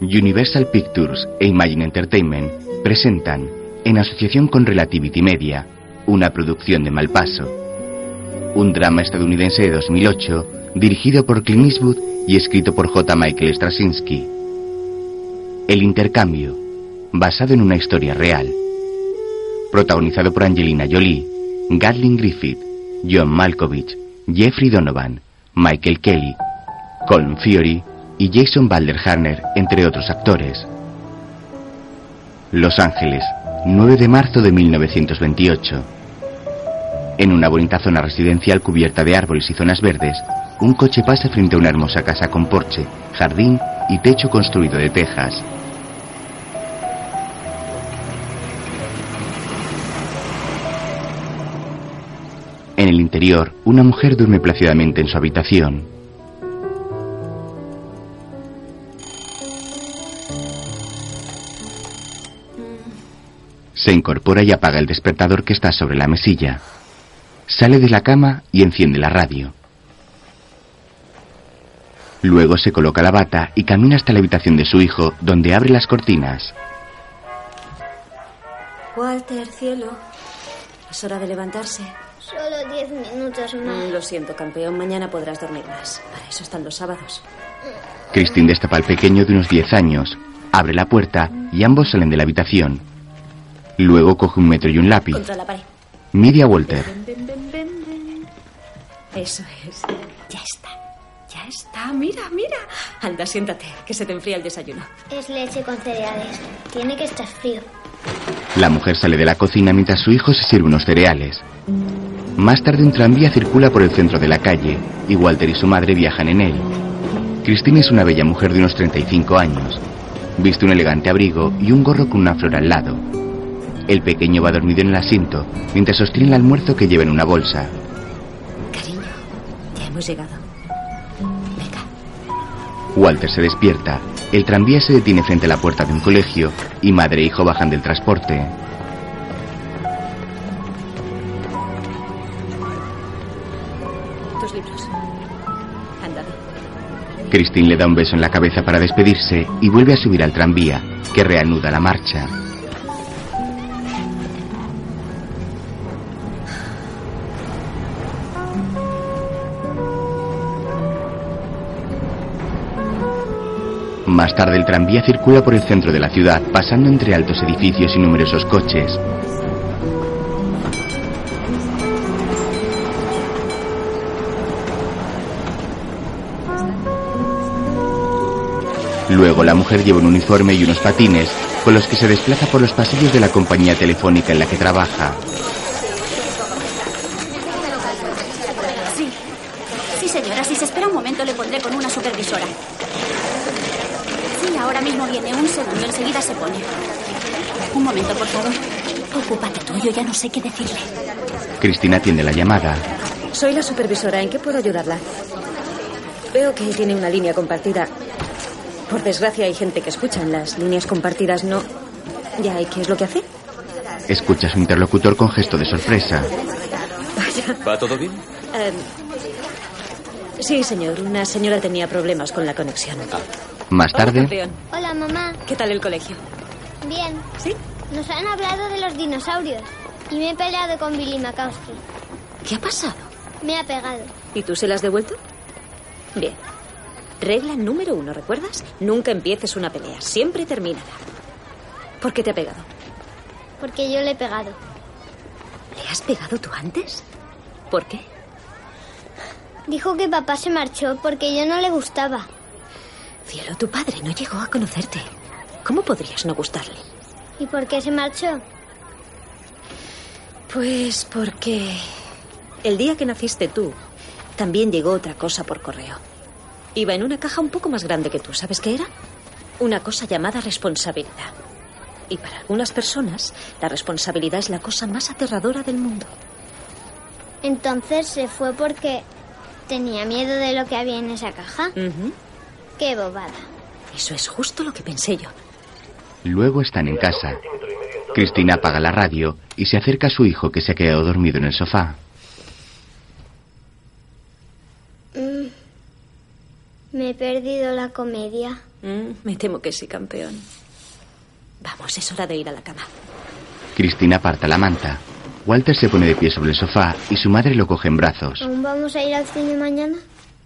Universal Pictures e Imagine Entertainment presentan, en asociación con Relativity Media, una producción de Malpaso. Un drama estadounidense de 2008, dirigido por Clint Eastwood y escrito por J. Michael Straczynski. El intercambio, basado en una historia real. Protagonizado por Angelina Jolie, Gatlin Griffith, John Malkovich, Jeffrey Donovan, Michael Kelly, Colin Fiori y Jason Balder entre otros actores. Los Ángeles, 9 de marzo de 1928. En una bonita zona residencial cubierta de árboles y zonas verdes, un coche pasa frente a una hermosa casa con porche, jardín y techo construido de tejas. En el interior, una mujer duerme plácidamente en su habitación. Se incorpora y apaga el despertador que está sobre la mesilla. Sale de la cama y enciende la radio. Luego se coloca la bata y camina hasta la habitación de su hijo, donde abre las cortinas. Walter, cielo. Es hora de levantarse. Solo diez minutos más. Mm, Lo siento, campeón. Mañana podrás dormir más. Para eso están los sábados. Christine destapa al pequeño de unos 10 años, abre la puerta y ambos salen de la habitación. Luego coge un metro y un lápiz. Contra la pared. Mide a Walter. Eso es. Ya está. Ya está. Mira, mira. Anda, siéntate, que se te enfría el desayuno. Es leche con cereales. Tiene que estar frío. La mujer sale de la cocina mientras su hijo se sirve unos cereales. Más tarde un tranvía circula por el centro de la calle y Walter y su madre viajan en él. Christine es una bella mujer de unos 35 años. Viste un elegante abrigo y un gorro con una flor al lado. El pequeño va dormido en el asiento mientras sostiene el almuerzo que lleva en una bolsa. Cariño, ya hemos llegado. Venga. Walter se despierta. El tranvía se detiene frente a la puerta de un colegio y madre e hijo bajan del transporte. Tus libros. Christine le da un beso en la cabeza para despedirse y vuelve a subir al tranvía, que reanuda la marcha. Más tarde el tranvía circula por el centro de la ciudad, pasando entre altos edificios y numerosos coches. Luego la mujer lleva un uniforme y unos patines, con los que se desplaza por los pasillos de la compañía telefónica en la que trabaja. Sí. Sí, señora. Si se espera un momento, le pondré con una supervisora. Sí, ahora mismo viene. Un segundo. Enseguida se pone. Un momento, por favor. Ocúpate tú. Yo ya no sé qué decirle. Cristina atiende la llamada. Soy la supervisora. ¿En qué puedo ayudarla? Veo que tiene una línea compartida. Por desgracia hay gente que escucha en las líneas compartidas. No. Ya, ¿y qué es lo que hace? Escucha a su interlocutor con gesto de sorpresa. Vaya. ¿Va todo bien? Em, sí, señor. Una señora tenía problemas con la conexión. Más Hola, tarde. Hola, mamá. ¿Qué tal el colegio? Bien. ¿Sí? Nos han hablado de los dinosaurios. Y me he peleado con Billy Makowski. ¿Qué ha pasado? Me ha pegado. ¿Y tú se la has devuelto? Bien. Regla número uno, ¿recuerdas? Nunca empieces una pelea. Siempre termínala. ¿Por qué te ha pegado? Porque yo le he pegado. ¿Le has pegado tú antes? ¿Por qué? Dijo que papá se marchó porque yo no le gustaba. Cielo, tu padre no llegó a conocerte. ¿Cómo podrías no gustarle? ¿Y por qué se marchó? Pues porque el día que naciste tú, también llegó otra cosa por correo. Iba en una caja un poco más grande que tú. ¿Sabes qué era? Una cosa llamada responsabilidad. Y para algunas personas, la responsabilidad es la cosa más aterradora del mundo. Entonces se fue porque tenía miedo de lo que había en esa caja. Qué bobada. Eso es justo lo que pensé yo. luego están en casa. Cristina apaga la radio y se acerca a su hijo que se ha quedado dormido en el sofá. Mm. Me he perdido la comedia. Mm, me temo que sí, campeón. Vamos, es hora de ir a la cama. Cristina aparta la manta. Walter se pone de pie sobre el sofá y su madre lo coge en brazos. ¿Aún vamos a ir al cine mañana?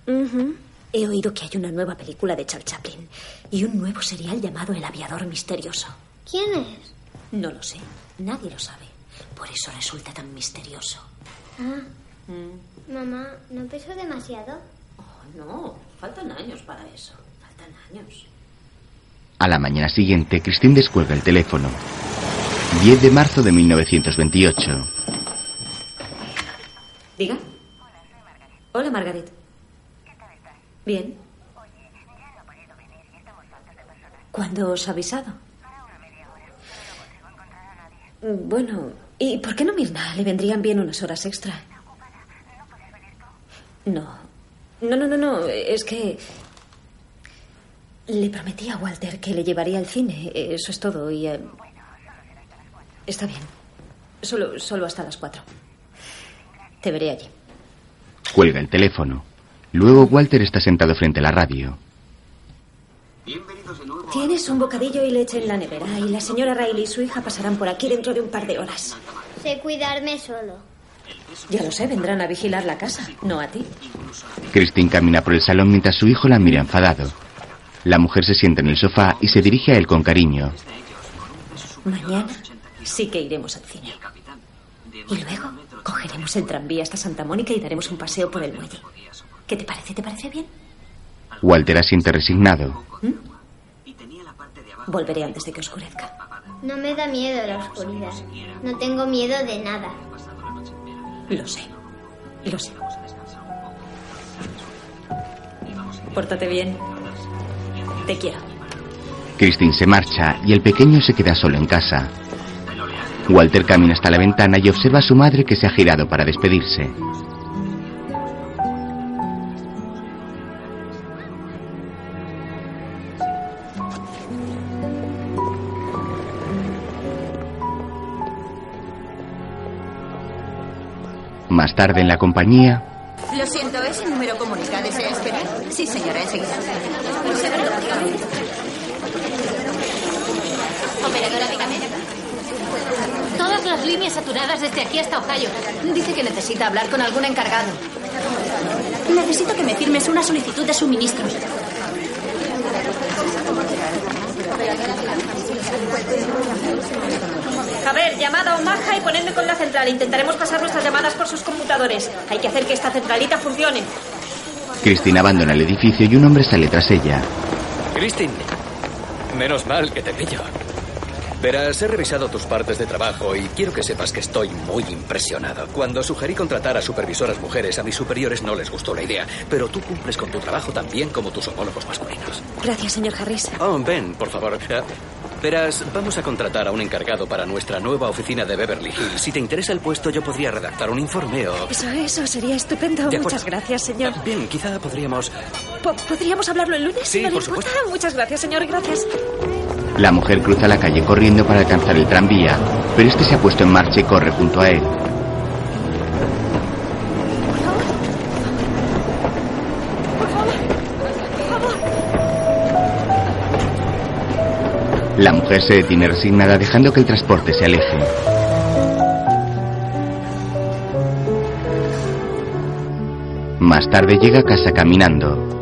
Ujú. He oído que hay una nueva película de Charles Chaplin y un nuevo serial llamado El aviador misterioso. ¿Quién es? No lo sé, nadie lo sabe. Por eso resulta tan misterioso. Ah. Mamá, ¿no peso demasiado? Oh, no, faltan años para eso. Faltan años. A la mañana siguiente, Christine descuelga el teléfono. 10 de marzo de 1928. Diga. Hola, Margaret. Bien. ¿Cuándo os ha avisado? Bueno, ¿y por qué no Mirna? Le vendrían bien unas horas extra. No. No, no, no, no. Es que. Le prometí a Walter que le llevaría al cine. Eso es todo. Y. eh, Está bien. Solo, solo hasta las cuatro. Te veré allí. Cuelga el teléfono. Luego Walter está sentado frente a la radio. Tienes un bocadillo y leche en la nevera. Y la señora Riley y su hija pasarán por aquí dentro de un par de horas. Sé cuidarme solo. Ya lo sé, vendrán a vigilar la casa, no a ti. Christine camina por el salón mientras su hijo la mira enfadado. La mujer se sienta en el sofá y se dirige a él con cariño. Mañana sí que iremos al cine. Y luego cogeremos el tranvía hasta Santa Mónica y daremos un paseo por el muelle. ¿Qué te parece? ¿Te parece bien? Walter asiente resignado. Volveré antes de que oscurezca. No me da miedo la oscuridad. No tengo miedo de nada. Lo sé. Lo sé. Pórtate bien. Te quiero. Christine se marcha y el pequeño se queda solo en casa. Walter camina hasta la ventana y observa a su madre que se ha girado para despedirse. Más tarde en la compañía, Lo siento, ¿ese número comunica desea esperar? Sí, señora, enseguida. Operadora, dígame. Todas las líneas saturadas desde aquí hasta Ohio. Dice que necesita hablar con algún encargado. Necesito que me firmes una solicitud de suministros. A ver, llamada a Omaha y ponedme con la central. Intentaremos pasar nuestras llamadas por sus computadores. Hay que hacer que esta centralita funcione. Christine abandona el edificio y un hombre sale tras ella. Christine, menos mal que te pillo. Verás, he revisado tus partes de trabajo y quiero que sepas que estoy muy impresionado. Cuando sugerí contratar a supervisoras mujeres, a mis superiores no les gustó la idea, pero tú cumples con tu trabajo tan bien como tus homólogos masculinos. Gracias, señor Harris. Oh, ven, por favor. Verás, vamos a contratar a un encargado para nuestra nueva oficina de Beverly Hills. Si te interesa el puesto, yo podría redactar un informe o... Eso, eso sería estupendo. Muchas gracias, señor. Bien, quizá podríamos... Po- ¿Podríamos hablarlo el lunes? Sí, si no le por importa? supuesto. Muchas gracias, señor. Gracias. La mujer cruza la calle corriendo para alcanzar el tranvía, pero este se ha puesto en marcha y corre junto a él. La mujer se detiene resignada dejando que el transporte se aleje. Más tarde llega a casa caminando.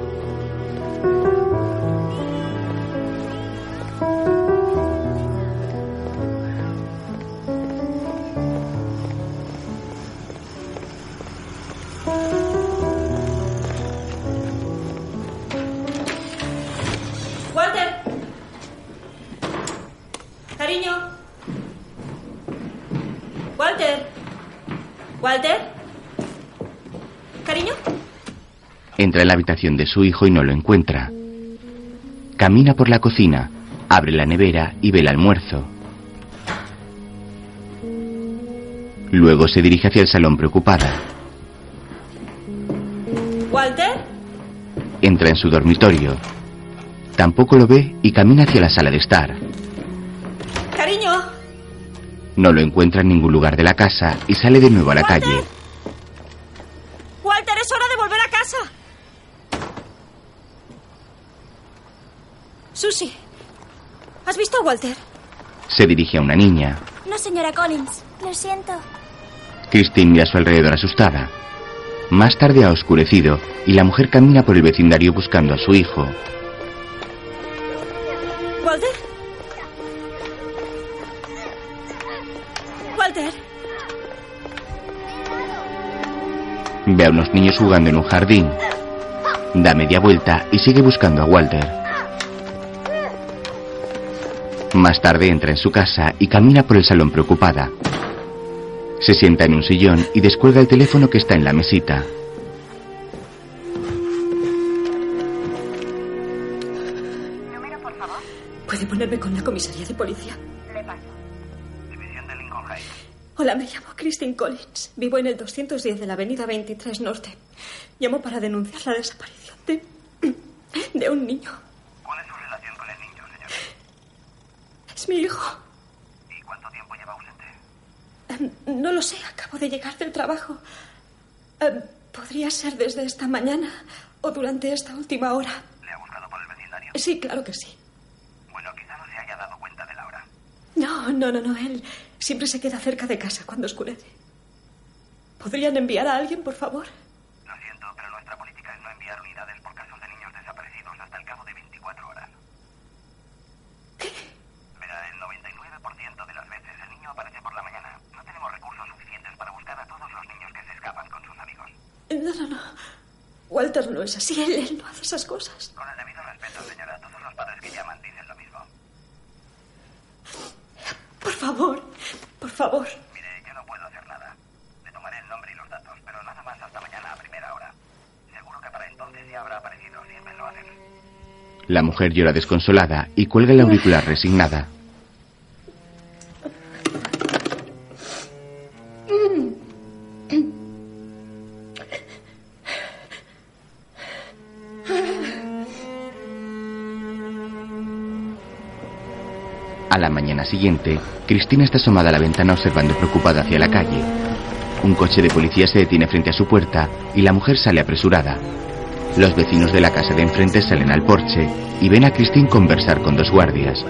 La habitación de su hijo y no lo encuentra. Camina por la cocina, abre la nevera y ve el almuerzo. Luego se dirige hacia el salón preocupada. Walter. Entra en su dormitorio. Tampoco lo ve y camina hacia la sala de estar. Cariño. No lo encuentra en ningún lugar de la casa y sale de nuevo a la calle. Walter, hora de volver a casa. Susie, ¿has visto a Walter? Se dirige a una niña. No, señora Collins. Lo siento. Christine mira a su alrededor asustada. Más tarde ha oscurecido y la mujer camina por el vecindario buscando a su hijo. ¿Walter? Walter. Ve a unos niños jugando en un jardín. Da media vuelta y sigue buscando a Walter. Más tarde entra en su casa y camina por el salón preocupada. Se sienta en un sillón y descuelga el teléfono que está en la mesita. ¿Puede ponerme con la comisaría de policía? Le paso. División de Lincoln Heights. Hola, me llamo Christine Collins. Vivo en el 210 de la avenida 23 Norte. Llamo para denunciar la desaparición de. de un niño. ¿Cuál es su relación con el niño, señora? Es mi hijo. ¿Y cuánto tiempo lleva ausente? Eh, No lo sé, acabo de llegar del trabajo. Eh, Podría ser desde esta mañana o durante esta última hora. ¿Le ha buscado por el vecindario? Sí, claro que sí. Bueno, quizá no se haya dado cuenta de la hora. No, no, no, no. Él siempre se queda cerca de casa cuando oscurece. ¿Podrían enviar a alguien, por favor? Lo siento, pero nuestra política es no enviar unidades por casos de niños desaparecidos hasta el cabo de 24 horas. Verá, el 99% de las veces el niño aparece por la mañana. No tenemos recursos suficientes para buscar a todos los niños que se escapan con sus amigos. No, no, no. Walter no es así. Él, él no hace esas cosas. Con el debido respeto, señora, todos los padres que llaman dicen lo mismo. Por favor, por favor. Mire, yo no puedo hacer nada. Le tomaré el nombre y los datos, pero nada más hasta mañana a primera hora. Seguro que para entonces ya habrá aparecido, siempre lo hacen. La mujer llora desconsolada y cuelga el auricular resignada. A la mañana siguiente, Cristina está asomada a la ventana observando preocupada hacia la calle. Un coche de policía se detiene frente a su puerta y la mujer sale apresurada. Los vecinos de la casa de enfrente salen al porche y ven a Christine conversar con dos guardias.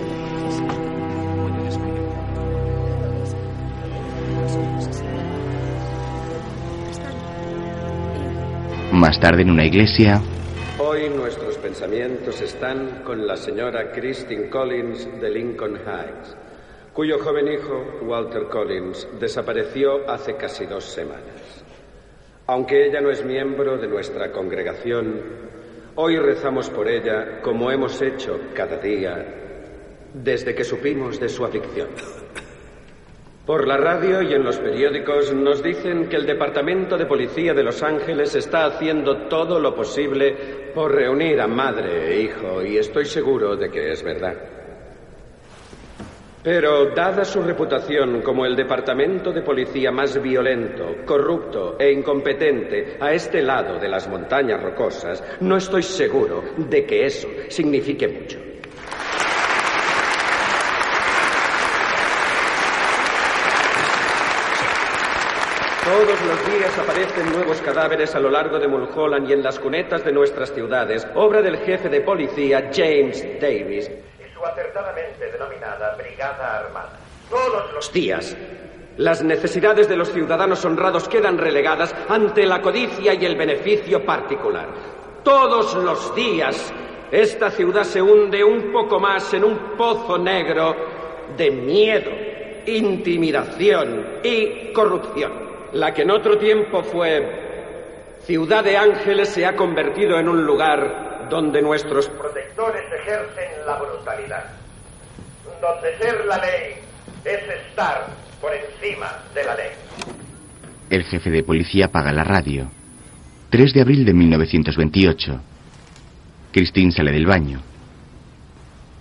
Más tarde en una iglesia, Hoy nuestros pensamientos están con la señora Christine Collins de Lincoln Heights, cuyo joven hijo, Walter Collins, desapareció hace casi dos semanas. Aunque ella no es miembro de nuestra congregación, hoy rezamos por ella como hemos hecho cada día desde que supimos de su aflicción. Por la radio y en los periódicos nos dicen que el Departamento de Policía de Los Ángeles está haciendo todo lo posible por reunir a madre e hijo y estoy seguro de que es verdad. Pero dada su reputación como el departamento de policía más violento, corrupto e incompetente a este lado de las montañas rocosas, no estoy seguro de que eso signifique mucho. Todos los días aparecen nuevos cadáveres a lo largo de Mulholland y en las cunetas de nuestras ciudades, obra del jefe de policía James Davis y su acertadamente denominada Brigada Armada. Todos los días, las necesidades de los ciudadanos honrados quedan relegadas ante la codicia y el beneficio particular. Todos los días, esta ciudad se hunde un poco más en un pozo negro de miedo, intimidación y corrupción. La que en otro tiempo fue ciudad de ángeles se ha convertido en un lugar donde nuestros protectores ejercen la brutalidad. Donde ser la ley es estar por encima de la ley. el jefe de policía apaga la radio. 3 de abril de 1928. Christine sale del baño.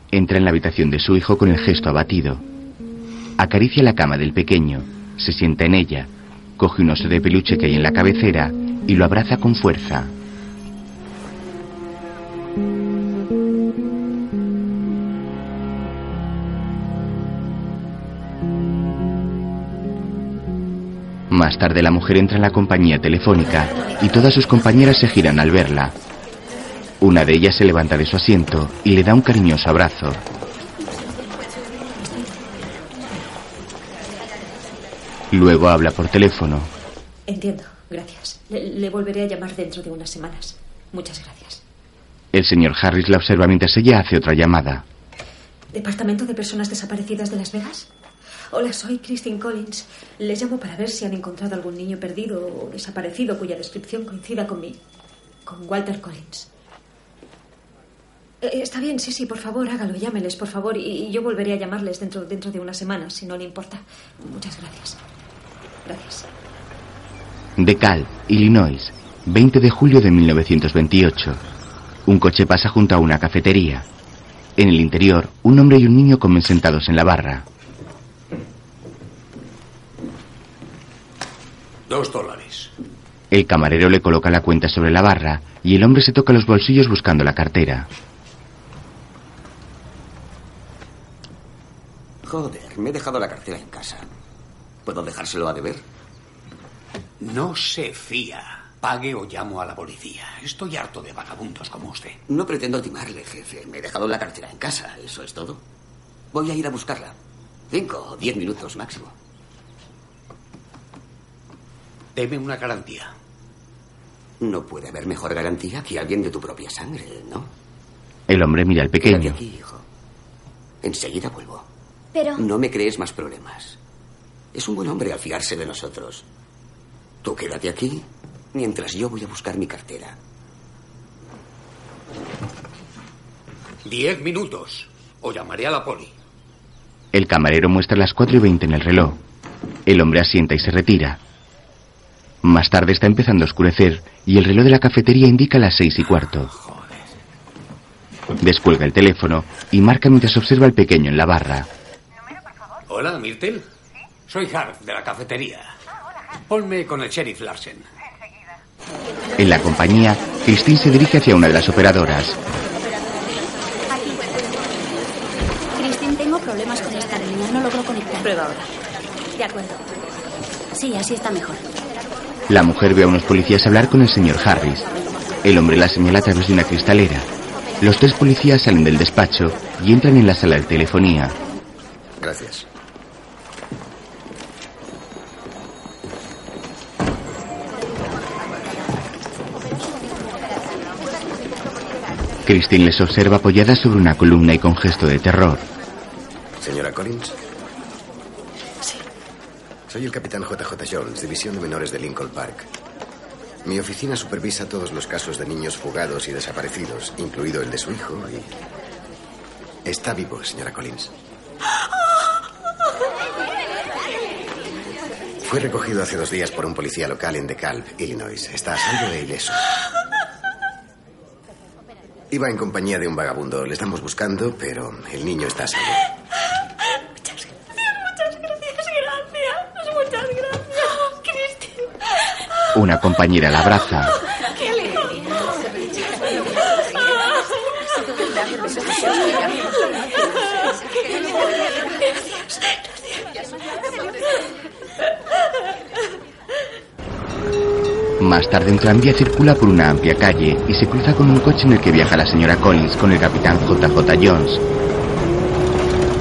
Entra en la habitación de su hijo con el gesto abatido. Acaricia la cama del pequeño, se sienta en ella, coge un oso de peluche que hay en la cabecera y lo abraza con fuerza. Más tarde la mujer entra en la compañía telefónica y todas sus compañeras se giran al verla. Una de ellas se levanta de su asiento y le da un cariñoso abrazo. Luego habla por teléfono. Entiendo, gracias. Le, le volveré a llamar dentro de unas semanas. Muchas gracias. El señor Harris la observa mientras ella hace otra llamada. ¿Departamento de Personas Desaparecidas de Las Vegas? Hola, soy Christine Collins. Les llamo para ver si han encontrado algún niño perdido o desaparecido cuya descripción coincida con mi. con Walter Collins. Eh, está bien, sí, sí, por favor, hágalo, llámeles, por favor, y, y yo volveré a llamarles dentro, dentro de unas semanas, si no le importa. Muchas gracias. Gracias. DeKalb, Illinois, 20 de julio de 1928. Un coche pasa junto a una cafetería. En el interior, un hombre y un niño comen sentados en la barra. Dos dólares. El camarero le coloca la cuenta sobre la barra y el hombre se toca los bolsillos buscando la cartera. Joder, me he dejado la cartera en casa. ¿Puedo dejárselo a deber? No se fía. Pague o llamo a la policía. Estoy harto de vagabundos como usted. No pretendo timarle, jefe. Me he dejado la cartera en casa. Eso es todo. Voy a ir a buscarla. Cinco o diez minutos máximo. Deme una garantía. No puede haber mejor garantía que alguien de tu propia sangre, ¿no? El hombre mira al pequeño. aquí, hijo. Enseguida vuelvo. Pero... No me crees más problemas. Es un buen hombre al fiarse de nosotros. Tú quédate aquí mientras yo voy a buscar mi cartera. Diez minutos. O llamaré a la poli. El camarero muestra las 4 y 20 en el reloj. El hombre asienta y se retira. Más tarde está empezando a oscurecer y el reloj de la cafetería indica las seis y cuarto. Descuelga el teléfono y marca mientras observa al pequeño en la barra. Hola, Myrtle. Soy Hart, de la cafetería. Ponme con el sheriff Larsen. En la compañía, Christine se dirige hacia una de las operadoras. Aquí. Christine, tengo problemas con esta línea. No logro conectar. Prueba ahora. De acuerdo. Sí, así está mejor. La mujer ve a unos policías hablar con el señor Harris. El hombre la señala a través de una cristalera. Los tres policías salen del despacho y entran en la sala de telefonía. Gracias. Christine les observa apoyada sobre una columna y con gesto de terror. Señora Collins. Sí. Soy el capitán JJ Jones, División de Menores de Lincoln Park. Mi oficina supervisa todos los casos de niños fugados y desaparecidos, incluido el de su hijo, y... Está vivo, señora Collins. Fue recogido hace dos días por un policía local en DeKalb, Illinois. Está a salvo e ileso. Iba en compañía de un vagabundo. Le estamos buscando, pero el niño está a salvo. Muchas gracias, gracias. Muchas gracias. Cristi. Una compañera la abraza. Qué alegría. Más tarde un tranvía circula por una amplia calle y se cruza con un coche en el que viaja la señora Collins con el capitán JJ Jones.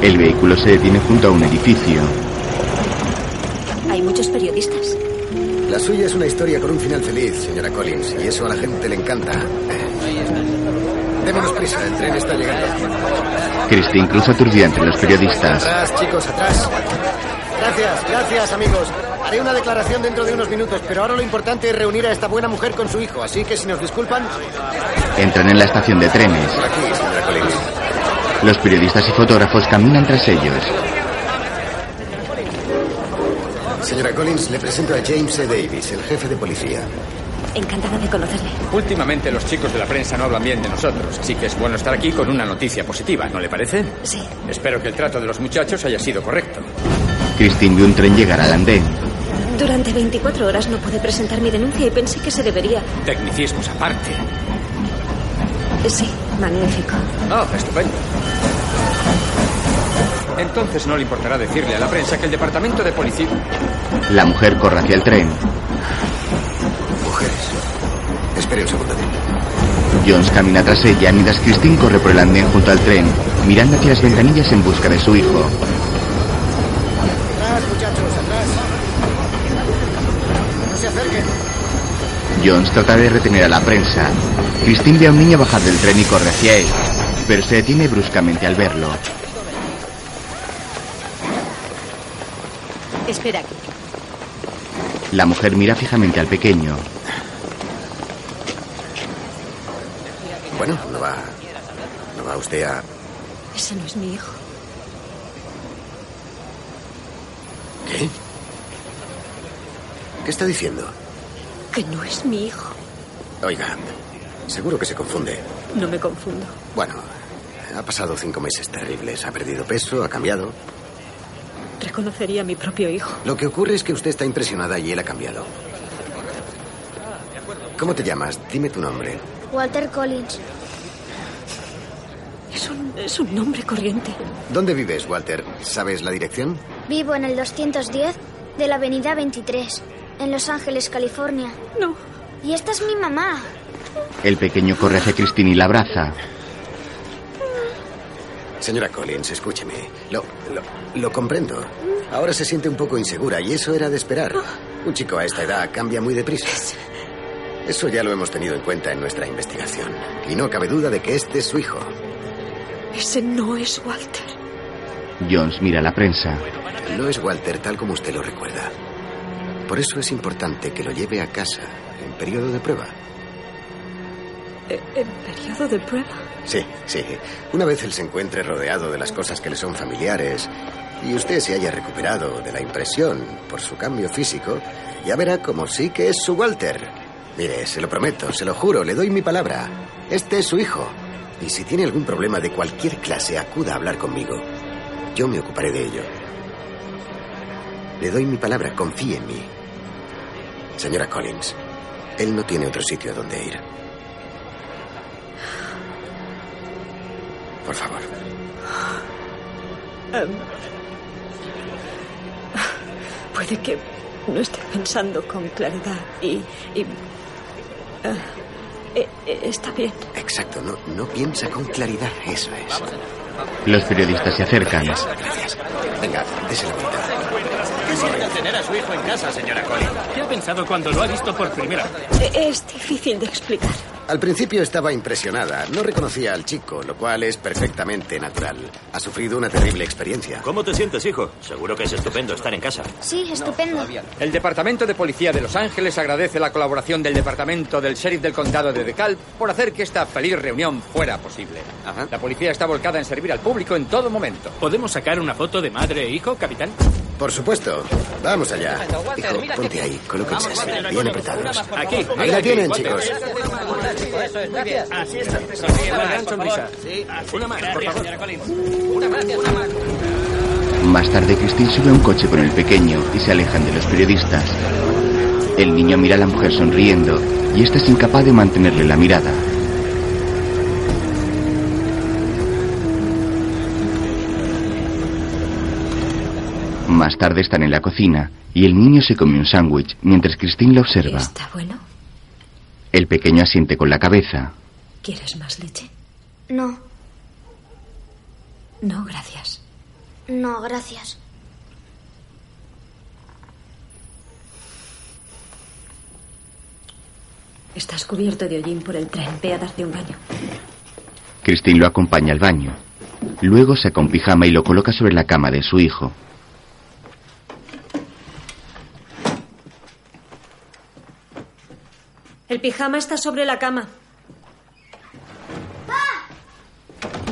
El vehículo se detiene junto a un edificio. Hay muchos periodistas. La suya es una historia con un final feliz, señora Collins, y eso a la gente le encanta. Démonos prisa, el tren está llegando. Christine cruza aturdida entre los periodistas. Atrás, chicos, atrás. Gracias, gracias, amigos. Haré una declaración dentro de unos minutos, pero ahora lo importante es reunir a esta buena mujer con su hijo, así que si nos disculpan. Entran en la estación de trenes. Los periodistas y fotógrafos caminan tras ellos. Señora Collins, le presento a James E. Davis, el jefe de policía. Encantada de conocerle. Últimamente los chicos de la prensa no hablan bien de nosotros, así que es bueno estar aquí con una noticia positiva, ¿no le parece? Sí. Espero que el trato de los muchachos haya sido correcto. Christine ve un tren llegar al andén. Durante 24 horas no pude presentar mi denuncia y pensé que se debería. Tecnicismos aparte. Sí, magnífico. Ah, estupendo. Entonces no le importará decirle a la prensa que el departamento de policía... La mujer corre hacia el tren. Mujeres. Espere un segundo. Jones camina tras ella mientras Christine corre por el andén junto al tren, mirando hacia las ventanillas en busca de su hijo. Atrás, muchachos, atrás. No se acerquen. Jones trata de retener a la prensa. Christine ve a un niño bajar del tren y corre hacia él, pero se detiene bruscamente al verlo. Espera aquí. La mujer mira fijamente al pequeño. Bueno, no va. No va usted a. Ese no es mi hijo. ¿Qué? ¿Qué está diciendo? Que no es mi hijo. Oiga, seguro que se confunde. No me confundo. Bueno, ha pasado cinco meses terribles. Ha perdido peso, ha cambiado. Reconocería a mi propio hijo. Lo que ocurre es que usted está impresionada y él ha cambiado. ¿Cómo te llamas? Dime tu nombre. Walter Collins. Es un, es un nombre corriente. ¿Dónde vives, Walter? ¿Sabes la dirección? Vivo en el 210 de la Avenida 23, en Los Ángeles, California. No. Y esta es mi mamá. El pequeño corre hacia Christine y la abraza. Señora Collins, escúcheme. Lo, lo, lo comprendo. Ahora se siente un poco insegura y eso era de esperar. Un chico a esta edad cambia muy deprisa. Eso ya lo hemos tenido en cuenta en nuestra investigación. Y no cabe duda de que este es su hijo. Ese no es Walter. Jones mira a la prensa. No es Walter tal como usted lo recuerda. Por eso es importante que lo lleve a casa en periodo de prueba. ¿E- ¿En periodo de prueba? Sí, sí. Una vez él se encuentre rodeado de las cosas que le son familiares y usted se haya recuperado de la impresión por su cambio físico, ya verá como sí que es su Walter. Mire, se lo prometo, se lo juro, le doy mi palabra. Este es su hijo. Y si tiene algún problema de cualquier clase, acuda a hablar conmigo. Yo me ocuparé de ello. Le doy mi palabra, confíe en mí. Señora Collins, él no tiene otro sitio a donde ir. Por favor. Em, puede que no esté pensando con claridad y... y eh, eh, está bien. Exacto, no, no piensa con claridad, eso es. Los periodistas se acercan. Gracias. Venga, la vuelta. ¿Qué siente tener a su hijo en casa, señora Collins? ¿Qué ha pensado cuando lo ha visto por primera vez? Es difícil de explicar. Al principio estaba impresionada. No reconocía al chico, lo cual es perfectamente natural. Ha sufrido una terrible experiencia. ¿Cómo te sientes, hijo? Seguro que es estupendo estar en casa. Sí, estupendo. El Departamento de Policía de Los Ángeles agradece la colaboración del Departamento del Sheriff del Condado de DeKalb por hacer que esta feliz reunión fuera posible. La policía está volcada en servir al público en todo momento. ¿Podemos sacar una foto de madre e hijo, capitán? Por supuesto. Vamos allá. Hijo, ponte ahí, colóquense así, bien apretados. Aquí. Ahí la tienen, chicos. Así está. Sonríe, una gran sonrisa. Una más, por favor. Una más, una más. Más tarde, Christine sube a un coche con el pequeño y se alejan de los periodistas. El niño mira a la mujer sonriendo y esta es incapaz de mantenerle la mirada. Más tarde están en la cocina y el niño se come un sándwich mientras Christine lo observa. ¿Está bueno? El pequeño asiente con la cabeza. ¿Quieres más leche? No, No, gracias. no, gracias. Estás cubierto de hollín por el tren. Ve a darte un baño. Christine lo acompaña al baño. Luego saca un pijama y lo coloca sobre la cama de su hijo. El pijama está sobre la cama.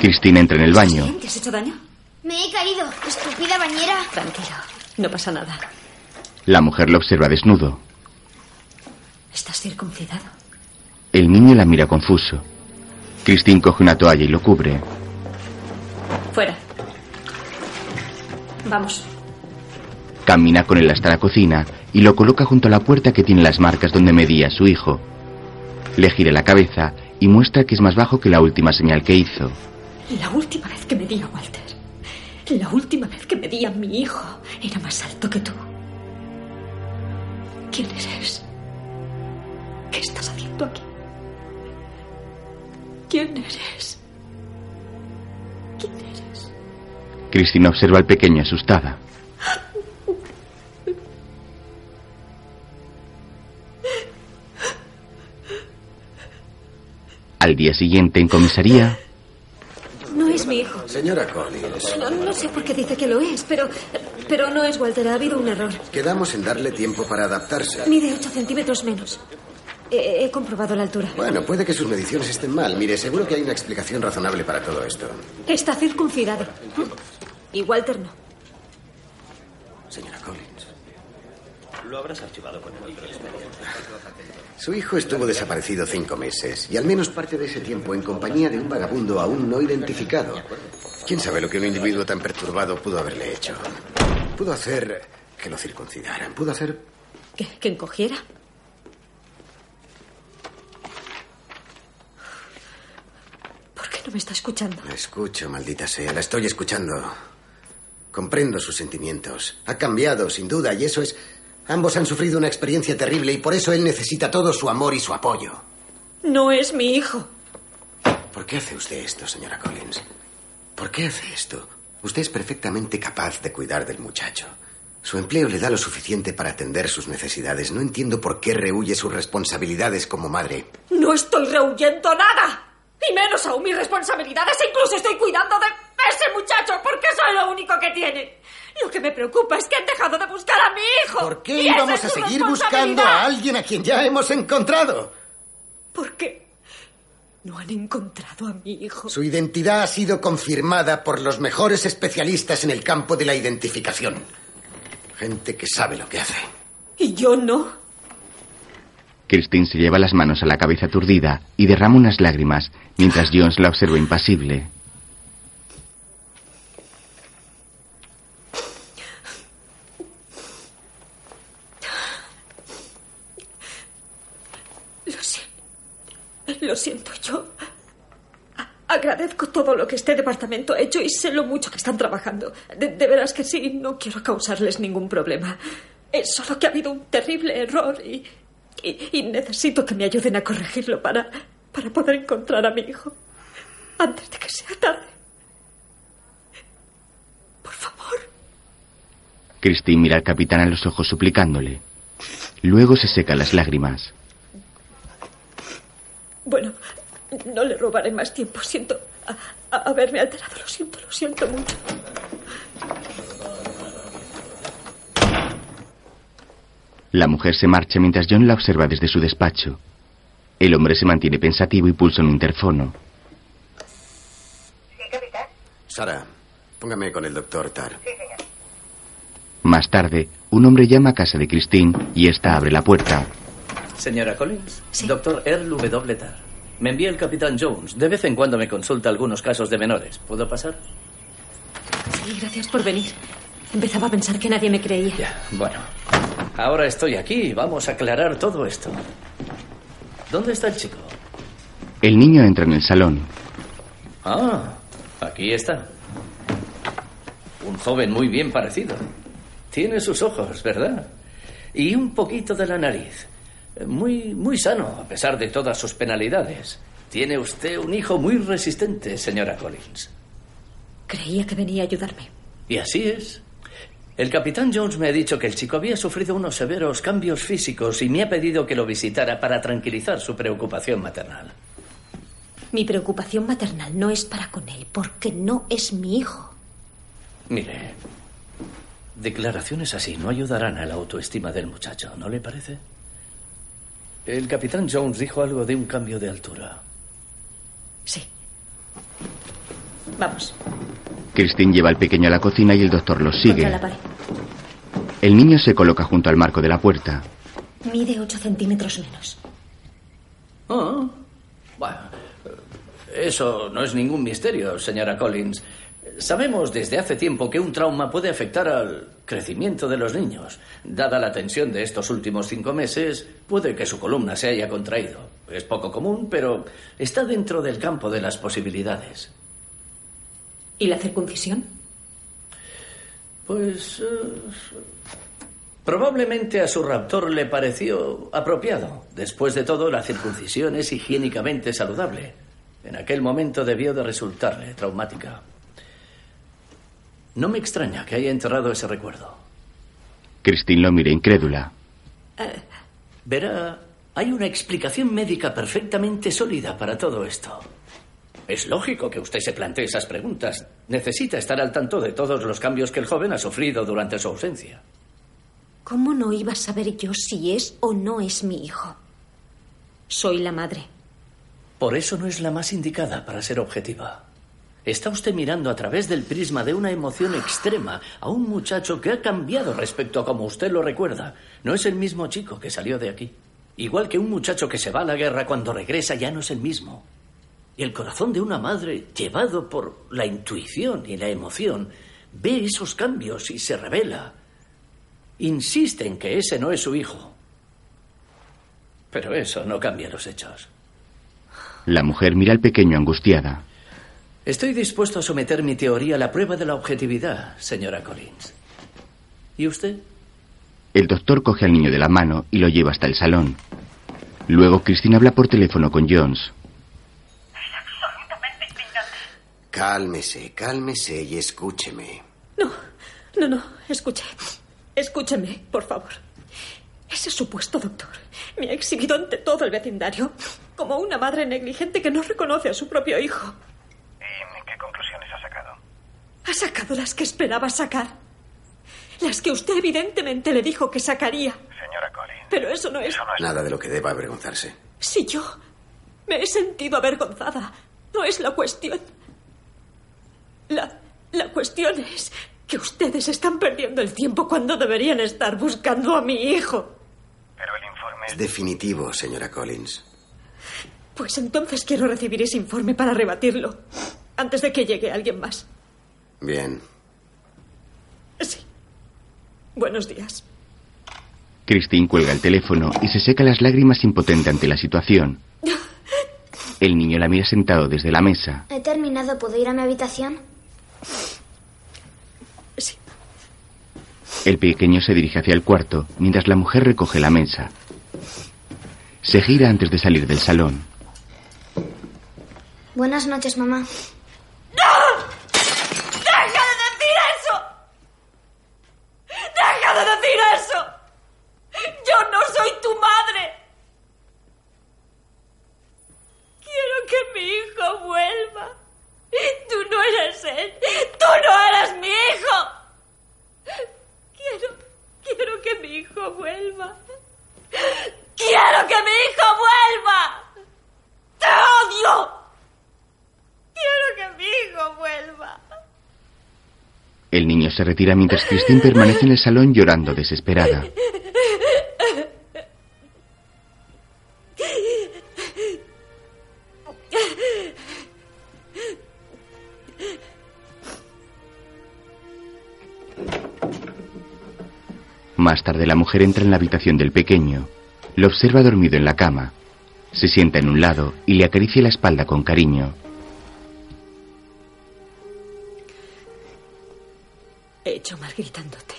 Christine entra en el baño. ¿Te has hecho daño? Me he caído, estúpida bañera. Tranquilo. No pasa nada. La mujer lo observa desnudo. Estás circuncidado. El niño la mira confuso. Christine coge una toalla y lo cubre. Fuera. Vamos. Camina con él hasta la cocina y lo coloca junto a la puerta que tiene las marcas donde medía a su hijo. Le gira la cabeza y muestra que es más bajo que la última señal que hizo. La última vez que me di a Walter. La última vez que me di a mi hijo era más alto que tú. ¿Quién eres? ¿Qué estás haciendo aquí? ¿Quién eres? ¿Quién eres? Cristina observa al pequeño asustada. Al día siguiente, en comisaría, No es mi hijo. Señora Collins, No, no sé por qué dice que lo es, pero, pero no es Walter. Ha habido un error. quedamos en darle tiempo para adaptarse. Mide 8 centímetros menos. He, he comprobado la altura. Bueno, puede que sus mediciones estén mal. Mire, seguro que hay una explicación razonable para todo esto. Está circuncidado. Y Walter no. Señora Collins. Lo habrás archivado con el otro expediente. Su hijo estuvo desaparecido cinco meses y al menos parte de ese tiempo en compañía de un vagabundo aún no identificado. ¿Quién sabe lo que un individuo tan perturbado pudo haberle hecho? Pudo hacer que lo circuncidaran. Pudo hacer... ¿Que, que encogiera? ¿Por qué no me está escuchando? La escucho, maldita sea. La estoy escuchando. Comprendo sus sentimientos. Ha cambiado, sin duda, y eso es... Ambos han sufrido una experiencia terrible y por eso él necesita todo su amor y su apoyo. No es mi hijo. ¿Por qué hace usted esto, señora Collins? ¿Por qué hace esto? Usted es perfectamente capaz de cuidar del muchacho. Su empleo le da lo suficiente para atender sus necesidades. No entiendo por qué rehuye sus responsabilidades como madre. No estoy rehuyendo nada. Y menos aún mis responsabilidades. Incluso estoy cuidando de ese muchacho porque soy lo único que tiene. Lo que me preocupa es que han dejado de buscar a mi hijo. ¿Por qué íbamos a seguir buscando a alguien a quien ya hemos encontrado? ¿Por qué? No han encontrado a mi hijo. Su identidad ha sido confirmada por los mejores especialistas en el campo de la identificación. Gente que sabe lo que hace. Y yo no. Christine se lleva las manos a la cabeza aturdida y derrama unas lágrimas, mientras Jones la observa impasible. Lo siento. Lo siento, yo. Agradezco todo lo que este departamento ha hecho y sé lo mucho que están trabajando. De, veras que sí, no quiero causarles ningún problema. Es solo que ha habido un terrible error y, y, necesito que me ayuden a corregirlo para, para poder encontrar a mi hijo antes de que sea tarde. Christine mira al capitán a los ojos suplicándole. Luego se seca las lágrimas. Bueno, no le robaré más tiempo. Siento a- a- haberme alterado. Lo siento, lo siento mucho. La mujer se marcha mientras John la observa desde su despacho. El hombre se mantiene pensativo y pulsa un interfono. Sara, póngame con el doctor Tar. Más tarde, un hombre llama a casa de Christine y ésta abre la puerta. Señora Collins, doctor Earl W. Tar. Me envía el capitán Jones. De vez en cuando me consulta algunos casos de menores. ¿Puedo pasar? Sí, gracias por venir. Empezaba a pensar que nadie me creía. Bueno, ahora estoy aquí y vamos a aclarar todo esto. ¿Dónde está el chico? El niño entra en el salón. Ah, aquí está. Un joven muy bien parecido. Tiene sus ojos, ¿verdad? Y un poquito de la nariz. Muy, muy sano, a pesar de todas sus penalidades. Tiene usted un hijo muy resistente, señora Collins. Creía que venía a ayudarme. Y así es. El capitán Jones me ha dicho que el chico había sufrido unos severos cambios físicos y me ha pedido que lo visitara para tranquilizar su preocupación maternal. Mi preocupación maternal no es para con él, porque no es mi hijo. Mire, declaraciones así no ayudarán a la autoestima del muchacho, ¿no le parece? El capitán Jones dijo algo de un cambio de altura. Sí. Vamos, Christine lleva al pequeño a la cocina y el doctor los sigue. contra la pared. El niño se coloca junto al marco de la puerta. Mide 8 centímetros menos. Ah, bueno, eso no es ningún misterio, señora Collins. Sabemos desde hace tiempo que un trauma puede afectar al crecimiento de los niños. Dada la tensión de estos últimos cinco meses, puede que su columna se haya contraído. Es poco común, pero está dentro del campo de las posibilidades. ¿Y la circuncisión? Pues... eh, probablemente a su raptor le pareció apropiado. Después de todo, la circuncisión es higiénicamente saludable. En aquel momento debió de resultarle traumática. No me extraña que haya enterrado ese recuerdo. Christine lo mira incrédula. Eh, verá, hay una explicación médica perfectamente sólida para todo esto. Es lógico que usted se plantee esas preguntas. Necesita estar al tanto de todos los cambios que el joven ha sufrido durante su ausencia. ¿Cómo no iba a saber yo si es o no es mi hijo? Soy la madre. Por eso no es la más indicada para ser objetiva. Está usted mirando a través del prisma de una emoción extrema a un muchacho que ha cambiado respecto a como usted lo recuerda. No es el mismo chico que salió de aquí. Igual que un muchacho que se va a la guerra cuando regresa ya no es el mismo. Y el corazón de una madre, llevado por la intuición y la emoción, ve esos cambios y se revela. Insiste en que ese no es su hijo. Pero eso no cambia los hechos. La mujer mira al pequeño angustiada. Estoy dispuesto a someter mi teoría a la prueba de la objetividad, señora Collins. ¿Y usted? El doctor coge al niño de la mano y lo lleva hasta el salón. Luego Christine habla por teléfono con Jones. Cálmese, cálmese y escúcheme. No, no, no, escuche. Escúcheme, por favor. Ese supuesto doctor me ha exhibido ante todo el vecindario como una madre negligente que no reconoce a su propio hijo. ¿Y qué conclusiones ha sacado? Ha sacado las que esperaba sacar. Las que usted evidentemente le dijo que sacaría. Señora Collins. Pero eso no es... Eso no es... Nada de lo que deba avergonzarse. Si yo me he sentido avergonzada, no es la cuestión. La, la cuestión es que ustedes están perdiendo el tiempo cuando deberían estar buscando a mi hijo. Pero el informe es definitivo, señora Collins. Pues entonces quiero recibir ese informe para rebatirlo, antes de que llegue alguien más. Bien. Sí. Buenos días. Christine cuelga el teléfono y se seca las lágrimas impotente ante la situación. El niño la mira sentado desde la mesa. He terminado. ¿Puedo ir a mi habitación? Sí. El pequeño se dirige hacia el cuarto mientras la mujer recoge la mesa. Se gira antes de salir del salón. Buenas noches, mamá. ¡No! ¡Deja de decir eso! ¡Deja de decir eso! ¡Yo no soy tu madre! Quiero que mi hijo vuelva. Tú no eres él. Tú no eres mi hijo. Quiero, quiero que mi hijo vuelva. ¡Quiero que mi hijo vuelva! ¡Te odio! Quiero que mi hijo vuelva. El niño se retira mientras Christine permanece en el salón llorando desesperada. Más tarde la mujer entra en la habitación del pequeño. Lo observa dormido en la cama. Se sienta en un lado y le acaricia la espalda con cariño. Gritándote.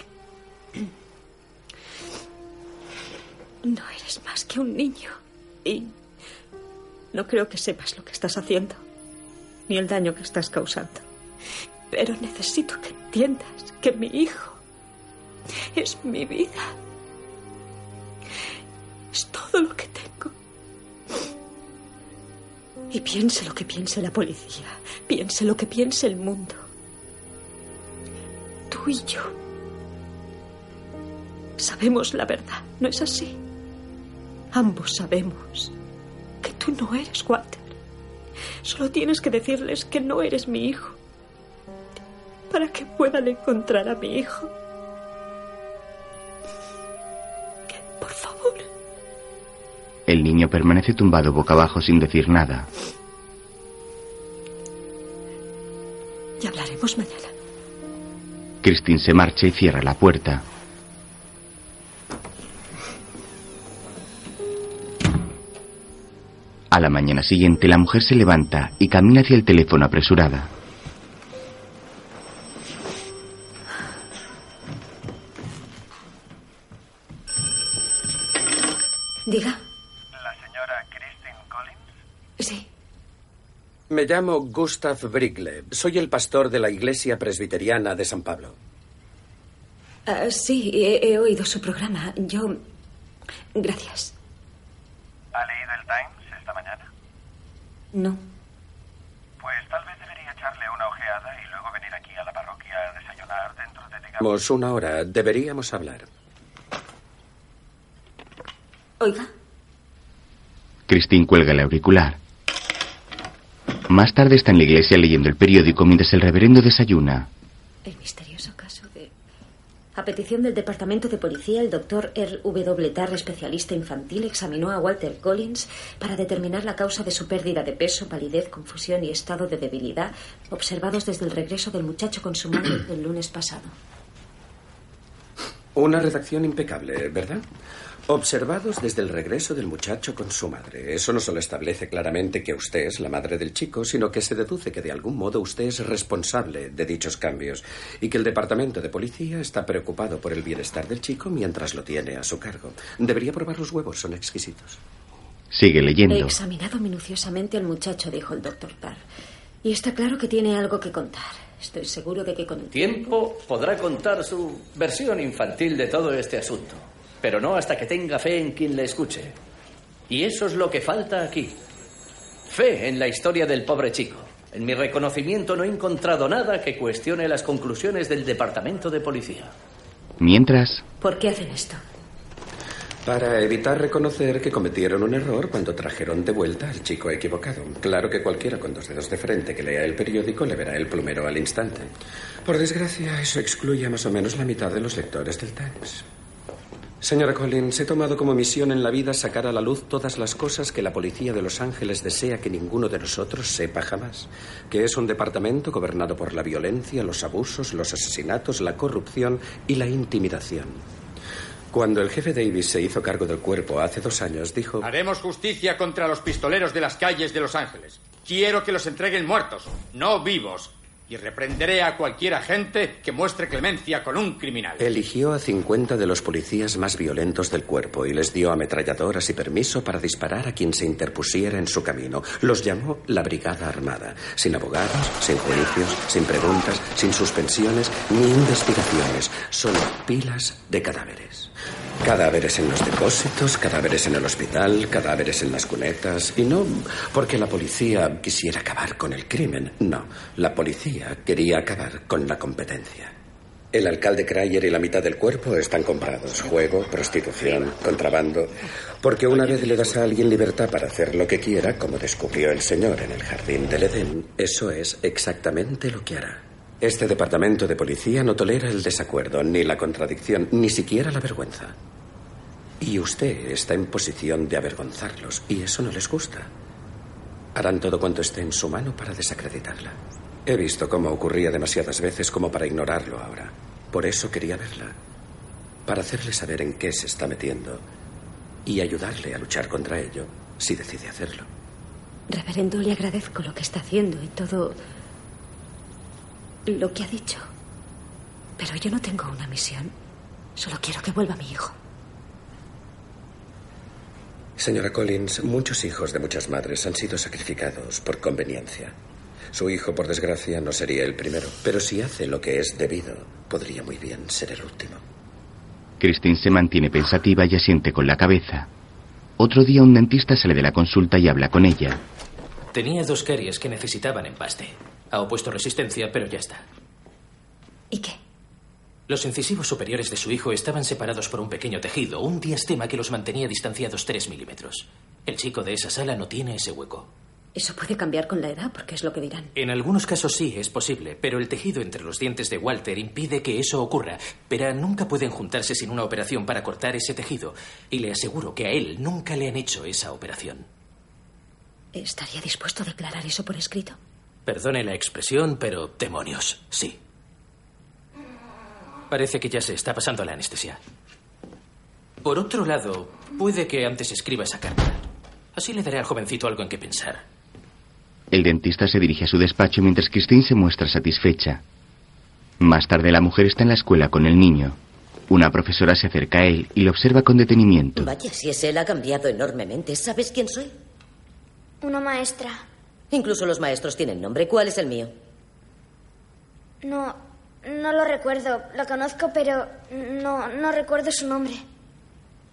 No eres más que un niño. Y no creo que sepas lo que estás haciendo, ni el daño que estás causando. Pero necesito que entiendas que mi hijo es mi vida. Es todo lo que tengo. Y piense lo que piense la policía, piense lo que piense el mundo. Y yo sabemos la verdad, ¿no es así? Ambos sabemos que tú no eres Walter. Solo tienes que decirles que no eres mi hijo para que puedan encontrar a mi hijo. Por favor. El niño permanece tumbado boca abajo sin decir nada. Christine se marcha y cierra la puerta. A la mañana siguiente la mujer se levanta y camina hacia el teléfono apresurada. Llamo Gustav Brigle. Soy el pastor de la iglesia presbiteriana de San Pablo. Ah, sí, he, he oído su programa. Yo. Gracias. ¿Ha leído el Times esta mañana? No. Pues tal vez debería echarle una ojeada y luego venir aquí a la parroquia a desayunar dentro de, digamos... Una hora. Deberíamos hablar. Oiga. Christine cuelga el auricular. Más tarde está en la iglesia leyendo el periódico mientras el reverendo desayuna. El misterioso caso de... A petición del Departamento de Policía, el doctor R. W. Tarr, especialista infantil, examinó a Walter Collins para determinar la causa de su pérdida de peso, palidez, confusión y estado de debilidad observados desde el regreso del muchacho con su madre el lunes pasado. Una redacción impecable, ¿verdad? Observados desde el regreso del muchacho con su madre. Eso no solo establece claramente que usted es la madre del chico, sino que se deduce que de algún modo usted es responsable de dichos cambios y que el departamento de policía está preocupado por el bienestar del chico mientras lo tiene a su cargo. Debería probar los huevos, son exquisitos. Sigue He leyendo. examinado minuciosamente al muchacho, dijo el doctor Tarr. Y está claro que tiene algo que contar. Estoy seguro de que con el Tiempo podrá contar su versión infantil de todo este asunto, pero no hasta que tenga fe en quien le escuche. Y eso es lo que falta aquí. Fe en la historia del pobre chico. En mi reconocimiento no he encontrado nada que cuestione las conclusiones del departamento de policía. Mientras, ¿Por qué hacen esto? Para evitar reconocer que cometieron un error cuando trajeron de vuelta al chico equivocado. Claro que cualquiera con dos dedos de frente que lea el periódico le verá el plumero al instante. Por desgracia, eso excluye a más o menos la mitad de los lectores del Times. Señora Collins, he tomado como misión en la vida sacar a la luz todas las cosas que la policía de Los Ángeles desea que ninguno de nosotros sepa jamás. Que es un departamento gobernado por la violencia, los abusos, los asesinatos, la corrupción y la intimidación. Cuando el jefe Davis se hizo cargo del cuerpo hace dos años, dijo... Haremos justicia contra los pistoleros de las calles de Los Ángeles. Quiero que los entreguen muertos, no vivos. Y reprenderé a cualquier agente que muestre clemencia con un criminal. Eligió a 50 de los policías más violentos del cuerpo y les dio ametralladoras y permiso para disparar a quien se interpusiera en su camino. Los llamó la Brigada Armada, sin abogados, sin juicios, sin preguntas, sin suspensiones ni investigaciones, solo pilas de cadáveres. Cadáveres en los depósitos, cadáveres en el hospital, cadáveres en las cunetas. Y no porque la policía quisiera acabar con el crimen, no. La policía quería acabar con la competencia. El alcalde Cryer y la mitad del cuerpo están comprados. Juego, prostitución, contrabando. Porque una vez le das a alguien libertad para hacer lo que quiera, como descubrió el señor en el jardín del Edén, eso es exactamente lo que hará. Este departamento de policía no tolera el desacuerdo, ni la contradicción, ni siquiera la vergüenza. Y usted está en posición de avergonzarlos, y eso no les gusta. Harán todo cuanto esté en su mano para desacreditarla. He visto cómo ocurría demasiadas veces como para ignorarlo ahora. Por eso quería verla. Para hacerle saber en qué se está metiendo y ayudarle a luchar contra ello si decide hacerlo. Reverendo, le agradezco lo que está haciendo y todo lo que ha dicho. Pero yo no tengo una misión. Solo quiero que vuelva mi hijo. Señora Collins, muchos hijos de muchas madres han sido sacrificados por conveniencia. Su hijo, por desgracia, no sería el primero, pero si hace lo que es debido, podría muy bien ser el último. Christine se mantiene pensativa y asiente con la cabeza. Otro día un dentista sale de la consulta y habla con ella. Tenía dos caries que necesitaban empaste. Ha opuesto resistencia, pero ya está. ¿Y qué? Los incisivos superiores de su hijo estaban separados por un pequeño tejido, un diastema que los mantenía distanciados 3 milímetros. El chico de esa sala no tiene ese hueco. Eso puede cambiar con la edad, porque es lo que dirán. En algunos casos sí, es posible, pero el tejido entre los dientes de Walter impide que eso ocurra. Pero nunca pueden juntarse sin una operación para cortar ese tejido. Y le aseguro que a él nunca le han hecho esa operación. ¿Estaría dispuesto a declarar eso por escrito? Perdone la expresión, pero demonios, sí. Parece que ya se está pasando la anestesia. Por otro lado, puede que antes escriba esa carta. Así le daré al jovencito algo en qué pensar. El dentista se dirige a su despacho mientras Christine se muestra satisfecha. Más tarde la mujer está en la escuela con el niño. Una profesora se acerca a él y lo observa con detenimiento. Vaya, si es él ha cambiado enormemente. ¿Sabes quién soy? Una maestra. Incluso los maestros tienen nombre. ¿Cuál es el mío? No, no lo recuerdo. Lo conozco, pero no, no recuerdo su nombre.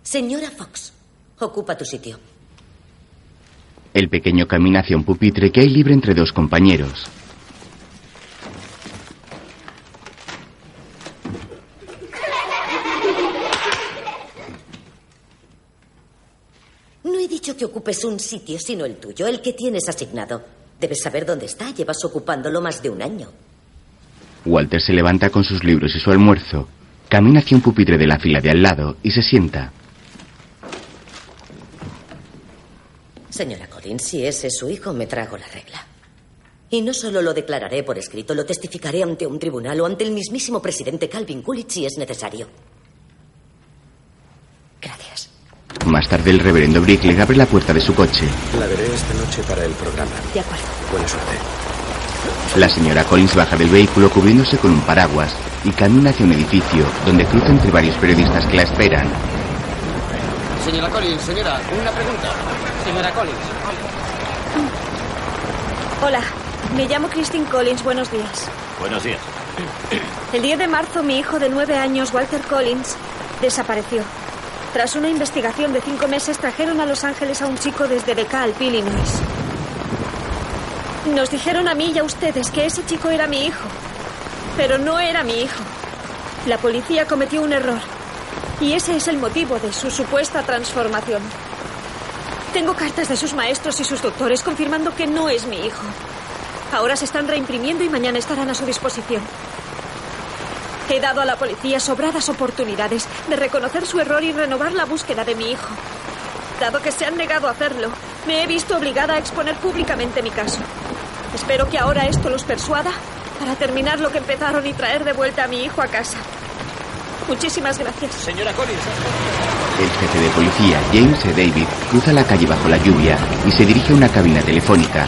Señora Fox, ocupa tu sitio. El pequeño camina hacia un pupitre que hay libre entre dos compañeros. No he dicho que ocupes un sitio, sino el tuyo, el que tienes asignado. Debes saber dónde está. Llevas ocupándolo más de un año. Walter se levanta con sus libros y su almuerzo, camina hacia un pupitre de la fila de al lado y se sienta. Señora Collins, si ese es su hijo, me trago la regla. Y no solo lo declararé por escrito, lo testificaré ante un tribunal o ante el mismísimo presidente Calvin Coolidge si es necesario. Gracias. Más tarde el reverendo Brick abre la puerta de su coche. La veré esta noche para el programa. De acuerdo. Buena suerte. La señora Collins baja del vehículo cubriéndose con un paraguas y camina hacia un edificio donde cruza entre varios periodistas que la esperan. Señora Collins, señora, una pregunta. Señora Collins. Hola, me llamo Christine Collins. Buenos días. Buenos días. El 10 de marzo, mi hijo de nueve años, Walter Collins, desapareció. Tras una investigación de cinco meses, trajeron a Los Ángeles a un chico desde DeKalb, Illinois. Nos dijeron a mí y a ustedes que ese chico era mi hijo. Pero no era mi hijo. La policía cometió un error. Y ese es el motivo de su supuesta transformación. Tengo cartas de sus maestros y sus doctores confirmando que no es mi hijo. Ahora se están reimprimiendo y mañana estarán a su disposición. He dado a la policía sobradas oportunidades de reconocer su error y renovar la búsqueda de mi hijo. Dado que se han negado a hacerlo, me he visto obligada a exponer públicamente mi caso. Espero que ahora esto los persuada para terminar lo que empezaron y traer de vuelta a mi hijo a casa. Muchísimas gracias. Señora Collins. El jefe de policía, James E. David, cruza la calle bajo la lluvia y se dirige a una cabina telefónica.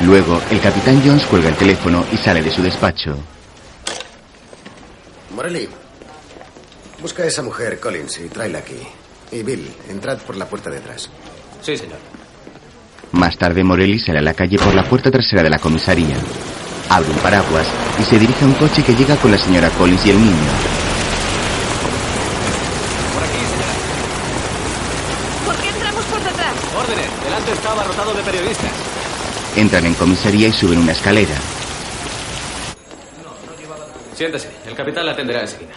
Luego, el capitán Jones cuelga el teléfono y sale de su despacho. Morelli, busca a esa mujer, Collins, y tráela aquí. Y Bill, entrad por la puerta de atrás. Sí, señor. Más tarde, Morelli sale a la calle por la puerta trasera de la comisaría. Abre un paraguas y se dirige a un coche que llega con la señora Collins y el niño. ¿Por qué entramos por detrás? Órdenes. Delante está abarrotado de periodistas. Entran en comisaría y suben una escalera. Siéntese. El capitán la atenderá enseguida.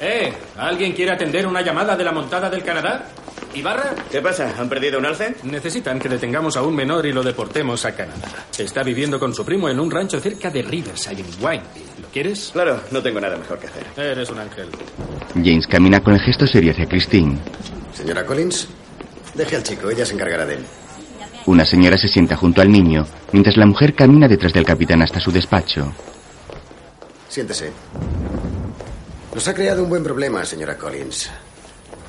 Eh, ¿alguien quiere atender una llamada de la montada del Canadá? ¿Ibarra? ¿Qué pasa? ¿Han perdido un alce? Necesitan que detengamos a un menor y lo deportemos a Canadá. Está viviendo con su primo en un rancho cerca de Riverside, en Wineville. ¿Lo quieres? Claro, no tengo nada mejor que hacer. Eres un ángel. James camina con el gesto serio hacia Christine. Señora Collins, deje al chico, ella se encargará de él. Una señora se sienta junto al niño, mientras la mujer camina detrás del capitán hasta su despacho. Siéntese. Nos ha creado un buen problema, señora Collins.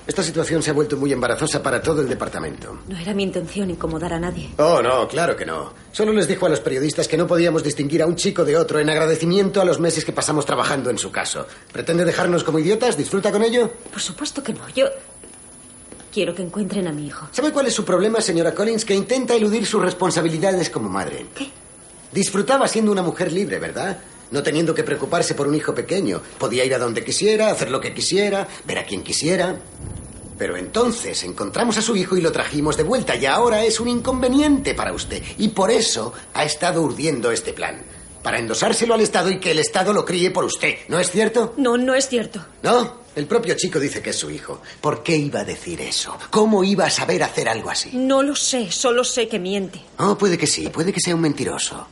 Esta situación se ha vuelto muy embarazosa para todo el departamento. No era mi intención incomodar a nadie. Oh, no, claro que no. Solo les dijo a los periodistas que no podíamos distinguir a un chico de otro en agradecimiento a los meses que pasamos trabajando en su caso. ¿Pretende dejarnos como idiotas? ¿Disfruta con ello? Por supuesto que no. Yo quiero que encuentren a mi hijo. ¿Sabe cuál es su problema, señora Collins? Que intenta eludir sus responsabilidades como madre. ¿Qué? Disfrutaba siendo una mujer libre, ¿verdad? No teniendo que preocuparse por un hijo pequeño. Podía ir a donde quisiera, hacer lo que quisiera, ver a quien quisiera. Pero entonces encontramos a su hijo y lo trajimos de vuelta y ahora es un inconveniente para usted. Y por eso ha estado urdiendo este plan. Para endosárselo al Estado y que el Estado lo críe por usted. ¿No es cierto? No, no es cierto. ¿No? El propio chico dice que es su hijo. ¿Por qué iba a decir eso? ¿Cómo iba a saber hacer algo así? No lo sé, solo sé que miente. Oh, puede que sí, puede que sea un mentiroso.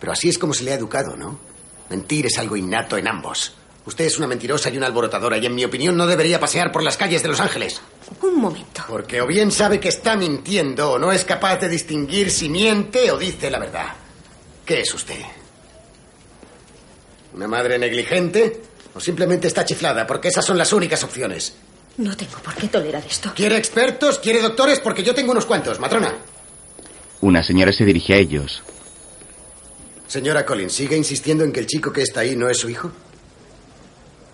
Pero así es como se le ha educado, ¿no? Mentir es algo innato en ambos. Usted es una mentirosa y una alborotadora y en mi opinión no debería pasear por las calles de Los Ángeles. Un momento. Porque o bien sabe que está mintiendo o no es capaz de distinguir si miente o dice la verdad. ¿Qué es usted? ¿Una madre negligente? ¿O simplemente está chiflada? Porque esas son las únicas opciones. No tengo por qué tolerar esto. ¿Quiere expertos? ¿Quiere doctores? Porque yo tengo unos cuantos, matrona. Una señora se dirige a ellos. Señora Collins, ¿sigue insistiendo en que el chico que está ahí no es su hijo?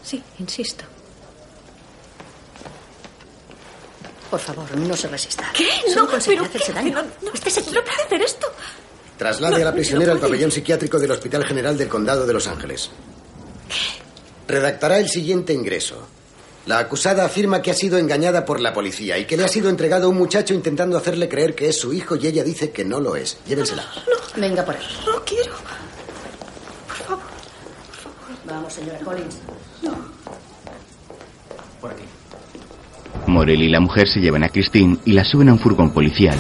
Sí, insisto. Por favor, no se resista. ¿Qué? Solo No, pero hacerse ¿qué? daño. No, no, Estése no puede hacer esto. Traslade a la prisionera al pabellón psiquiátrico del Hospital General del Condado de Los Ángeles. Redactará el siguiente ingreso. La acusada afirma que ha sido engañada por la policía y que le ha sido entregado a un muchacho intentando hacerle creer que es su hijo y ella dice que no lo es. Llévensela. Venga por ahí. No quiero. Vamos, señora Collins. Por aquí. Morel y la mujer se llevan a Christine y la suben a un furgón policial.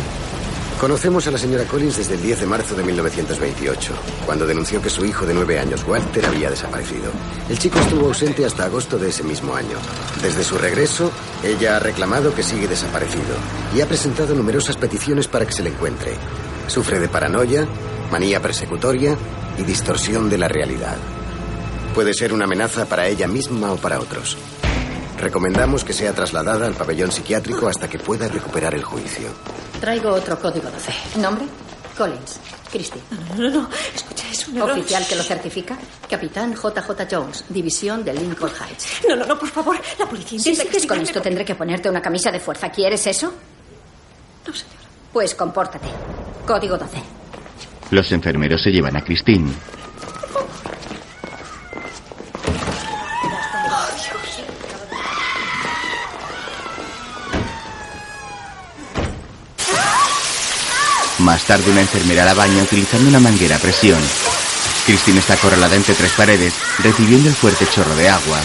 Conocemos a la señora Collins desde el 10 de marzo de 1928, cuando denunció que su hijo de nueve años, Walter, había desaparecido. El chico estuvo ausente hasta agosto de ese mismo año. Desde su regreso, ella ha reclamado que sigue desaparecido y ha presentado numerosas peticiones para que se le encuentre. Sufre de paranoia, manía persecutoria y distorsión de la realidad. Puede ser una amenaza para ella misma o para otros. Recomendamos que sea trasladada al pabellón psiquiátrico hasta que pueda recuperar el juicio. Traigo otro código 12. ¿Nombre? Collins. Christie. No, no, no. Escucha, es un error. Oficial que lo certifica. Capitán JJ Jones, división de Lincoln Heights. No, no, no, por favor. La policía Si sigues con esto, tendré que ponerte una camisa de fuerza. ¿Quieres eso? No, señora. Pues compórtate. Código 12. Los enfermeros se llevan a Christine. Más tarde una enfermera la baña utilizando una manguera a presión. Christine está acorralada entre tres paredes, recibiendo el fuerte chorro de agua.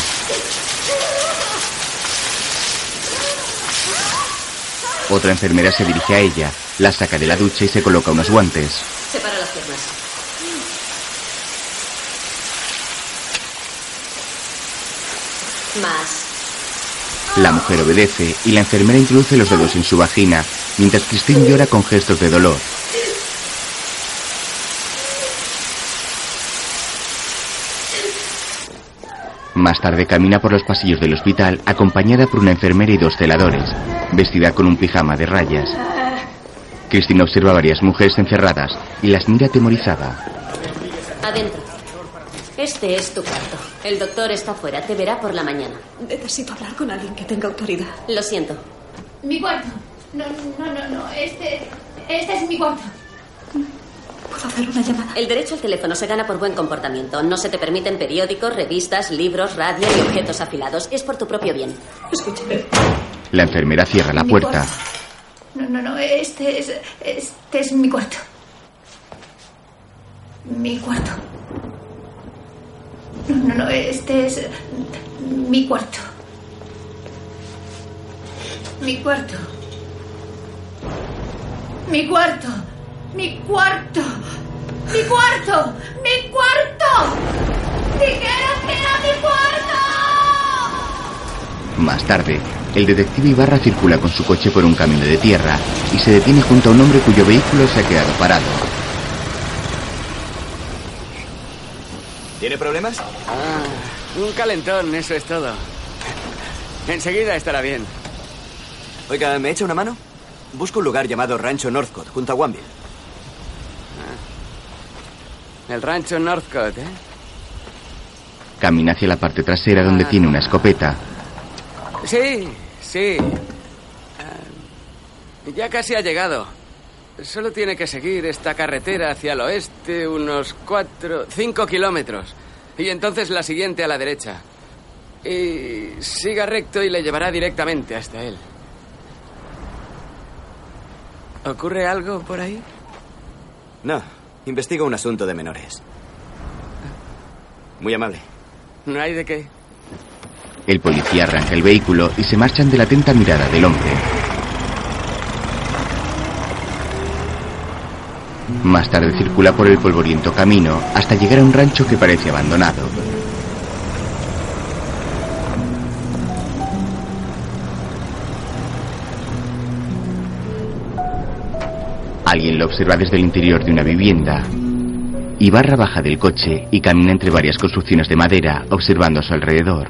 Otra enfermera se dirige a ella, la saca de la ducha y se coloca unos guantes. Separa las piernas. Más. La mujer obedece y la enfermera introduce los dedos en su vagina, mientras Christine llora con gestos de dolor. Más tarde camina por los pasillos del hospital acompañada por una enfermera y dos celadores, vestida con un pijama de rayas. Christine observa a varias mujeres encerradas y las mira atemorizada. Adentro. Este es tu cuarto. El doctor está fuera. Te verá por la mañana. Necesito hablar con alguien que tenga autoridad. Lo siento. Mi cuarto. No, no, no, no. Este, este es mi cuarto. ¿Puedo hacer una llamada? El derecho al teléfono se gana por buen comportamiento. No se te permiten periódicos, revistas, libros, radio y objetos afilados. Es por tu propio bien. Escúchame. La enfermera cierra la Mi puerta. No, no, no. Este es, este es mi cuarto. Mi cuarto. No, no, no. Este es mi cuarto. Mi cuarto. Mi cuarto. Mi cuarto. Mi cuarto. Mi cuarto. Dijera que era mi cuarto. Más tarde, el detective Ibarra circula con su coche por un camino de tierra y se detiene junto a un hombre cuyo vehículo se ha quedado parado. ¿Tiene problemas? Ah, un calentón, eso es todo. Enseguida estará bien. Oiga, ¿me echa una mano? Busco un lugar llamado Rancho Northcott, junto a Wanville. El rancho Northcott, ¿eh? Camina hacia la parte trasera donde Ah. tiene una escopeta. Sí, sí. Ah, ya casi ha llegado. Solo tiene que seguir esta carretera hacia el oeste unos cuatro, cinco kilómetros. Y entonces la siguiente a la derecha. Y siga recto y le llevará directamente hasta él. ¿Ocurre algo por ahí? No, investigo un asunto de menores. Muy amable. No hay de qué. El policía arranca el vehículo y se marchan de la atenta mirada del hombre. Más tarde circula por el polvoriento camino hasta llegar a un rancho que parece abandonado. Alguien lo observa desde el interior de una vivienda. Ibarra baja del coche y camina entre varias construcciones de madera, observando a su alrededor.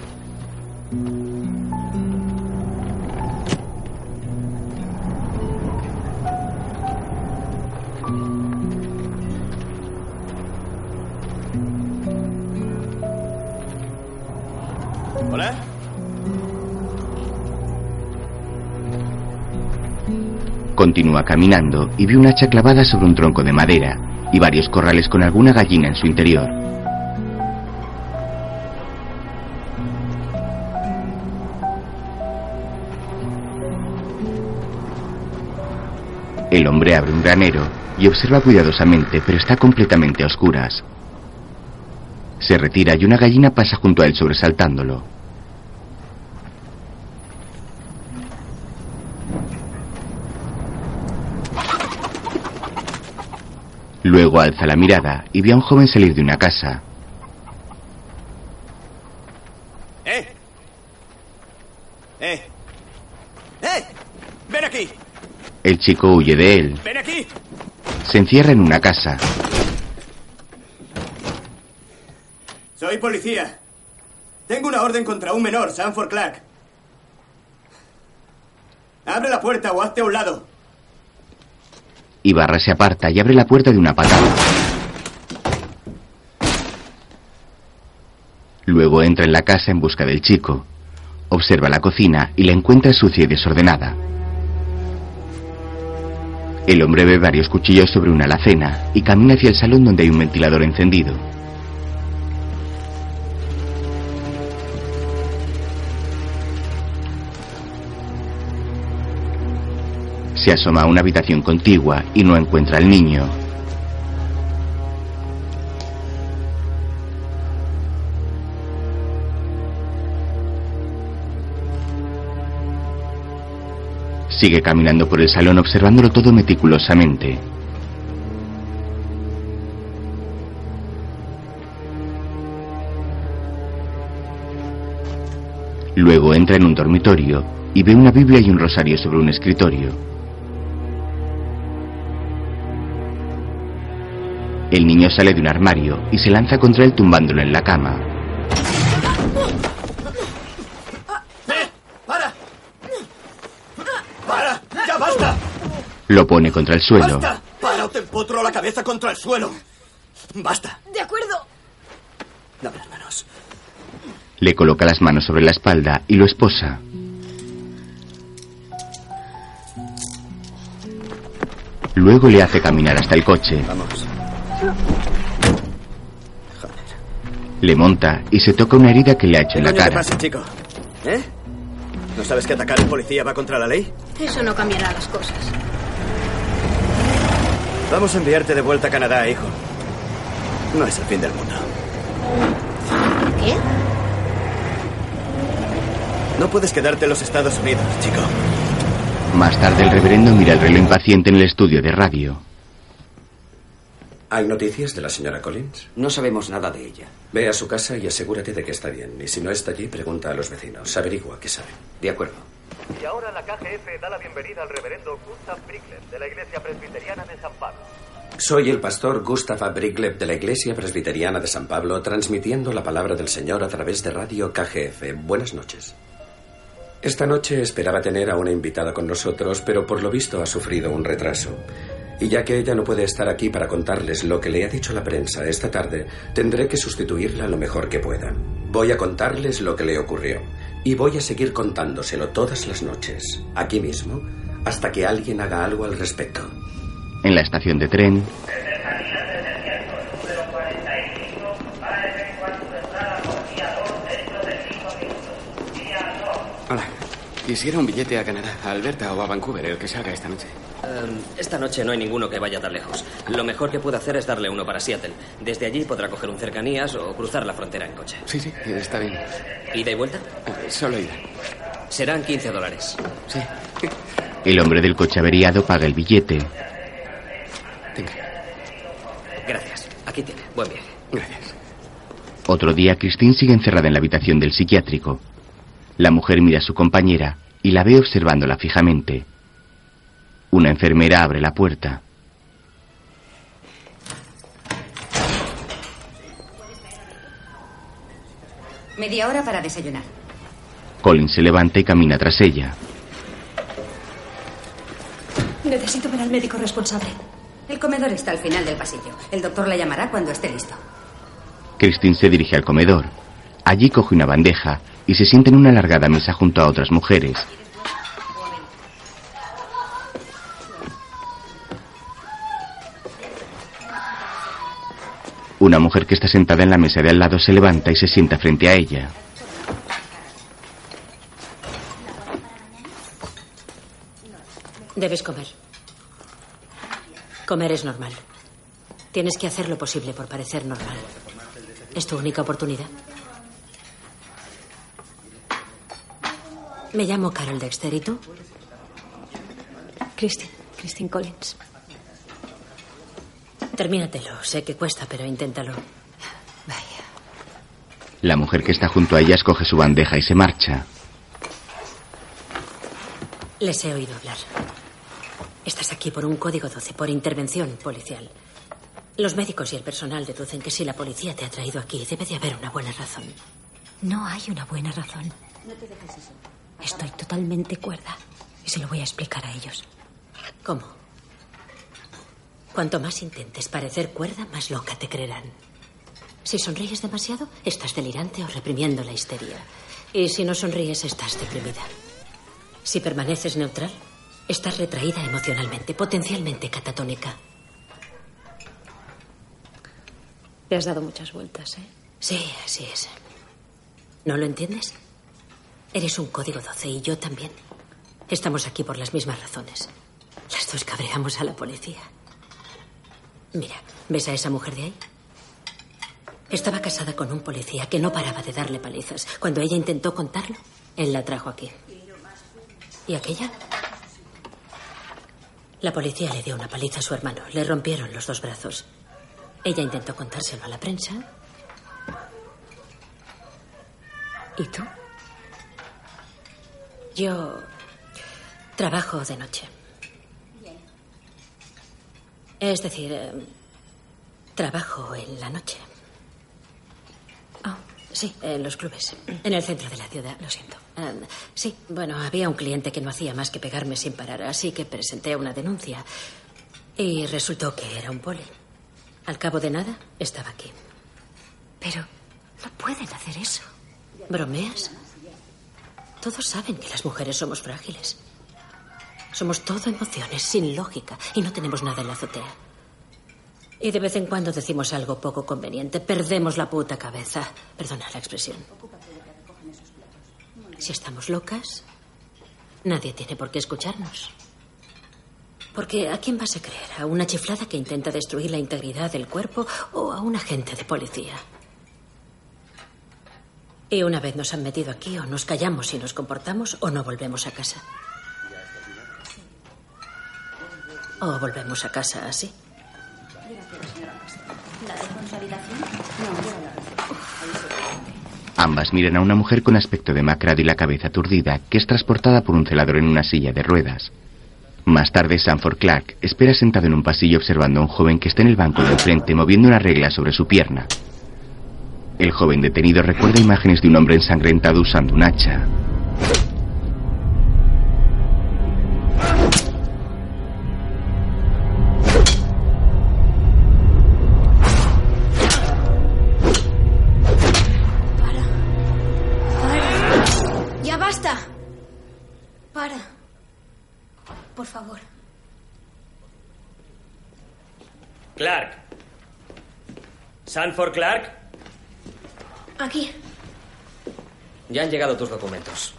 Continúa caminando y ve un hacha clavada sobre un tronco de madera. y varios corrales con alguna gallina en su interior. El hombre abre un granero y observa cuidadosamente, pero está completamente a oscuras. Se retira y una gallina pasa junto a él sobresaltándolo. Luego alza la mirada y ve a un joven salir de una casa. ¡Eh! ¡Eh! ¡Eh! ¡Ven aquí! El chico huye de él. ¡Ven aquí! Se encierra en una casa. Soy policía. Tengo una orden contra un menor, Sanford Clark. Abre la puerta o hazte a un lado. Ibarra se aparta y abre la puerta de una patada. Luego entra en la casa en busca del chico. Observa la cocina y la encuentra sucia y desordenada. El hombre ve varios cuchillos sobre una alacena y camina hacia el salón donde hay un ventilador encendido. Se asoma a una habitación contigua y no encuentra al niño. Sigue caminando por el salón observándolo todo meticulosamente. Luego entra en un dormitorio y ve una Biblia y un rosario sobre un escritorio. El niño sale de un armario y se lanza contra él tumbándolo en la cama. ¡Para! ¡Para! ¡Ya basta! Lo pone contra el suelo. ¡Basta! ¡Para o te empotro la cabeza contra el suelo! ¡Basta! De acuerdo. Dame las manos. Le coloca las manos sobre la espalda y lo esposa. Luego le hace caminar hasta el coche. Vamos. Le monta y se toca una herida que le ha hecho en la ¿Qué cara. pasa, chico? ¿Eh? ¿No sabes que atacar a un policía va contra la ley? Eso no cambiará las cosas. Vamos a enviarte de vuelta a Canadá, hijo. No es el fin del mundo. ¿Qué? No puedes quedarte en los Estados Unidos, chico. Más tarde el reverendo mira el reloj impaciente en el estudio de radio. ¿Hay noticias de la señora Collins? No sabemos nada de ella. Ve a su casa y asegúrate de que está bien. Y si no está allí, pregunta a los vecinos. Averigua qué saben. De acuerdo. Y ahora la KGF da la bienvenida al reverendo Gustav Brickler de la Iglesia Presbiteriana de San Pablo. Soy el pastor Gustav Brigleb de la Iglesia Presbiteriana de San Pablo, transmitiendo la palabra del Señor a través de Radio KGF. Buenas noches. Esta noche esperaba tener a una invitada con nosotros, pero por lo visto ha sufrido un retraso. Y ya que ella no puede estar aquí para contarles lo que le ha dicho la prensa esta tarde, tendré que sustituirla lo mejor que pueda. Voy a contarles lo que le ocurrió. Y voy a seguir contándoselo todas las noches, aquí mismo, hasta que alguien haga algo al respecto. En la estación de tren, Hola. Quisiera un billete a Canadá, a Alberta o a Vancouver, el que salga esta noche. Em, esta noche no hay ninguno que vaya tan lejos. Lo mejor que puedo hacer es darle uno para Seattle. Desde allí podrá coger un cercanías o cruzar la frontera en coche. Sí, sí, está bien. ¿Ida y vuelta? Solo ida. Serán 15 dólares. Sí. el hombre del coche averiado paga el billete. Gracias. Aquí tiene. Buen viaje. Gracias. Otro día, Christine sigue encerrada en la habitación del psiquiátrico. La mujer mira a su compañera y la ve observándola fijamente. Una enfermera abre la puerta. Media hora para desayunar. Colin se levanta y camina tras ella. Necesito ver al médico responsable. El comedor está al final del pasillo. El doctor la llamará cuando esté listo. Christine se dirige al comedor. Allí coge una bandeja y se sienta en una alargada mesa junto a otras mujeres. Una mujer que está sentada en la mesa de al lado se levanta y se sienta frente a ella. Debes comer. Comer es normal. Tienes que hacer lo posible por parecer normal. Es tu única oportunidad. Me llamo Carol Dexter. ¿Y tú? Christine. Christine Collins. Termínatelo. Sé que cuesta, pero inténtalo. La mujer que está junto a ella escoge su bandeja y se marcha. Les he oído hablar. Estás aquí por un código 12, por intervención policial. Los médicos y el personal deducen que si la policía te ha traído aquí, debe de haber una buena razón. No hay una buena razón. No te dejes eso. Estoy totalmente cuerda. Y se lo voy a explicar a ellos. ¿Cómo? Cuanto más intentes parecer cuerda, más loca te creerán. Si sonríes demasiado, estás delirante o reprimiendo la histeria. Y si no sonríes, estás deprimida. Si permaneces neutral, estás retraída emocionalmente, potencialmente catatónica. Te has dado muchas vueltas, ¿eh? Sí, así es. ¿No lo entiendes? Eres un código 12 y yo también. Estamos aquí por las mismas razones. Las dos cabreamos a la policía. Mira, ¿ves a esa mujer de ahí? Estaba casada con un policía que no paraba de darle palizas. Cuando ella intentó contarlo, él la trajo aquí. ¿Y aquella? La policía le dio una paliza a su hermano. Le rompieron los dos brazos. Ella intentó contárselo a la prensa. ¿Y tú? Yo trabajo de noche. Es decir, eh, trabajo en la noche. Oh, sí, en los clubes. En el centro de la ciudad, lo siento. Eh, sí, bueno, había un cliente que no hacía más que pegarme sin parar, así que presenté una denuncia. Y resultó que era un poli. Al cabo de nada, estaba aquí. Pero no pueden hacer eso. ¿Bromeas? Todos saben que las mujeres somos frágiles. Somos todo emociones, sin lógica, y no tenemos nada en la azotea. Y de vez en cuando decimos algo poco conveniente. Perdemos la puta cabeza. Perdona la expresión. Si estamos locas, nadie tiene por qué escucharnos. Porque ¿a quién vas a creer? ¿A una chiflada que intenta destruir la integridad del cuerpo o a un agente de policía? Y una vez nos han metido aquí, o nos callamos y nos comportamos, o no volvemos a casa. O volvemos a casa así. Ambas miran a una mujer con aspecto demacrado y la cabeza aturdida, que es transportada por un celador en una silla de ruedas. Más tarde, Sanford Clark espera sentado en un pasillo observando a un joven que está en el banco de enfrente moviendo una regla sobre su pierna. El joven detenido recuerda imágenes de un hombre ensangrentado usando un hacha. Ya basta. Para. Por favor. Clark. Sanford Clark. Aquí. Ya han llegado tus documentos.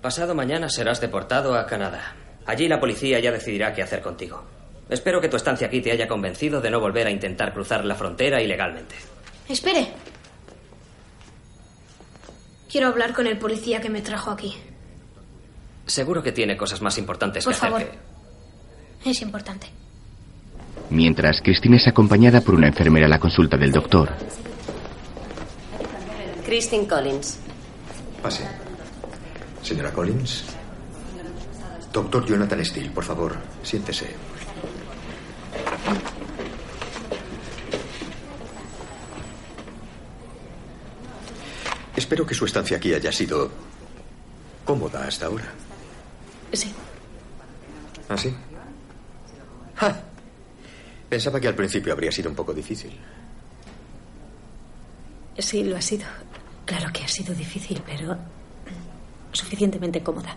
Pasado mañana serás deportado a Canadá. Allí la policía ya decidirá qué hacer contigo. Espero que tu estancia aquí te haya convencido de no volver a intentar cruzar la frontera ilegalmente. Espere. Quiero hablar con el policía que me trajo aquí. Seguro que tiene cosas más importantes Por que hacer favor. que... Es importante. Mientras, Christine es acompañada por una enfermera a la consulta del doctor. Christine Collins. Pase. Señora Collins. Doctor Jonathan Steele, por favor, siéntese. Espero que su estancia aquí haya sido cómoda hasta ahora. Sí. ¿Ah, sí? Ja. Pensaba que al principio habría sido un poco difícil. Sí, lo ha sido. Claro que ha sido difícil, pero suficientemente cómoda.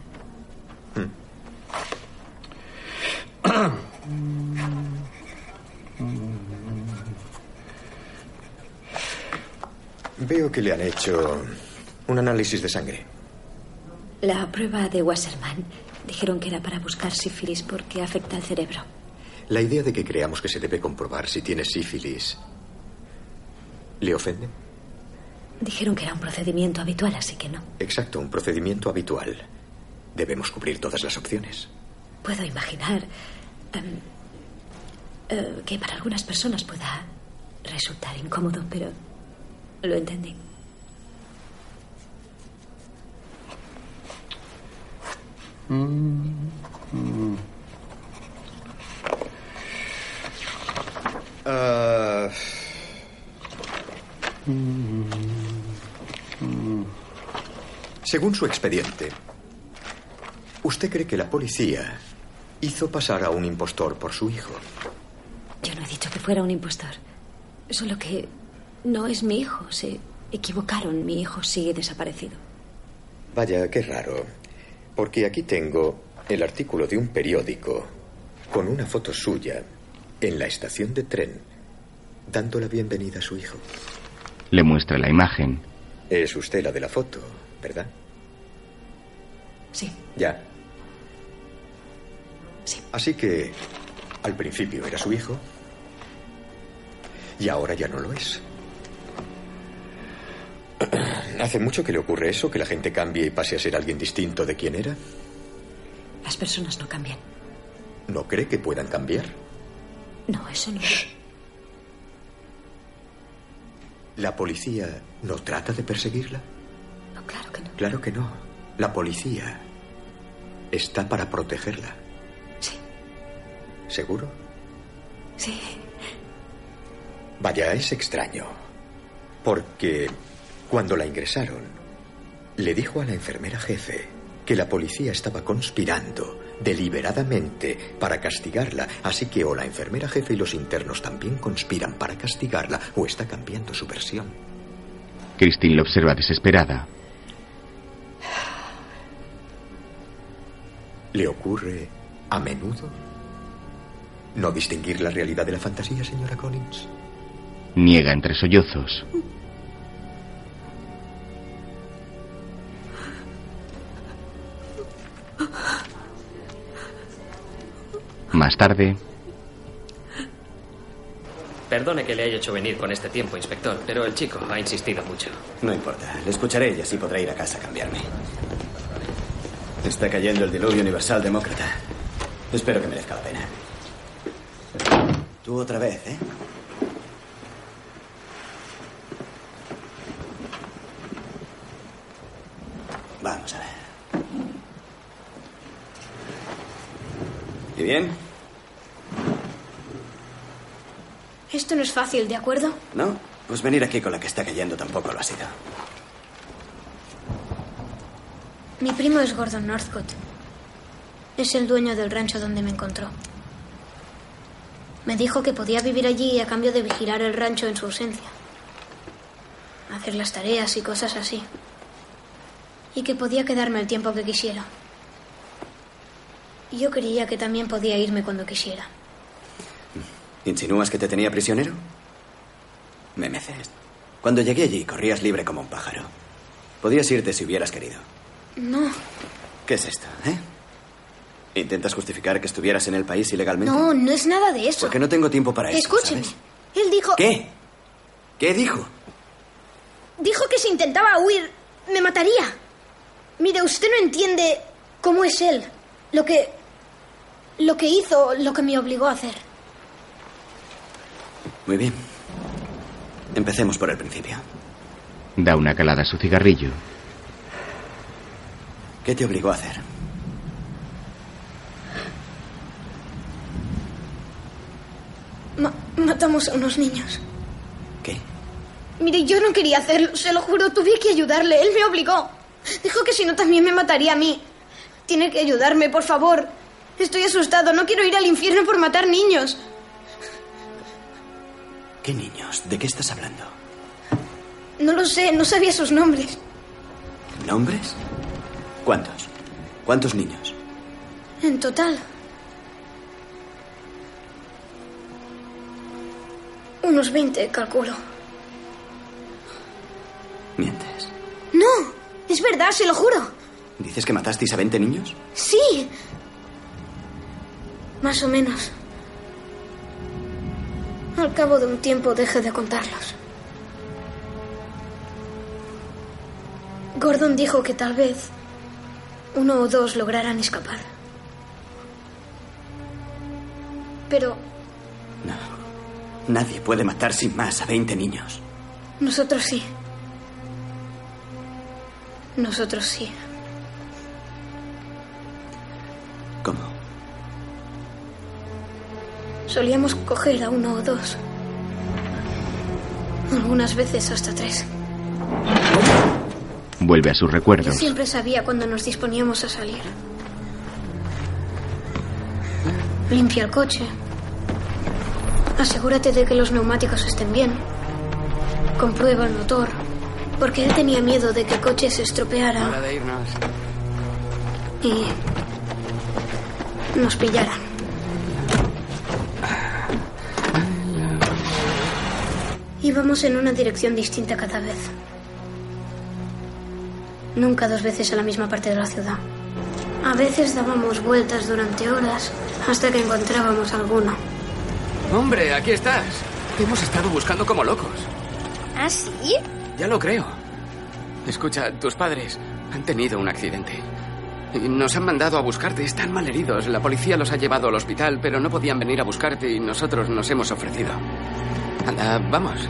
Veo que le han hecho un análisis de sangre. La prueba de Wasserman dijeron que era para buscar sífilis porque afecta al cerebro. La idea de que creamos que se debe comprobar si tiene sífilis le ofende. Dijeron que era un procedimiento habitual, así que no. Exacto, un procedimiento habitual. Debemos cubrir todas las opciones. Puedo imaginar em, eh, que para algunas personas pueda resultar incómodo, pero lo entendí. Ah. Según su expediente, ¿usted cree que la policía hizo pasar a un impostor por su hijo? Yo no he dicho que fuera un impostor. Solo que no es mi hijo. Se equivocaron. Mi hijo sigue desaparecido. Vaya, qué raro. Porque aquí tengo el artículo de un periódico con una foto suya en la estación de tren dando la bienvenida a su hijo. Le muestra la imagen. Es usted la de la foto, ¿verdad? Sí. Ya. Sí. Así que al principio era su hijo y ahora ya no lo es. ¿Hace mucho que le ocurre eso, que la gente cambie y pase a ser alguien distinto de quien era? Las personas no cambian. ¿No cree que puedan cambiar? No, eso no. ¿La policía no trata de perseguirla? No, claro que no. Claro que no. La policía está para protegerla. Sí. ¿Seguro? Sí. Vaya, es extraño. Porque cuando la ingresaron, le dijo a la enfermera jefe que la policía estaba conspirando deliberadamente para castigarla, así que o la enfermera jefe y los internos también conspiran para castigarla o está cambiando su versión. Christine lo observa desesperada. ¿Le ocurre a menudo no distinguir la realidad de la fantasía, señora Collins? Niega entre sollozos. Más tarde, Perdone que le haya hecho venir con este tiempo, inspector, pero el chico ha insistido mucho. No importa, le escucharé y así podré ir a casa a cambiarme. Está cayendo el diluvio universal demócrata. Espero que merezca la pena. Tú otra vez, ¿eh? Vamos a ver. ¿Y bien? Esto no es fácil, ¿de acuerdo? ¿No? Pues venir aquí con la que está cayendo tampoco lo ha sido. Mi primo es Gordon Northcott. Es el dueño del rancho donde me encontró. Me dijo que podía vivir allí a cambio de vigilar el rancho en su ausencia. Hacer las tareas y cosas así. Y que podía quedarme el tiempo que quisiera. Yo creía que también podía irme cuando quisiera. ¿Insinúas que te tenía prisionero? Me meces. Cuando llegué allí, corrías libre como un pájaro. Podías irte si hubieras querido. No, ¿Qué es esto, eh? ¿Intentas justificar que estuvieras en el país ilegalmente? no, no es nada de eso. Porque no tengo tiempo para eso. Escúcheme. ¿sabes? Él dijo. ¿Qué? ¿Qué dijo? Dijo que si intentaba huir, me mataría. Mire, usted no entiende cómo es él. Lo que. Lo que hizo, lo que me obligó a hacer. Muy bien. Empecemos por el principio. da una calada a su cigarrillo. ¿Qué te obligó a hacer? Ma- matamos a unos niños. ¿Qué? Mire, yo no quería hacerlo, se lo juro. Tuve que ayudarle. Él me obligó. Dijo que si no también me mataría a mí. Tiene que ayudarme, por favor. Estoy asustado. No quiero ir al infierno por matar niños. ¿Qué niños? ¿De qué estás hablando? No lo sé, no sabía sus nombres. ¿Nombres? ¿Cuántos? ¿Cuántos niños? En total. Unos 20, calculo. Mientes. No, es verdad, se lo juro. ¿Dices que matasteis a 20 niños? Sí. Más o menos. Al cabo de un tiempo dejé de contarlos. Gordon dijo que tal vez uno o dos lograran escapar. Pero Nadie puede matar sin más a 20 niños. nosotros sí. Nosotros sí. ¿Cómo? Solíamos coger a uno o dos. Algunas veces hasta tres. Vuelve a sus Yo recuerdos. siempre sabía cuando nos disponíamos a salir. Limpia el coche. Asegúrate de que los neumáticos estén bien. Comprueba el motor. Porque él tenía miedo de que el coche se estropeara Hora de irnos. y nos pillaran. Íbamos en una dirección distinta cada vez. Nunca dos veces a la misma parte de la ciudad. A veces dábamos vueltas durante horas hasta que encontrábamos alguno. Hombre, aquí estás. Hemos estado buscando como locos. ¿Ah, sí? Ya lo creo. Escucha, tus padres han tenido un accidente. Y nos han mandado a buscarte. Están malheridos. La policía los ha llevado al hospital, pero no podían venir a buscarte y nosotros nos hemos ofrecido. Anda, vamos.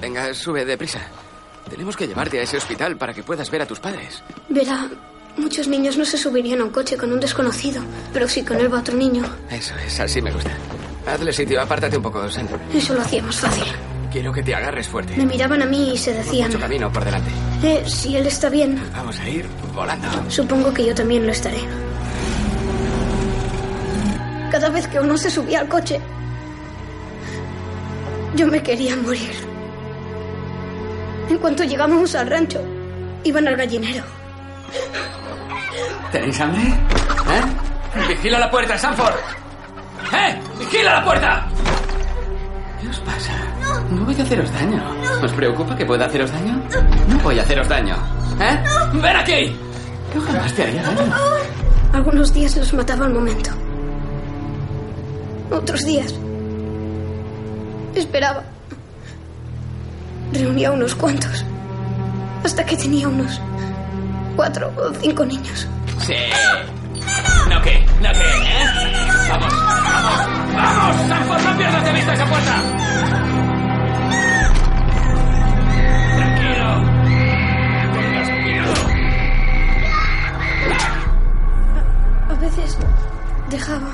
Venga, sube deprisa. Tenemos que llevarte a ese hospital para que puedas ver a tus padres. Verá, muchos niños no se subirían a un coche con un desconocido, pero si con él va otro niño, Eso es, así me gusta. Hazle sitio, apártate un poco, Sandra. eso lo hacía más fácil. Quiero que te agarres fuerte. Me miraban a mí y se decían, Mucho camino por delante. eh, si él está bien, Vamos a ir volando. supongo que yo también lo estaré. Cada vez que uno se subía al coche, yo me quería morir. En cuanto llegamos al rancho, iban al gallinero. ¿Tenéis hambre? ¿Eh? ¡Vigila la puerta, Sanford! ¡Eh! ¡Vigila la puerta! ¿Qué os pasa? No voy a haceros daño. ¿Os preocupa que pueda haceros daño? No voy a haceros daño. ¿Eh? ¡Ven aquí! Yo jamás te haría daño. Algunos días los mataba al momento. Otros días esperaba. Reunía unos cuantos. Hasta que tenía unos cuatro o cinco niños. Sí. ¿No qué? ¿No qué? ¿Eh? Vamos, vamos, vamos. Sanford, no pierdas de vista esa puerta. Tranquilo. Tengas cuidado. A veces dejaba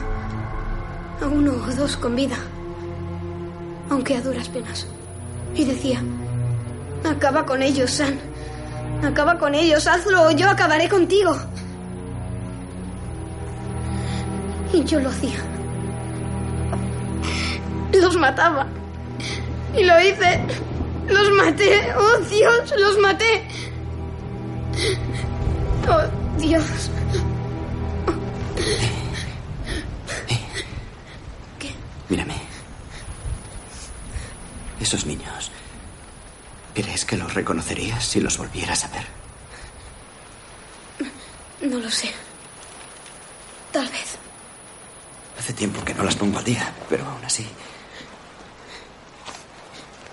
a uno o dos con vida, aunque a duras penas. Y decía, acaba con ellos, San. Acaba con ellos, hazlo o yo acabaré contigo. Y yo lo hacía. Los mataba. Y lo hice. Los maté. Oh, Dios, los maté. Oh, Dios. Mírame. Esos niños. ¿Crees que los reconocerías si los volvieras a ver? No lo sé. Tal vez. Hace tiempo que no las pongo al día, pero aún así.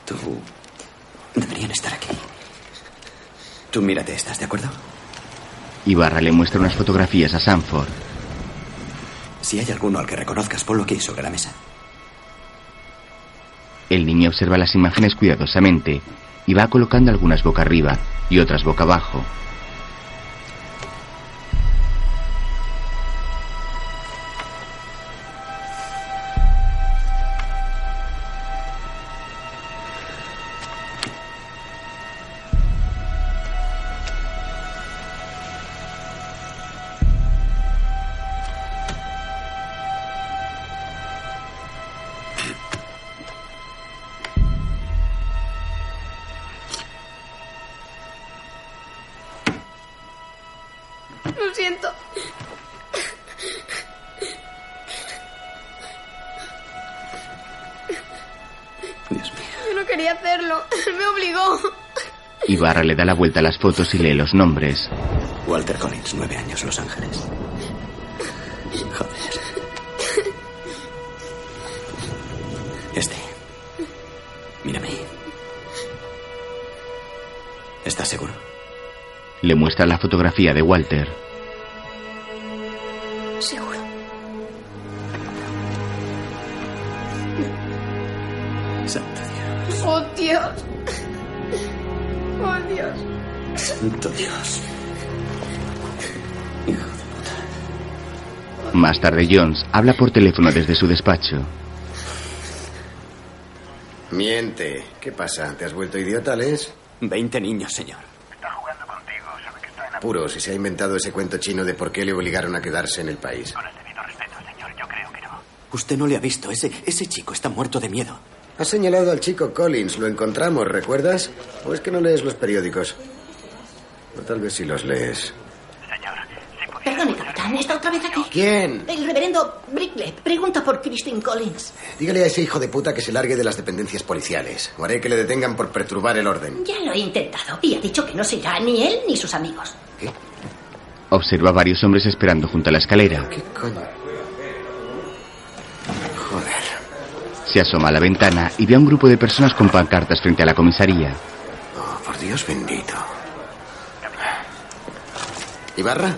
Tú. Deberían estar aquí. Tú mírate estas, ¿de acuerdo? Ibarra le muestra unas fotografías a Sanford. Si hay alguno al que reconozcas, ponlo aquí sobre la mesa. El niño observa las imágenes cuidadosamente y va colocando algunas boca arriba y otras boca abajo. Vuelta a las fotos y lee los nombres. Walter Collins, nueve años, Los Ángeles. Joder. Este. Mírame. ¿Estás seguro? Le muestra la fotografía de Walter. Más tarde Jones habla por teléfono desde su despacho. Miente. ¿Qué pasa? ¿Te has vuelto idiota, Les? Veinte niños, señor. Puro, si se ha inventado ese cuento chino de por qué le obligaron a quedarse en el país. Usted no le ha visto. Ese, ese chico está muerto de miedo. Has señalado al chico Collins. Lo encontramos, ¿recuerdas? ¿O es que no lees los periódicos? O tal vez si los lees. ¿Quién? El reverendo Brickley pregunta por Christine Collins. Dígale a ese hijo de puta que se largue de las dependencias policiales. O haré que le detengan por perturbar el orden. Ya lo he intentado y ha dicho que no se irá ni él ni sus amigos. Observa a varios hombres esperando junto a la escalera. ¿Qué coño? Joder. Se asoma a la ventana y ve a un grupo de personas con pancartas frente a la comisaría. Oh, por Dios bendito. ¿Ibarra?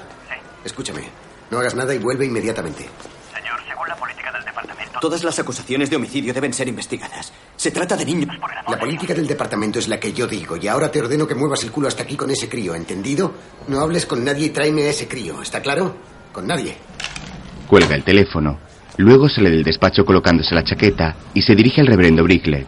Escúchame. No hagas nada y vuelve inmediatamente. Señor, según la política del departamento, Todas las acusaciones de homicidio deben ser investigadas. Se trata de niños. La política del departamento es la que yo digo y ahora te ordeno que muevas el culo hasta aquí con ese crío, ¿entendido? No hables con nadie y tráeme a ese crío, ¿está claro? Con nadie. Cuelga el teléfono. Luego sale del despacho colocándose la chaqueta y se dirige al reverendo Brickley.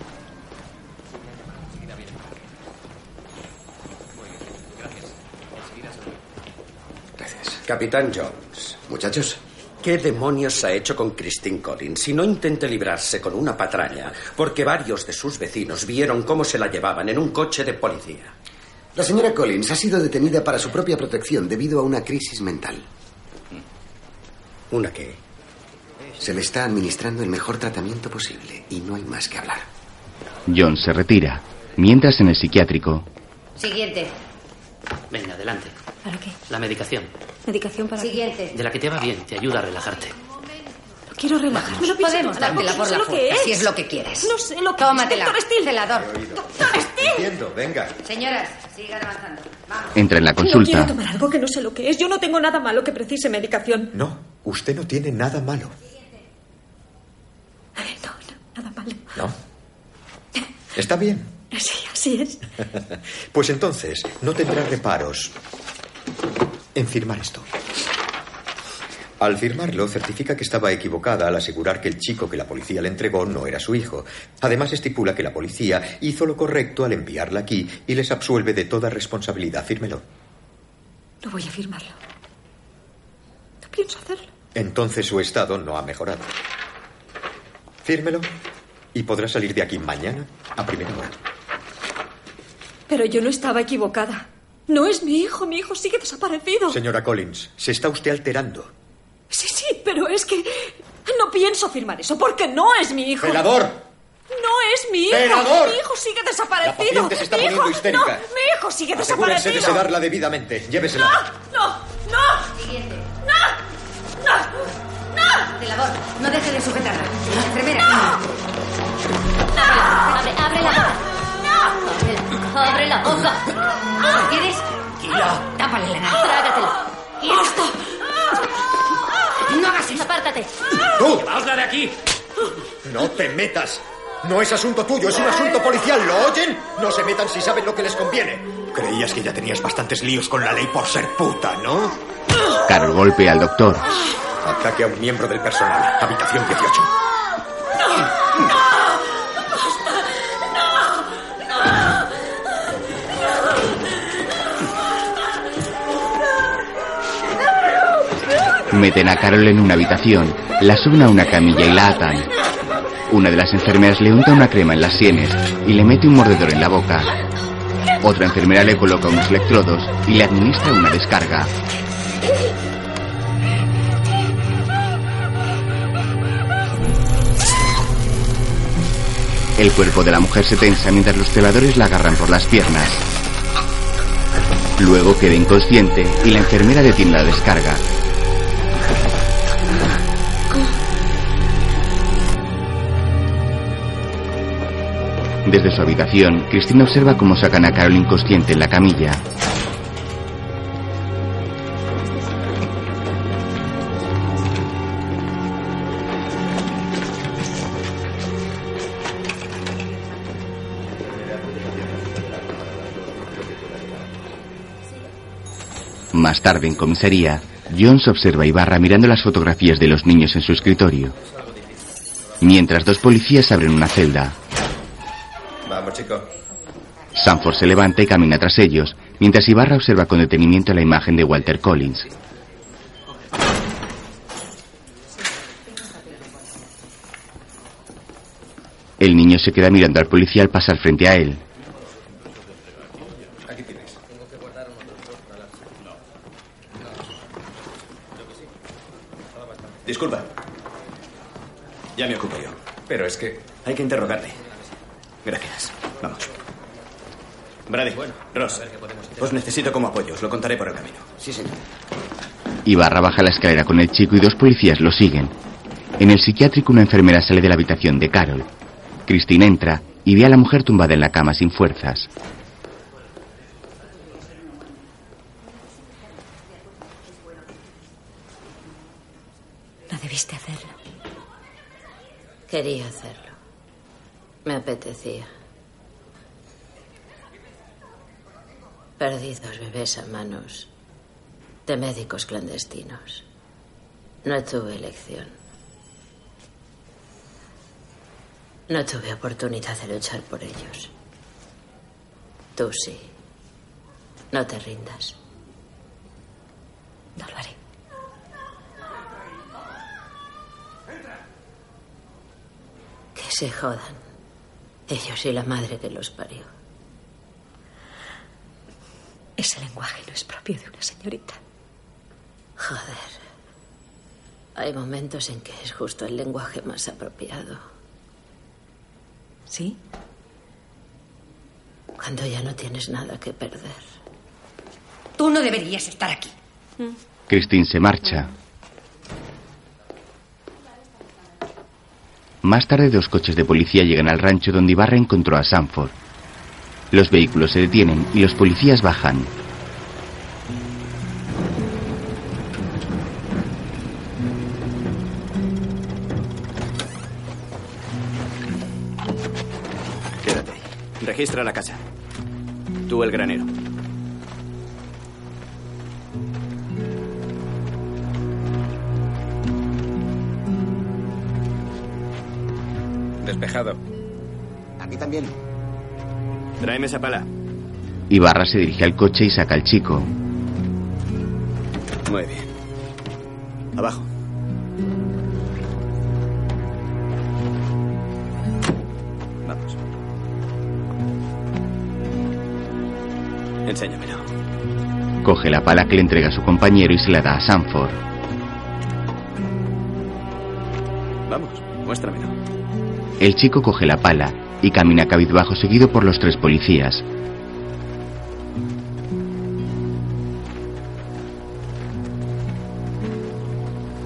Capitán Jones. Muchachos. ¿Qué demonios ha hecho con Christine Collins? Si no intente librarse con una patraña, porque varios de sus vecinos vieron cómo se la llevaban en un coche de policía. La señora Collins ha sido detenida para su propia protección debido a una crisis mental. ¿Una qué? Se le está administrando el mejor tratamiento posible y no hay más que hablar. John se retira. Mientras en el psiquiátrico, Siguiente. Venga, adelante. ¿Para qué? La medicación. ¿Medicación para qué? Siguiente. De la que te va bien, te ayuda a relajarte. No quiero relajarme. Pienso Podemos dártela no por la lo que fuerza, es. si es lo que quieres. No sé lo que Tómatela. es. Doctor Steele. Celador. Entiendo, venga. Señoras, sigan avanzando. Vamos. entra en la No quiero consulta. tomar algo que no sé lo que es. Yo no tengo nada malo que precise medicación. No, usted no tiene nada malo. Nada malo. No. Está bien. Sí, así es. Pues entonces, no tendrá reparos en firmar esto. Al firmarlo, certifica que estaba equivocada al asegurar que el chico que la policía le entregó no era su hijo. Además, estipula que la policía hizo lo correcto al enviarla aquí y les absuelve de toda responsabilidad. Fírmelo. No voy a firmarlo. No pienso hacerlo. Entonces su estado no ha mejorado. Fírmelo y podrá salir de aquí mañana a primera hora. Pero yo no estaba equivocada. No es mi hijo. Mi hijo sigue desaparecido. Señora Collins, se está usted alterando. Sí, sí, pero es que no pienso firmar eso porque no es mi hijo. ¡Velador! No es mi hijo. ¡Velador! Mi hijo sigue desaparecido. La paciente se está mi poniendo hijo, histérica. No, mi hijo sigue Asegúrense de desaparecido. sedarla debidamente. Llévesela. No, no. Siguiente. No, no, no. Celador, no deje de sujetarla. Enfermera. Abre, abre la boca. Abre la boca. ¿Lo quieres? Tápale la nariz. Trágatelo. ¡Basta! No hagas eso. Apártate. ¡Tú! ¡Llevaosla de aquí! No te metas. No es asunto tuyo, es un asunto policial. ¿Lo oyen? No se metan si saben lo que les conviene. Creías que ya tenías bastantes líos con la ley por ser puta, ¿no? Carol golpea al doctor. Ataque a un miembro del personal. Habitación 18. Meten a Carol en una habitación, la suben a una camilla y la atan. Una de las enfermeras le unta una crema en las sienes y le mete un mordedor en la boca. Otra enfermera le coloca unos electrodos y le administra una descarga. El cuerpo de la mujer se tensa mientras los celadores la agarran por las piernas. Luego queda inconsciente y la enfermera detiene la descarga. Desde su habitación, Cristina observa cómo sacan a Carol inconsciente en la camilla. Más tarde, en comisaría, Jones observa a Ibarra mirando las fotografías de los niños en su escritorio. Mientras dos policías abren una celda. Vamos. Sanford se levanta y camina tras ellos, mientras Ibarra observa con detenimiento la imagen de Walter Collins. El niño se queda mirando al policía al pasar frente a él. Disculpa. Ya me ocupo yo. Pero es que... Hay que interrogarle. Gracias. Vamos. Brady, Ross, os necesito como apoyo. Os lo contaré por el camino. Sí, señor. Ibarra baja la escalera con el chico y dos policías lo siguen. En el psiquiátrico una enfermera sale de la habitación de Carol. Christine entra y ve a la mujer tumbada en la cama sin fuerzas. No debiste hacerlo. Quería hacerlo. Me apetecía. Perdí dos bebés a manos de médicos clandestinos. No tuve elección. No tuve oportunidad de luchar por ellos. Tú sí. No te rindas. No lo haré. Que se jodan. Ellos y la madre que los parió. Ese lenguaje no es propio de una señorita. Joder. Hay momentos en que es justo el lenguaje más apropiado. ¿Sí? Cuando ya no tienes nada que perder. Tú no deberías estar aquí. Christine se marcha. Más tarde, dos coches de policía llegan al rancho donde Ibarra encontró a Sanford. Los vehículos se detienen y los policías bajan. Quédate. Registra la casa. Tú el granero. Despejado. Aquí también. Tráeme esa pala. Ibarra se dirige al coche y saca al chico. Muy bien. Abajo. Vamos. Enséñamelo. Coge la pala que le entrega a su compañero y se la da a Sanford. Vamos, muéstramelo. El chico coge la pala y camina cabizbajo seguido por los tres policías.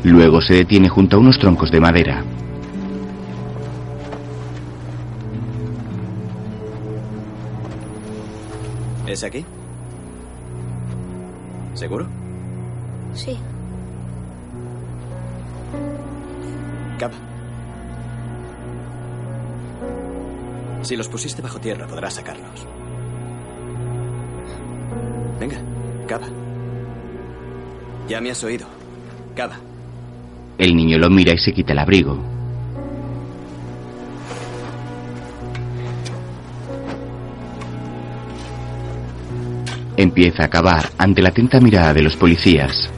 Luego se detiene junto a unos troncos de madera. ¿Es aquí? ¿Seguro? Sí. Si los pusiste bajo tierra, podrás sacarlos. Venga, cava. Ya me has oído. Cava. El niño lo mira y se quita el abrigo. Empieza a cavar ante la atenta mirada de los policías.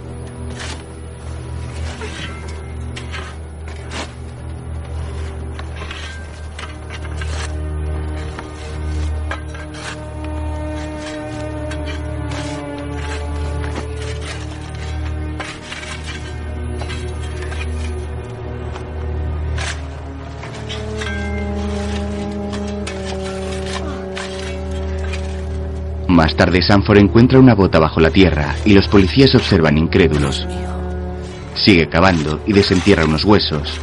Tarde, Sanford encuentra una bota bajo la tierra y los policías observan incrédulos. Sigue cavando y desentierra unos huesos.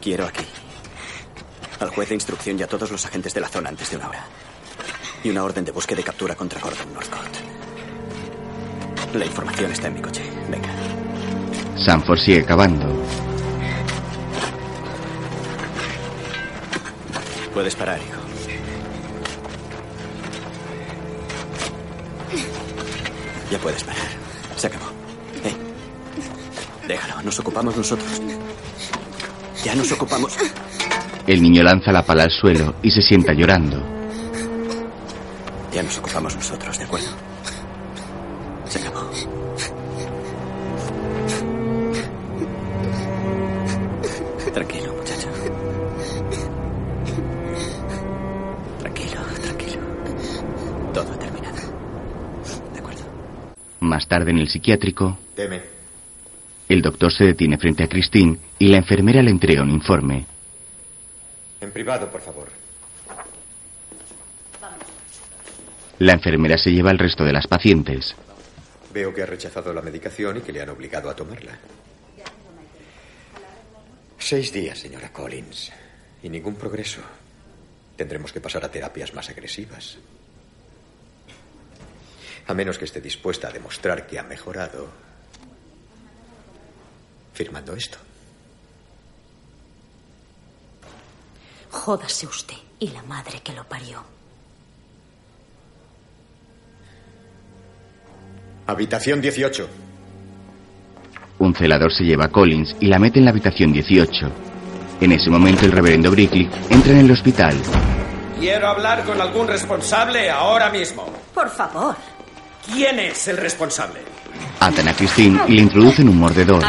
Quiero aquí. Al juez de instrucción y a todos los agentes de la zona antes de una hora. Y una orden de búsqueda y captura contra Gordon Northcott. La información está en mi coche. Venga. Sanford sigue cavando. Puedes parar, hijo. Ya puedes parar. Se acabó. Eh. Déjalo, nos ocupamos nosotros. Ya nos ocupamos. El niño lanza la pala al suelo y se sienta llorando. Ya nos ocupamos nosotros, ¿de acuerdo? Tarde en el psiquiátrico, Deme. el doctor se detiene frente a Christine y la enfermera le entrega un informe. En privado, por favor. La enfermera se lleva al resto de las pacientes. Veo que ha rechazado la medicación y que le han obligado a tomarla. Seis días, señora Collins. Y ningún progreso. Tendremos que pasar a terapias más agresivas. A menos que esté dispuesta a demostrar que ha mejorado. Firmando esto. Jódase usted y la madre que lo parió. Habitación 18. Un celador se lleva a Collins y la mete en la habitación 18. En ese momento el reverendo Brickley entra en el hospital. Quiero hablar con algún responsable ahora mismo. Por favor. ¿Quién es el responsable? Atan a Christine y le introducen un mordedor.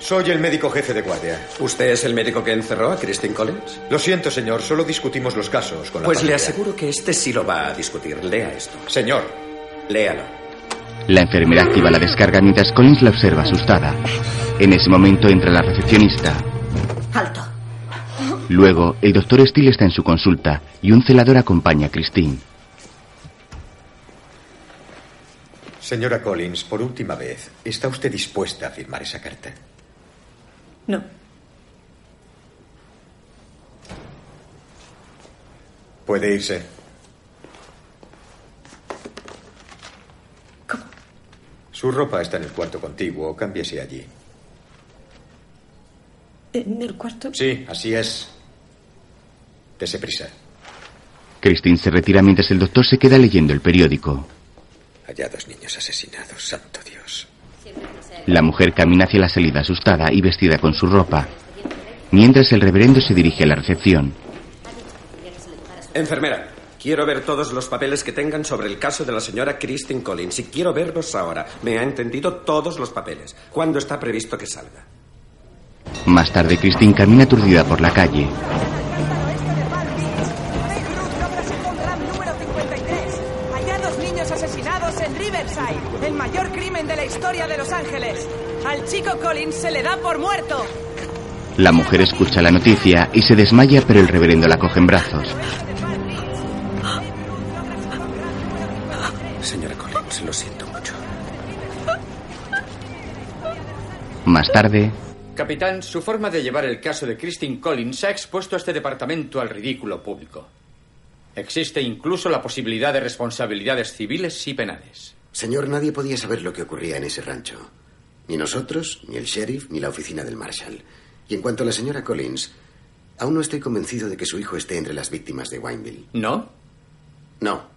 Soy el médico jefe de guardia. ¿Usted es el médico que encerró a Christine Collins? Lo siento, señor. Solo discutimos los casos con la Pues le aseguro que este sí lo va a discutir. Lea esto. Señor. Léalo. La enfermera activa la descarga mientras Collins la observa asustada. En ese momento entra la recepcionista. Alto. Luego, el doctor Steele está en su consulta y un celador acompaña a Christine. Señora Collins, por última vez, ¿está usted dispuesta a firmar esa carta? No. Puede irse. Su ropa está en el cuarto contiguo. Cámbiese allí. ¿En el cuarto? Sí, así es. Dese prisa. Christine se retira mientras el doctor se queda leyendo el periódico. Allá dos niños asesinados, santo Dios. La mujer camina hacia la salida asustada y vestida con su ropa. Mientras el reverendo se dirige a la recepción. Enfermera, quiero ver todos los papeles que tengan sobre el caso de la señora Christine Collins y quiero verlos ahora. ¿Me ha entendido? Todos los papeles. ¿Cuándo está previsto que salga? Más tarde, Christine camina aturdida por la calle. Ángeles. Al chico Collins se le da por muerto. La mujer escucha la noticia y se desmaya, pero el reverendo la coge en brazos. Señora Collins, lo siento mucho. Más tarde, Capitán, su forma de llevar el caso de Christine Collins ha expuesto a este departamento al ridículo público. Existe incluso la posibilidad de responsabilidades civiles y penales. Señor, nadie podía saber lo que ocurría en ese rancho. Ni nosotros, ni el sheriff, ni la oficina del Marshal. Y en cuanto a la señora Collins, aún no estoy convencido de que su hijo esté entre las víctimas de Wineville. ¿No? No.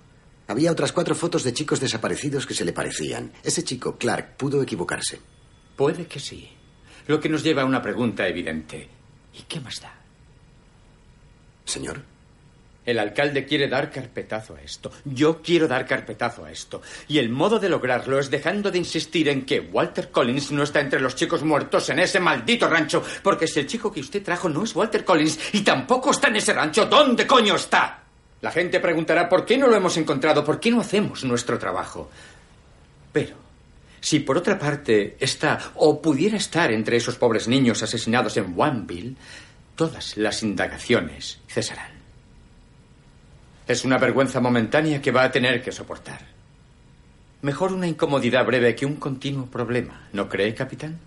Había otras cuatro fotos de chicos desaparecidos que se le parecían. Ese chico, Clark, pudo equivocarse. Puede que sí. Lo que nos lleva a una pregunta evidente. ¿Y qué más da? Señor. El alcalde quiere dar carpetazo a esto. Yo quiero dar carpetazo a esto. Y el modo de lograrlo es dejando de insistir en que Walter Collins no está entre los chicos muertos en ese maldito rancho. Porque si el chico que usted trajo no es Walter Collins y tampoco está en ese rancho, ¿dónde coño está? La gente preguntará por qué no lo hemos encontrado, por qué no hacemos nuestro trabajo. Pero, si por otra parte está o pudiera estar entre esos pobres niños asesinados en Wanville, todas las indagaciones cesarán. Es una vergüenza momentánea que va a tener que soportar. Mejor una incomodidad breve que un continuo problema, ¿no cree, capitán?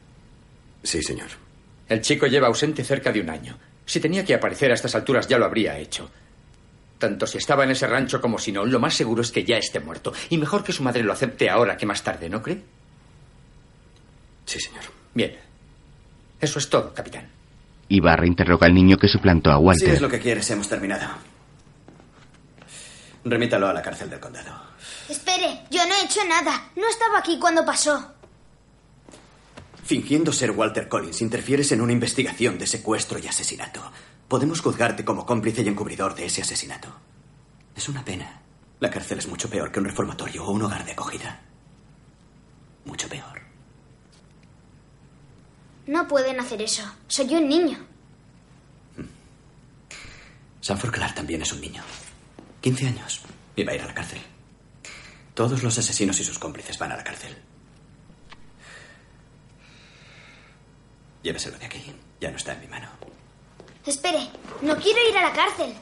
Sí, señor. El chico lleva ausente cerca de un año. Si tenía que aparecer a estas alturas ya lo habría hecho. Tanto si estaba en ese rancho como si no, lo más seguro es que ya esté muerto. Y mejor que su madre lo acepte ahora que más tarde, ¿no cree? Sí, señor. Bien. Eso es todo, capitán. Ibarra interroga al niño que suplantó a Walter. Si es lo que quieres, hemos terminado. Remítalo a la cárcel del condado. Espere, yo no he hecho nada. No estaba aquí cuando pasó. Fingiendo ser Walter Collins, interfieres en una investigación de secuestro y asesinato. Podemos juzgarte como cómplice y encubridor de ese asesinato. Es una pena. La cárcel es mucho peor que un reformatorio o un hogar de acogida. Mucho peor. No pueden hacer eso. Soy un niño. Sanford Clark también es un niño. 15 años. Iba a ir a la cárcel. Todos los asesinos y sus cómplices van a la cárcel. Lléveselo de aquí. Ya no está en mi mano. Espere, no quiero ir a la cárcel.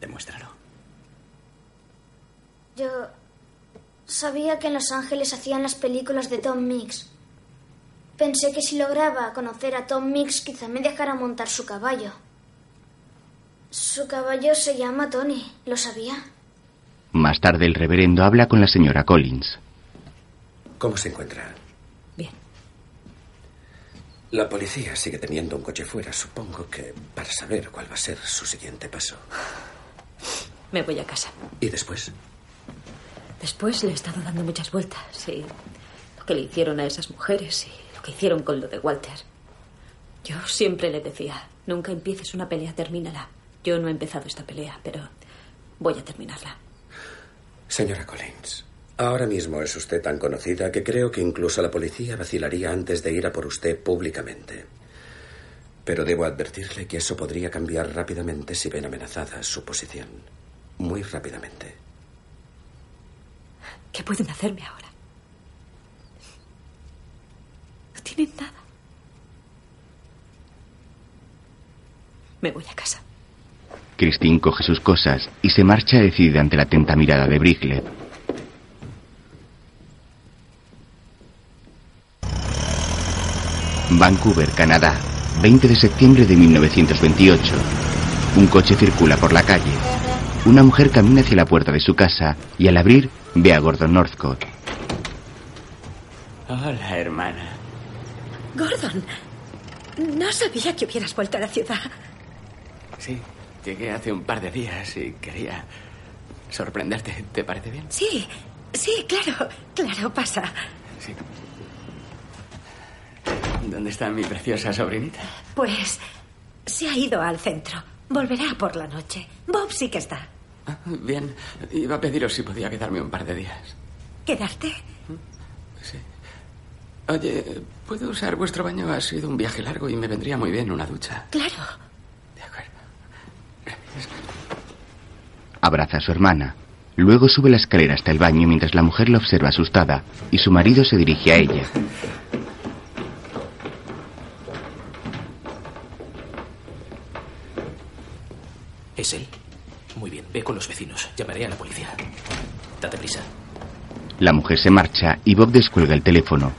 Demuéstralo. Yo sabía que en Los Ángeles hacían las películas de Tom Mix. Pensé que si lograba conocer a Tom Mix quizá me dejara montar su caballo. Su caballo se llama Tony, ¿lo sabía? Más tarde el reverendo habla con la señora Collins. ¿Cómo se encuentra? Bien. La policía sigue teniendo un coche fuera, supongo que para saber cuál va a ser su siguiente paso. Me voy a casa. ¿Y después? Después le he estado dando muchas vueltas y lo que le hicieron a esas mujeres y lo que hicieron con lo de Walter. Yo siempre le decía, nunca empieces una pelea, termínala. Yo no he empezado esta pelea, pero voy a terminarla. Señora Collins, ahora mismo es usted tan conocida que creo que incluso la policía vacilaría antes de ir a por usted públicamente. Pero debo advertirle que eso podría cambiar rápidamente si ven amenazada su posición. Muy rápidamente. ¿Qué pueden hacerme ahora? No tienen nada. Me voy a casa. Christine coge sus cosas y se marcha decidida ante la atenta mirada de Briglet. Vancouver, Canadá, 20 de septiembre de 1928. Un coche circula por la calle. Una mujer camina hacia la puerta de su casa y al abrir ve a Gordon Northcott. Hola, hermana. Gordon, no sabía que hubieras vuelto a la ciudad. Sí, llegué hace un par de días y quería sorprenderte. ¿Te parece bien? Sí, sí, claro, claro, pasa. Sí. ¿Dónde está mi preciosa sobrinita? Pues se ha ido al centro. Volverá por la noche. Bob sí que está. Ah, bien, iba a pediros si podía quedarme un par de días. ¿Quedarte? Sí. Oye, ¿puedo usar vuestro baño? Ha sido un viaje largo y me vendría muy bien una ducha. Claro. Abraza a su hermana. Luego sube la escalera hasta el baño mientras la mujer la observa asustada y su marido se dirige a ella. ¿Es él? Ve con los vecinos. Llamaré a la policía. Date prisa. La mujer se marcha y Bob descuelga el teléfono.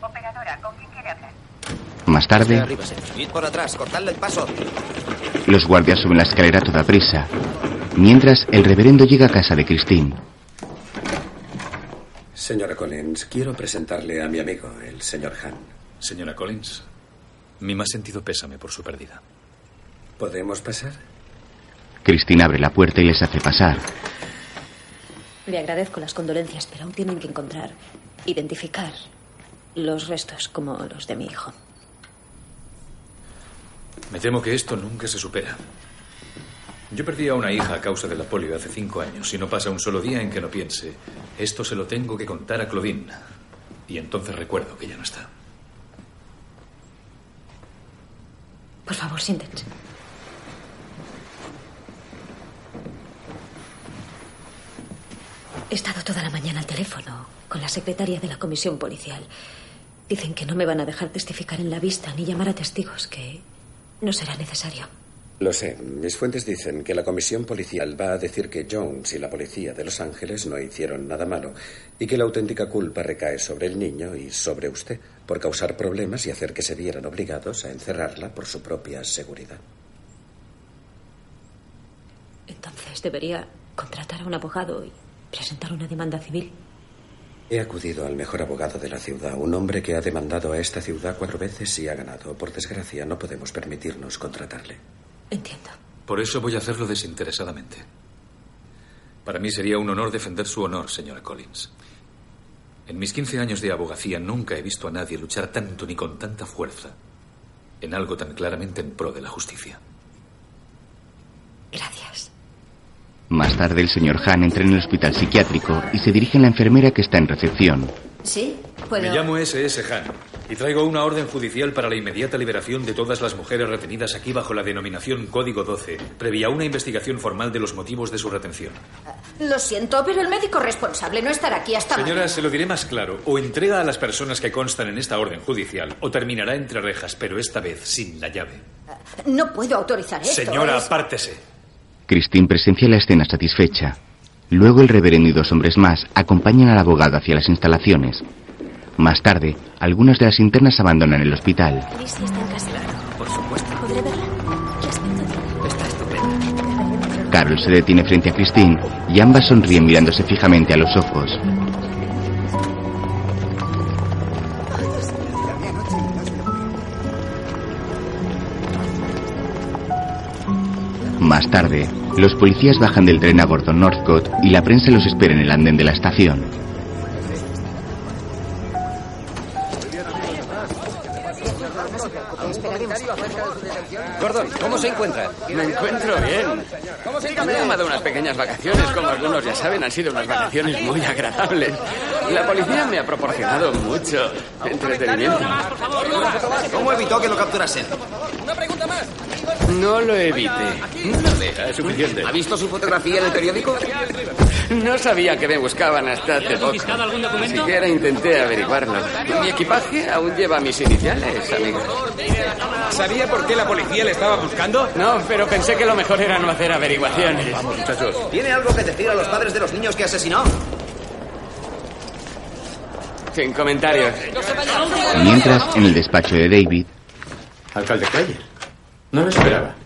Operadora, ¿con quién quiere hablar? Más tarde, por atrás, cortadle el paso. los guardias suben la escalera a toda prisa. Mientras, el reverendo llega a casa de Christine. Señora Collins, quiero presentarle a mi amigo, el señor Han. Señora Collins, mi más sentido pésame por su pérdida. ¿Podemos pasar? Christine abre la puerta y les hace pasar. Le agradezco las condolencias, pero aún tienen que encontrar, identificar los restos como los de mi hijo. Me temo que esto nunca se supera. Yo perdí a una hija a causa de la polio hace cinco años y no pasa un solo día en que no piense, esto se lo tengo que contar a Claudine. Y entonces recuerdo que ya no está. Por favor, siéntense. He estado toda la mañana al teléfono con la secretaria de la comisión policial. Dicen que no me van a dejar testificar en la vista ni llamar a testigos, que no será necesario. Lo sé. Mis fuentes dicen que la comisión policial va a decir que Jones y la policía de Los Ángeles no hicieron nada malo y que la auténtica culpa recae sobre el niño y sobre usted por causar problemas y hacer que se vieran obligados a encerrarla por su propia seguridad. Entonces debería contratar a un abogado y presentar una demanda civil. He acudido al mejor abogado de la ciudad, un hombre que ha demandado a esta ciudad cuatro veces y ha ganado. Por desgracia, no podemos permitirnos contratarle. Entiendo. Por eso voy a hacerlo desinteresadamente. Para mí sería un honor defender su honor, señora Collins. En mis 15 años de abogacía nunca he visto a nadie luchar tanto ni con tanta fuerza en algo tan claramente en pro de la justicia. Gracias. Más tarde el señor Han entra en el hospital psiquiátrico y se dirige a la enfermera que está en recepción. ¿Sí? ¿Puedo...? Me llamo S.S. Han y traigo una orden judicial para la inmediata liberación de todas las mujeres retenidas aquí bajo la denominación Código 12, previa una investigación formal de los motivos de su retención. Lo siento, pero el médico responsable no estará aquí hasta Señora, mañana. se lo diré más claro. O entrega a las personas que constan en esta orden judicial o terminará entre rejas, pero esta vez sin la llave. No puedo autorizar esto. Señora, es- apártese. Christine presencia la escena satisfecha. Luego el reverendo y dos hombres más acompañan al abogado hacia las instalaciones. Más tarde, algunas de las internas abandonan el hospital. Está en casa. Por supuesto. ¿Podré verla? ¿Qué aspecto tiene? Está estupenda. Carol se detiene frente a Christine y ambas sonríen mirándose fijamente a los ojos. Más tarde, los policías bajan del tren a Gordon Northcott y la prensa los espera en el andén de la estación. Gordon, ¿cómo se encuentra? Me encuentro bien. Me he tomado unas pequeñas vacaciones, como algunos ya saben, han sido unas vacaciones muy agradables. La policía me ha proporcionado mucho entretenimiento. ¿Cómo evitó que lo capturasen? No lo evité. No era suficiente. ¿Ha visto su fotografía en el periódico? No sabía que me buscaban hasta hace poco. algún documento? Ni siquiera intenté averiguarlo. Mi equipaje aún lleva mis iniciales, amigo. ¿Sabía por qué la policía le estaba buscando? No, pero pensé que lo mejor era no hacer averiguaciones. Vamos, muchachos. ¿Tiene algo que decir a los padres de los niños que asesinó? Sin comentarios. Mientras, en el despacho de David, Alcalde Clayer, no lo esperaba.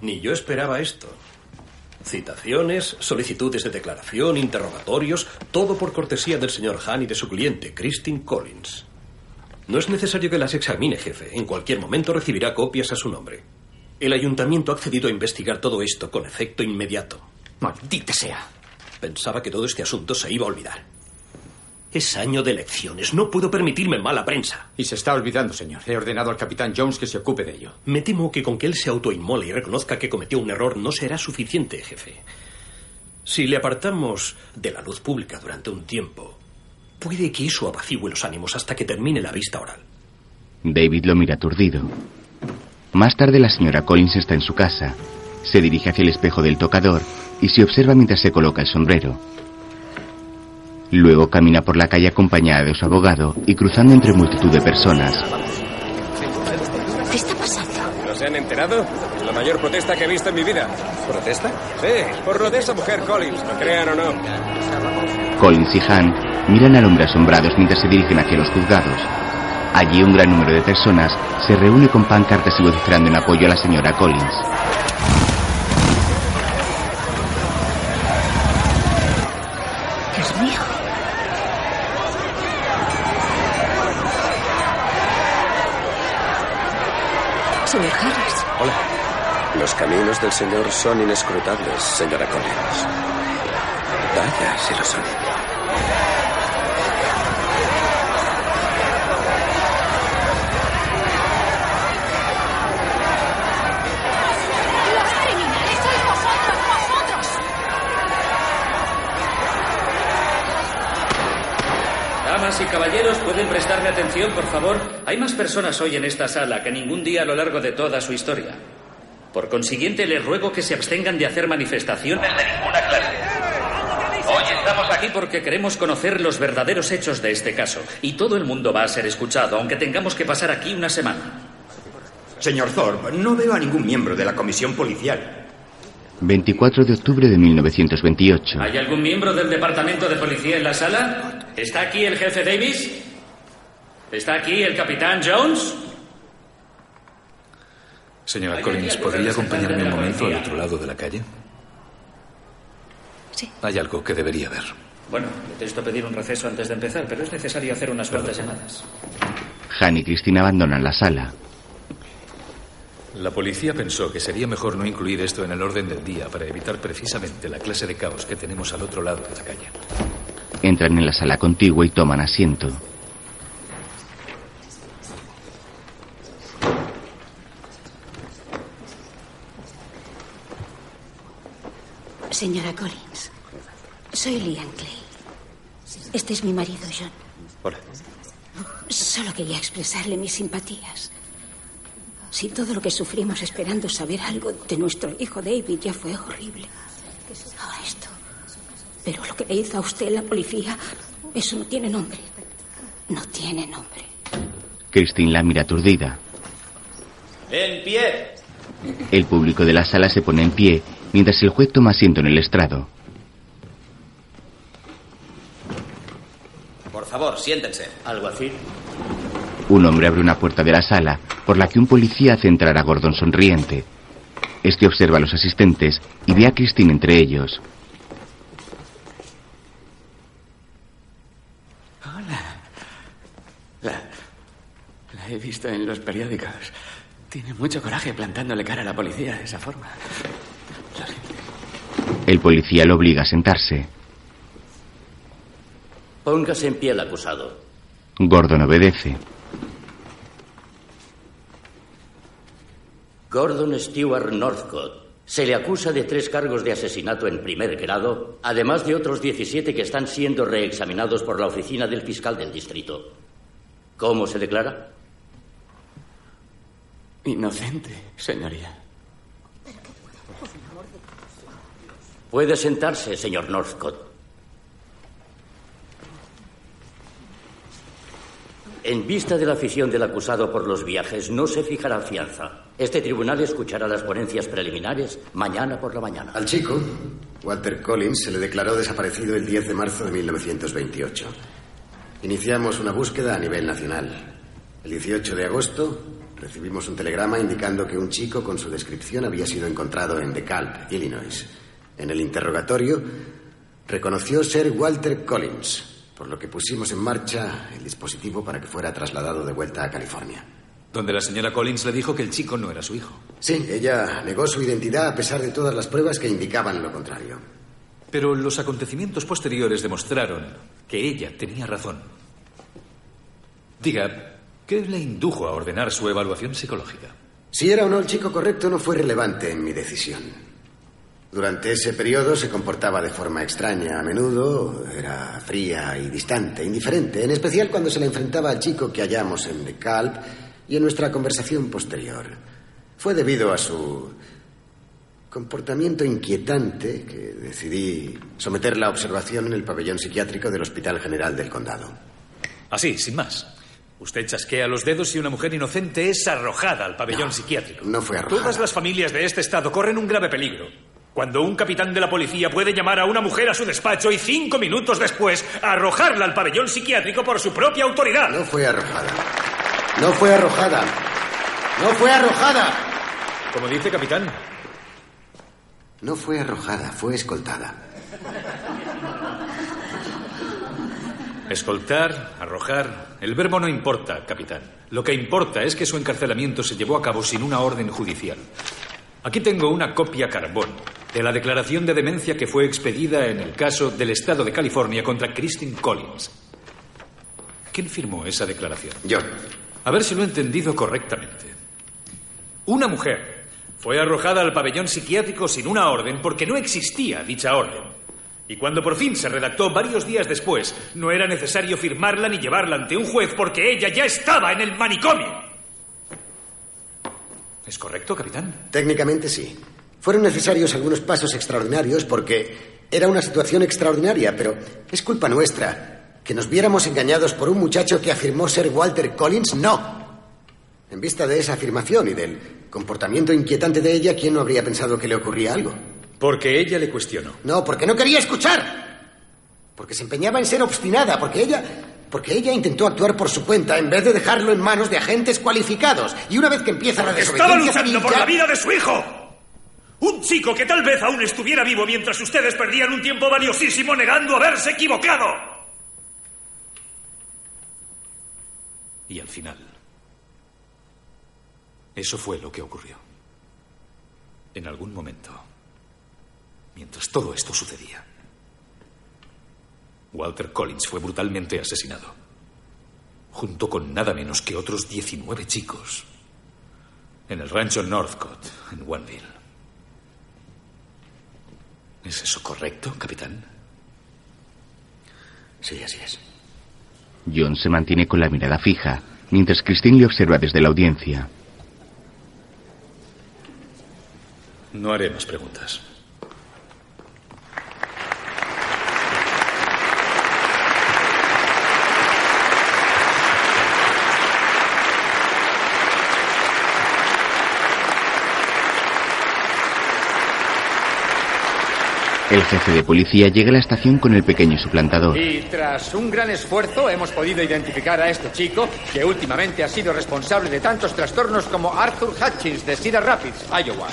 Ni yo esperaba esto. Citaciones, solicitudes de declaración, interrogatorios, todo por cortesía del señor Han y de su cliente, Christine Collins. No es necesario que las examine, jefe. En cualquier momento recibirá copias a su nombre. El ayuntamiento ha accedido a investigar todo esto con efecto inmediato. Maldita sea. Pensaba que todo este asunto se iba a olvidar. Es año de elecciones. No puedo permitirme mala prensa. Y se está olvidando, señor. He ordenado al capitán Jones que se ocupe de ello. Me temo que con que él se autoinmole y reconozca que cometió un error no será suficiente, jefe. Si le apartamos de la luz pública durante un tiempo, puede que eso apacigüe los ánimos hasta que termine la vista oral. David lo mira aturdido. Más tarde la señora Collins está en su casa. Se dirige hacia el espejo del tocador y se observa mientras se coloca el sombrero. Luego camina por la calle acompañada de su abogado y cruzando entre multitud de personas. ¿Qué está pasando? ¿No se han enterado? Es la mayor protesta que he visto en mi vida. ¿Protesta? Sí, por lo de esa mujer Collins, lo crean o no. Collins y Han miran al hombre asombrados mientras se dirigen hacia los juzgados. Allí un gran número de personas se reúne con pancartas y vociferando en apoyo a la señora Collins. Hola. Los caminos del Señor son inescrutables, señora Collins. Vaya, si lo son. Caballeros, ¿pueden prestarme atención, por favor? Hay más personas hoy en esta sala que ningún día a lo largo de toda su historia. Por consiguiente, les ruego que se abstengan de hacer manifestaciones de ninguna clase. Hoy estamos aquí porque queremos conocer los verdaderos hechos de este caso. Y todo el mundo va a ser escuchado, aunque tengamos que pasar aquí una semana. Señor Thorpe, no veo a ningún miembro de la comisión policial. 24 de octubre de 1928. ¿Hay algún miembro del departamento de policía en la sala? ¿Está aquí el jefe Davis? ¿Está aquí el capitán Jones? Señora Collins, ¿podría acompañarme un momento al otro lado de la calle? Sí. Hay algo que debería ver. Bueno, detesto pedir un receso antes de empezar, pero es necesario hacer unas cuantas llamadas. Han y Cristina abandonan la sala. La policía pensó que sería mejor no incluir esto en el orden del día para evitar precisamente la clase de caos que tenemos al otro lado de la calle. Entran en la sala contigua y toman asiento. Señora Collins, soy Lian Clay. Este es mi marido, John. Hola. Solo quería expresarle mis simpatías. Si todo lo que sufrimos esperando saber algo de nuestro hijo David ya fue horrible. Ahora esto. Pero lo que le hizo a usted la policía, eso no tiene nombre. No tiene nombre. Christine la mira aturdida. ¡En pie! El público de la sala se pone en pie mientras el juez toma asiento en el estrado. Por favor, siéntense. ¿Algo así? Un hombre abre una puerta de la sala por la que un policía hace entrar a Gordon sonriente. Este observa a los asistentes y ve a Christine entre ellos. Hola. La, la he visto en los periódicos. Tiene mucho coraje plantándole cara a la policía de esa forma. El policía lo obliga a sentarse. Póngase en pie el acusado. Gordon obedece. Gordon Stewart Northcott. Se le acusa de tres cargos de asesinato en primer grado, además de otros 17 que están siendo reexaminados por la oficina del fiscal del distrito. ¿Cómo se declara? Inocente, señoría. Puede sentarse, señor Northcott. En vista de la afición del acusado por los viajes, no se fijará fianza. Este tribunal escuchará las ponencias preliminares mañana por la mañana. Al chico, Walter Collins, se le declaró desaparecido el 10 de marzo de 1928. Iniciamos una búsqueda a nivel nacional. El 18 de agosto recibimos un telegrama indicando que un chico con su descripción había sido encontrado en DeKalb, Illinois. En el interrogatorio reconoció ser Walter Collins, por lo que pusimos en marcha el dispositivo para que fuera trasladado de vuelta a California. Donde la señora Collins le dijo que el chico no era su hijo. Sí, ella negó su identidad a pesar de todas las pruebas que indicaban lo contrario. Pero los acontecimientos posteriores demostraron que ella tenía razón. Diga, ¿qué le indujo a ordenar su evaluación psicológica? Si era o no el chico correcto no fue relevante en mi decisión. Durante ese periodo se comportaba de forma extraña. A menudo era fría y distante, indiferente, en especial cuando se le enfrentaba al chico que hallamos en DeKalb y en nuestra conversación posterior. Fue debido a su comportamiento inquietante que decidí someterla a observación en el pabellón psiquiátrico del Hospital General del Condado. Así, sin más. Usted chasquea los dedos y una mujer inocente es arrojada al pabellón No, psiquiátrico. no fue arrojada. Todas las familias de este estado corren un grave peligro. Cuando un capitán de la policía puede llamar a una mujer a su despacho y cinco minutos después arrojarla al pabellón psiquiátrico por su propia autoridad. No fue arrojada. No fue arrojada. No fue arrojada. Como dice capitán. No fue arrojada, fue escoltada. Escoltar, arrojar. El verbo no importa, capitán. Lo que importa es que su encarcelamiento se llevó a cabo sin una orden judicial. Aquí tengo una copia carbón de la declaración de demencia que fue expedida en el caso del Estado de California contra Christine Collins. ¿Quién firmó esa declaración? Yo. A ver si lo he entendido correctamente. Una mujer fue arrojada al pabellón psiquiátrico sin una orden porque no existía dicha orden. Y cuando por fin se redactó varios días después, no era necesario firmarla ni llevarla ante un juez porque ella ya estaba en el manicomio. ¿Es correcto, capitán? Técnicamente sí. Fueron necesarios algunos pasos extraordinarios porque era una situación extraordinaria, pero es culpa nuestra que nos viéramos engañados por un muchacho que afirmó ser Walter Collins. No. En vista de esa afirmación y del comportamiento inquietante de ella, ¿quién no habría pensado que le ocurría algo? Porque ella le cuestionó. No, porque no quería escuchar. Porque se empeñaba en ser obstinada, porque ella porque ella intentó actuar por su cuenta en vez de dejarlo en manos de agentes cualificados. Y una vez que empieza la Estaba luchando por ya- la vida de su hijo. Un chico que tal vez aún estuviera vivo mientras ustedes perdían un tiempo valiosísimo negando haberse equivocado. Y al final, eso fue lo que ocurrió. En algún momento, mientras todo esto sucedía, Walter Collins fue brutalmente asesinado, junto con nada menos que otros 19 chicos, en el rancho Northcott, en Wanville. ¿Es eso correcto, capitán? Sí, así es. John se mantiene con la mirada fija, mientras Christine le observa desde la audiencia. No haré más preguntas. El jefe de policía llega a la estación con el pequeño suplantador. Y tras un gran esfuerzo hemos podido identificar a este chico que últimamente ha sido responsable de tantos trastornos como Arthur Hutchins de Cedar Rapids, Iowa.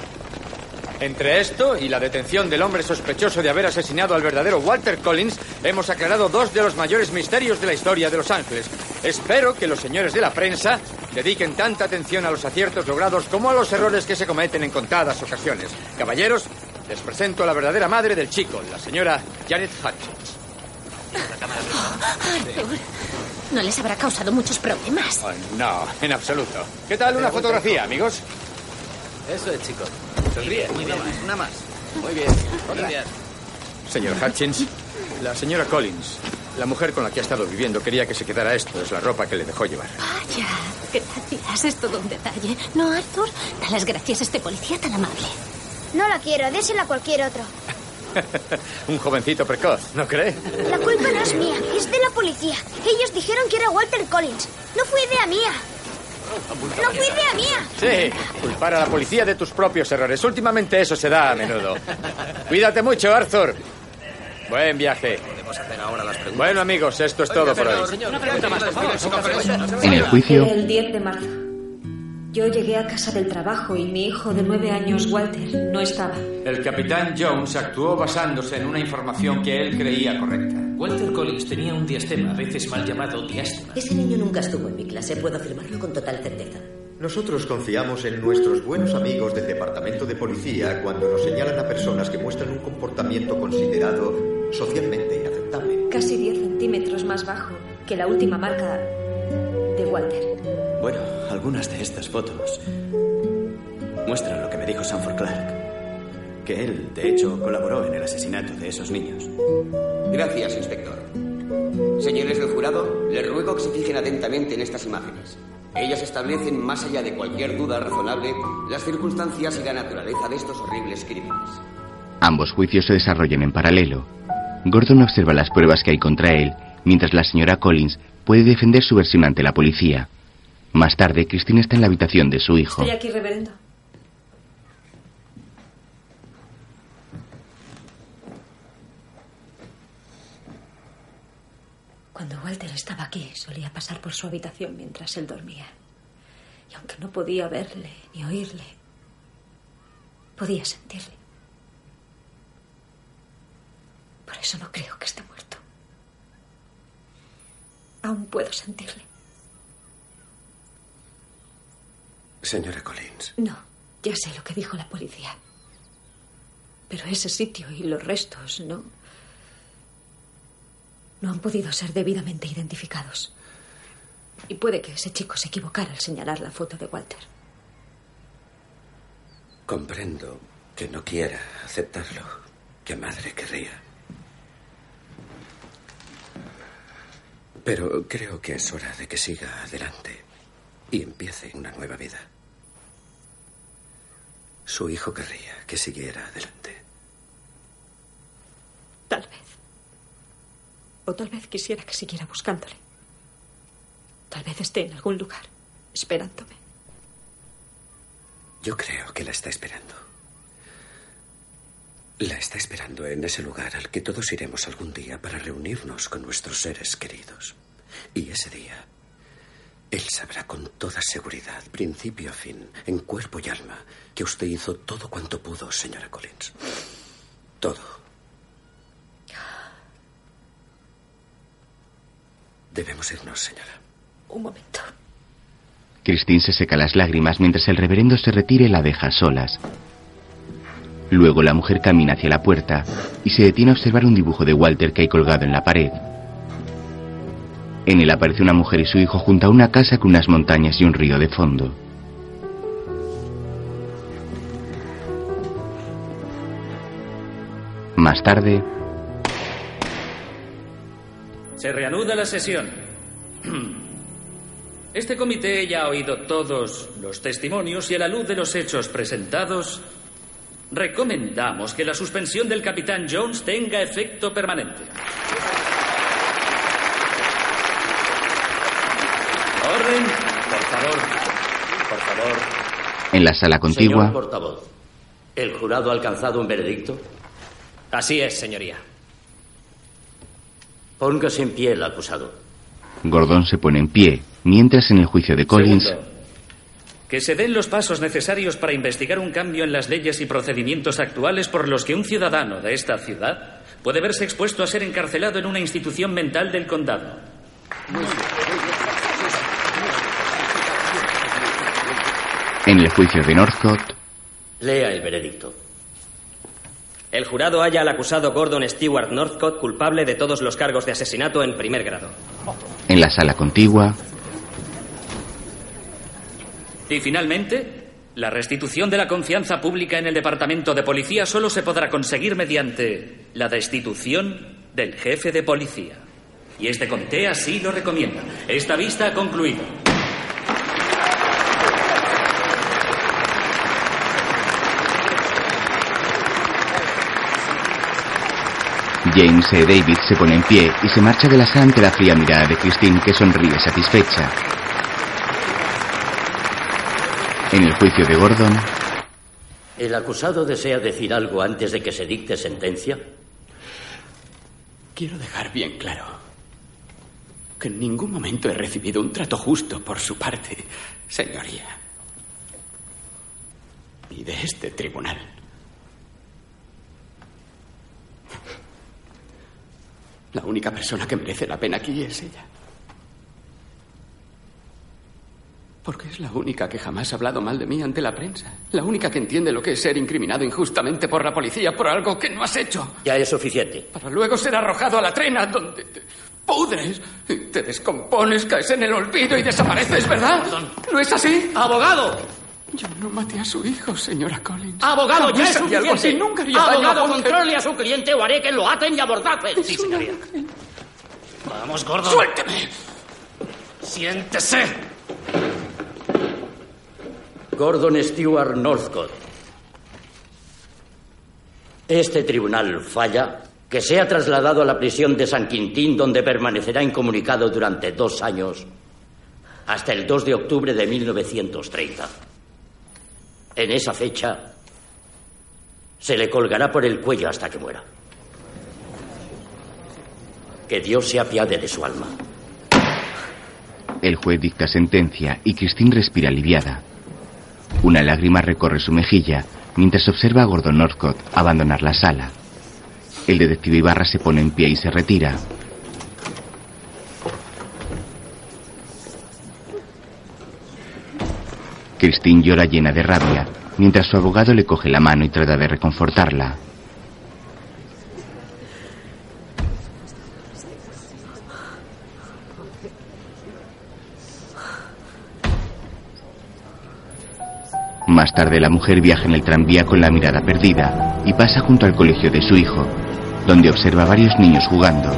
Entre esto y la detención del hombre sospechoso de haber asesinado al verdadero Walter Collins, hemos aclarado dos de los mayores misterios de la historia de Los Ángeles. Espero que los señores de la prensa dediquen tanta atención a los aciertos logrados como a los errores que se cometen en contadas ocasiones. Caballeros, les presento a la verdadera madre del chico, la señora Janet Hutchins. Arthur, no les habrá causado muchos problemas. Oh, no, en absoluto. ¿Qué tal una fotografía, amigos? Eso es, chico. Sonríe. Muy bien. Una más. Muy bien. Bien. Señor Hutchins, la señora Collins, la mujer con la que ha estado viviendo, quería que se quedara esto. Es la ropa que le dejó llevar. Vaya, gracias. Es todo un detalle. ¿No, Arthur? Da las gracias a este policía tan amable. No la quiero, désela a cualquier otro. Un jovencito precoz, ¿no cree? La culpa no es mía, es de la policía. Ellos dijeron que era Walter Collins. No fue idea mía. No fue idea mía. Sí, culpar a la policía de tus propios errores. Últimamente eso se da a menudo. Cuídate mucho, Arthur. Buen viaje. Podemos hacer ahora las preguntas. Bueno, amigos, esto es todo por hoy. Una pregunta más, por favor. En el juicio, El 10 de marzo. Yo llegué a casa del trabajo y mi hijo de nueve años, Walter, no estaba. El capitán Jones actuó basándose en una información que él creía correcta. Walter Collins tenía un diastema, a veces mal llamado diástema. Ese niño nunca estuvo en mi clase, puedo afirmarlo con total certeza. Nosotros confiamos en nuestros buenos amigos del Departamento de Policía cuando nos señalan a personas que muestran un comportamiento considerado socialmente inaceptable. Casi 10 centímetros más bajo que la última marca de Walter. Bueno, algunas de estas fotos muestran lo que me dijo Sanford Clark. Que él, de hecho, colaboró en el asesinato de esos niños. Gracias, inspector. Señores del jurado, les ruego que se fijen atentamente en estas imágenes. Ellas establecen, más allá de cualquier duda razonable, las circunstancias y la naturaleza de estos horribles crímenes. ambos juicios se desarrollan en paralelo. Gordon observa las pruebas que hay contra él, mientras la señora Collins puede defender su versión ante la policía. Más tarde, Christine está en la habitación de su hijo. Estoy aquí, reverendo. Cuando Walter estaba aquí, solía pasar por su habitación mientras él dormía. Y aunque no podía verle ni oírle, podía sentirle. Por eso no creo que esté muerto. Aún puedo sentirle. Señora Collins, No, ya sé lo que dijo la policía. Pero ese sitio y los restos no. no han podido ser debidamente identificados. Y puede que ese chico se equivocara al señalar la foto de Walter. comprendo que no quiera aceptarlo. ¿Qué madre querría? Pero creo que es hora de que siga adelante y empiece una nueva vida. Su hijo querría que siguiera adelante. Tal vez. O tal vez quisiera que siguiera buscándole. Tal vez esté en algún lugar, esperándome. Yo creo que la está esperando. La está esperando en ese lugar al que todos iremos algún día para reunirnos con nuestros seres queridos. Y ese día, él sabrá con toda seguridad, principio a fin, en cuerpo y alma, que usted hizo todo cuanto pudo, señora Collins. Todo. Debemos irnos, señora. Un momento. Christine se seca las lágrimas mientras el reverendo se retira y la deja solas. Luego la mujer camina hacia la puerta y se detiene a observar un dibujo de Walter que hay colgado en la pared. En él aparece una mujer y su hijo junto a una casa con unas montañas y un río de fondo. Más tarde, Se reanuda la sesión. Este comité ya ha oído todos los testimonios y a la luz de los hechos presentados, recomendamos que la suspensión del capitán Jones tenga efecto permanente. Orden, por favor, por favor. en la sala contigua, Señor portavoz, ¿el jurado ha alcanzado un veredicto? Así es, señoría. Póngase en pie el acusado. Gordon se pone en pie, mientras en el juicio de Collins, Segundo, que se den los pasos necesarios para investigar un cambio en las leyes y procedimientos actuales por los que un ciudadano de esta ciudad puede verse expuesto a ser encarcelado en una institución mental del condado. en el juicio de Northcott, Lea el veredicto. El jurado halla al acusado Gordon Stewart Northcott culpable de todos los cargos de asesinato en primer grado. en la sala contigua, Y finalmente, la restitución de la confianza pública en el Departamento de Policía solo se podrá conseguir mediante la destitución del jefe de policía. Y este comité así lo recomienda. Esta vista ha concluido. James E. David se pone en pie y se marcha de la sala ante la fría mirada de Christine que sonríe satisfecha. En el juicio de Gordon, ¿El acusado desea decir algo antes de que se dicte sentencia? Quiero dejar bien claro que en ningún momento he recibido un trato justo por su parte, señoría. Ni de este tribunal. La única persona que merece la pena aquí es ella. Porque es la única que jamás ha hablado mal de mí ante la prensa. La única que entiende lo que es ser incriminado injustamente por la policía por algo que no has hecho. Ya es suficiente. Para luego ser arrojado a la trena donde te pudres, te descompones, caes en el olvido y desapareces, ¿verdad? ¿No es así? ¡Abogado! Yo no maté a su hijo, señora Collins. ¡Abogado, ya es algo así, suficiente! nunca haría daño a ¡Abogado, controle a su cliente o haré que lo aten y abordajen! Sí, señoría. Vamos, Gordon. ¡Suélteme! ¡Siéntese! Gordon Stewart Northcott. Este tribunal falla que sea trasladado a la prisión de San Quintín, donde permanecerá incomunicado durante dos años, hasta el 2 de octubre de 1930. En esa fecha, se le colgará por el cuello hasta que muera. Que Dios se apiade de su alma. el juez dicta sentencia y Christine respira aliviada. Una lágrima recorre su mejilla mientras observa a Gordon Northcott abandonar la sala. El detective Ibarra se pone en pie y se retira. Christine llora llena de rabia, mientras su abogado le coge la mano y trata de reconfortarla. Más tarde la mujer viaja en el tranvía con la mirada perdida y pasa junto al colegio de su hijo, donde observa varios niños jugando.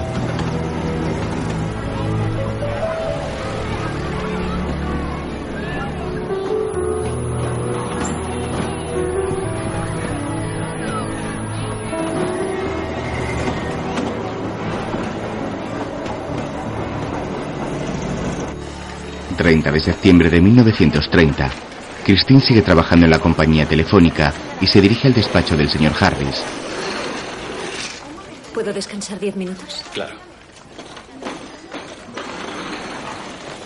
...30 de septiembre de 1930... Christine sigue trabajando en la compañía telefónica y se dirige al despacho del señor Harris. ¿Puedo descansar diez minutos? Claro.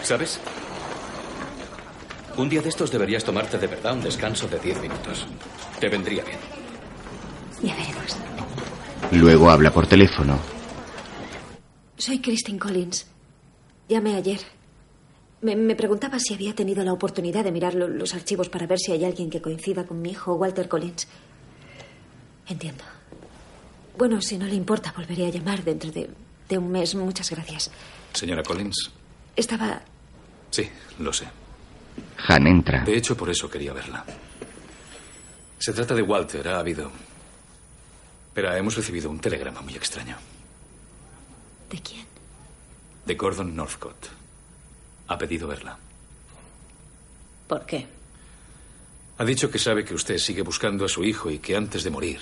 ¿Sabes? Un día de estos deberías tomarte de verdad un descanso de diez minutos. Te vendría bien. Ya veremos. Luego habla por teléfono. Soy Christine Collins. Llamé ayer. Me, me preguntaba si había tenido la oportunidad de mirar lo- los archivos para ver si hay alguien que coincida con mi hijo, Walter Collins. Entiendo. Bueno, si no le importa, volveré a llamar dentro de, de un mes. Muchas gracias. Señora Collins, Estaba... sí, lo sé. Han entra. De hecho, por eso quería verla. Se trata de Walter, ha habido. Pero hemos recibido un telegrama muy extraño. ¿De quién? De Gordon Northcott. Ha pedido verla. ¿Por qué? Ha dicho que sabe que usted sigue buscando a su hijo y que antes de morir.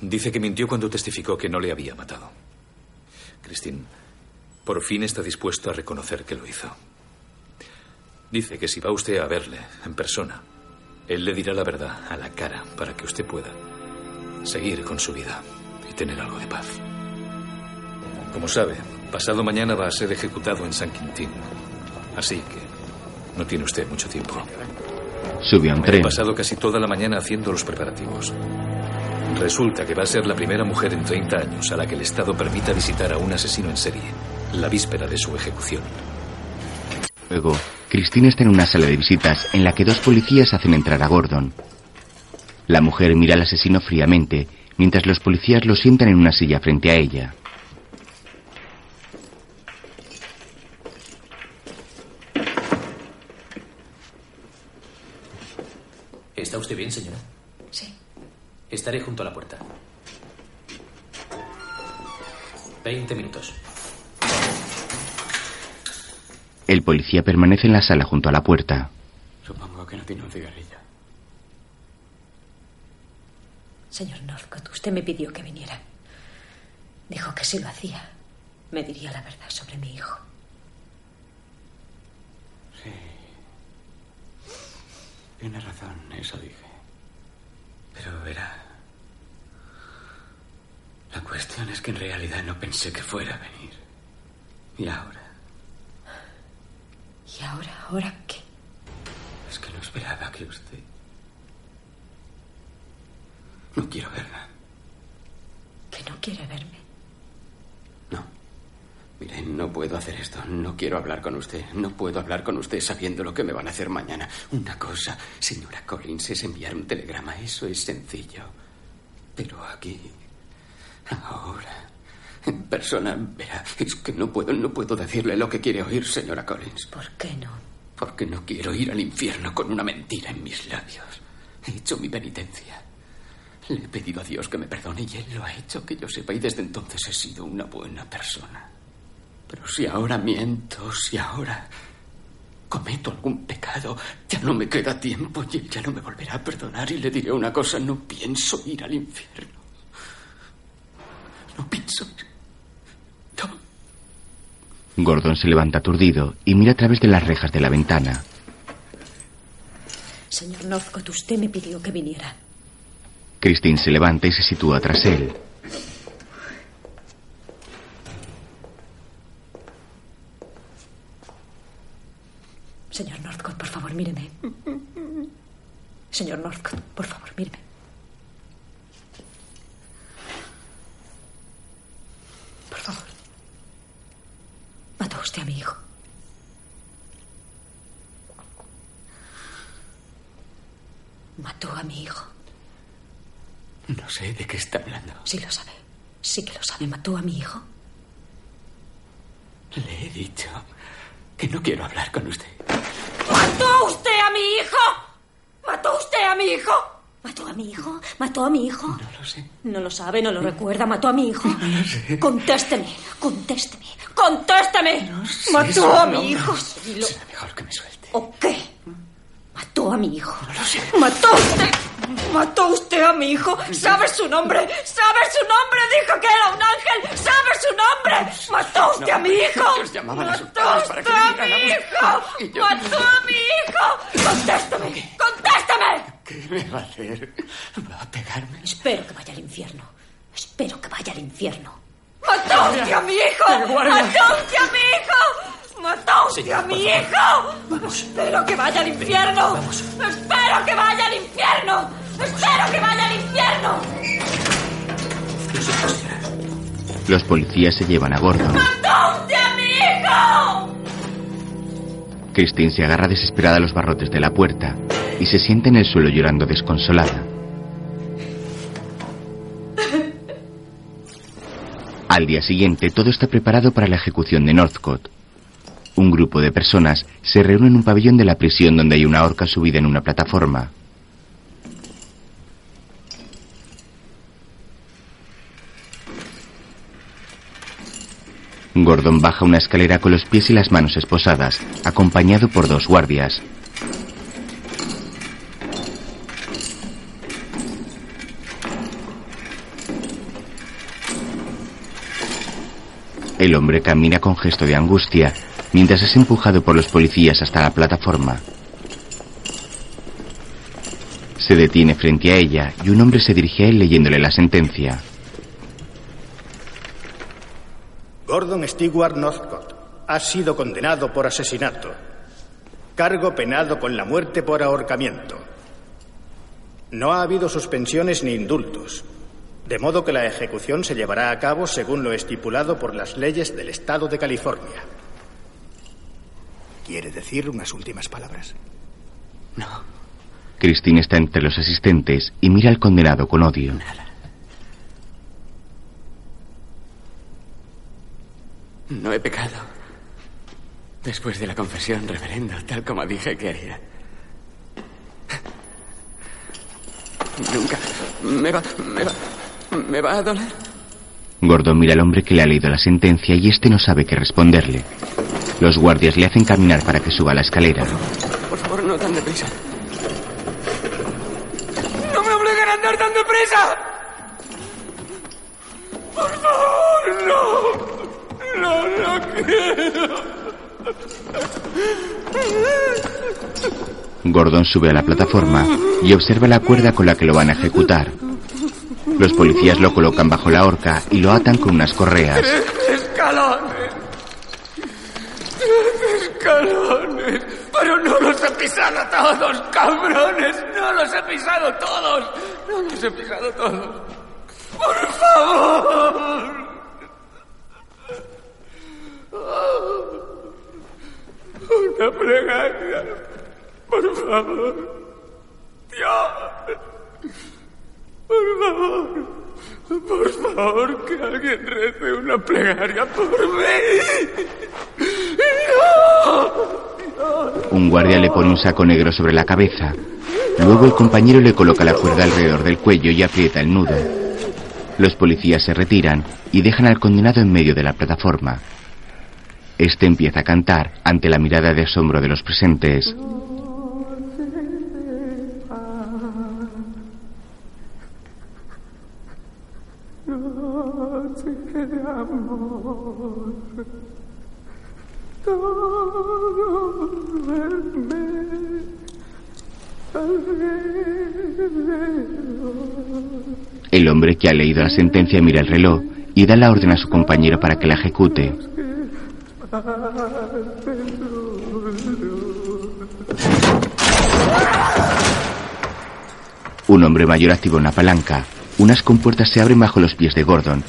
Dice que mintió cuando testificó que no le había matado. Christine, por fin está dispuesto a reconocer que lo hizo. Dice que si va usted a verle en persona, él le dirá la verdad a la cara para que usted pueda seguir con su vida y tener algo de paz. Como sabe, pasado mañana va a ser ejecutado en San Quintín. Así que no tiene usted mucho tiempo. Sube a un Me tren. he pasado casi toda la mañana haciendo los preparativos. Resulta que va a ser la primera mujer en 30 años a la que el Estado permita visitar a un asesino en serie, la víspera de su ejecución. Luego, Christine está en una sala de visitas en la que dos policías hacen entrar a Gordon. La mujer mira al asesino fríamente, mientras los policías lo sientan en una silla frente a ella. ¿Está usted bien, señora? Sí. Estaré junto a la puerta. Veinte minutos. El policía permanece en la sala junto a la puerta. Supongo que no tiene un cigarrillo. Señor Northcott, usted me pidió que viniera. Dijo que si lo hacía, me diría la verdad sobre mi hijo. Sí. Tiene razón, eso dije. Pero verá. La cuestión es que en realidad no pensé que fuera a venir. Y ahora. ¿Y ahora, ahora qué? Es que no esperaba que usted. No quiero verla. ¿Que no quiere verme? Mire, no puedo hacer esto. No quiero hablar con usted. No puedo hablar con usted sabiendo lo que me van a hacer mañana. Una cosa, señora Collins, es enviar un telegrama. Eso es sencillo. Pero aquí, ahora, en persona, verá, es que no puedo, no puedo decirle lo que quiere oír, señora Collins. ¿Por qué no? Porque no quiero ir al infierno con una mentira en mis labios. He hecho mi penitencia. Le he pedido a Dios que me perdone y Él lo ha hecho, que yo sepa, y desde entonces he sido una buena persona. Pero si ahora miento, si ahora cometo algún pecado, ya no me queda tiempo y Él ya no me volverá a perdonar y le diré una cosa, no pienso ir al infierno. No pienso ir. Gordon se levanta aturdido y mira a través de las rejas de la ventana. Señor Northcott, usted me pidió que viniera. Christine se levanta y se sitúa tras él. Señor Northcott, por favor, míreme. Señor Northcott, por favor, míreme. Por favor. Mató usted a mi hijo. Mató a mi hijo. No sé de qué está hablando. Sí lo sabe. Sí que lo sabe. Mató a mi hijo. Le he dicho que no quiero hablar con usted. ¡Mató usted a mi hijo! ¡Mató usted a mi hijo! ¿Mató a mi hijo? ¿Mató a mi hijo? No lo sé. No lo sabe, no lo recuerda. ¿Mató a mi hijo? Contésteme, contésteme, ¡Contésteme! sé ¡Mató a mi hijo! Será mejor que me suelte. ¿O qué? ¿Mató a mi hijo? No lo sé. ¡Mató usted! Mató usted a mi hijo. ¿Sabe su nombre? ¿Sabe su nombre? Dijo que era un ángel. ¿Sabe su nombre? Mató usted a mi hijo. Mató usted a mi hijo. Mató a mi hijo. Contéstame. Contéstame. ¿Qué me va a hacer? ¿Va a pegarme? Espero que vaya al infierno. Espero que vaya al infierno. ¡Mató usted a mi hijo! ¡Mató usted a mi hijo! ¡Mató usted a mi hijo! ¡Espero que vaya al infierno! ¡Espero que vaya al infierno! ¡Espero que vaya al infierno! Los policías se llevan a Gordon. ¡Mató usted a mi hijo! Christine se agarra desesperada a los barrotes de la puerta y se sienta en el suelo llorando desconsolada. Al día siguiente, todo está preparado para la ejecución de Northcott. Un grupo de personas se reúne en un pabellón de la prisión donde hay una horca subida en una plataforma. Gordon baja una escalera con los pies y las manos esposadas, acompañado por dos guardias. El hombre camina con gesto de angustia mientras es empujado por los policías hasta la plataforma. Se detiene frente a ella y un hombre se dirige a él leyéndole la sentencia. Gordon Stewart Northcott ha sido condenado por asesinato. Cargo penado con la muerte por ahorcamiento. No ha habido suspensiones ni indultos, de modo que la ejecución se llevará a cabo según lo estipulado por las leyes del Estado de California. ¿Quiere decir unas últimas palabras? Christine está entre los asistentes y mira al condenado con odio. No he pecado. Después de la confesión, reverendo, tal como dije que haría. Nunca. Me va. Me va. Me va a doler. Gordon mira al hombre que le ha leído la sentencia y este no sabe qué responderle. Los guardias le hacen caminar para que suba la escalera. Por favor, no tan deprisa. ¡No me obliguen a andar tan deprisa! ¡Por favor, no! ¡No, no quiero! Gordon sube a la plataforma y observa la cuerda con la que lo van a ejecutar. Los policías lo colocan bajo la horca y lo atan con unas correas. ¡Tres escalones! ¡Tres escalones! ¡Pero no los he pisado todos, cabrones! ¡No los he pisado todos! ¡No los he pisado todos! ¡Por favor! Una plegaria. Por favor. Dios. Por favor. Por favor, que alguien rece una plegaria por mí. Un guardia le pone un saco negro sobre la cabeza. Luego el compañero le coloca la cuerda alrededor del cuello y aprieta el nudo. Los policías se retiran y dejan al condenado en medio de la plataforma. Este empieza a cantar ante la mirada de asombro de los presentes. El hombre que ha leído la sentencia mira el reloj y da la orden a su compañero para que la ejecute. Un hombre mayor activa una palanca. Unas compuertas se abren bajo los pies de Gordon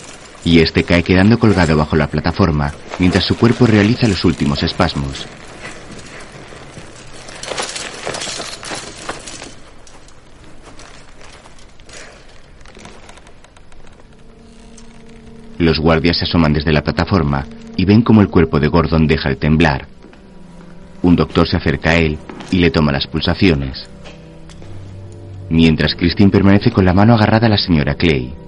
y este cae quedando colgado bajo la plataforma mientras su cuerpo realiza los últimos espasmos. Los guardias se asoman desde la plataforma y ven como el cuerpo de Gordon deja de temblar. Un doctor se acerca a él y le toma las pulsaciones. Mientras Christine permanece con la mano agarrada a la señora Clay.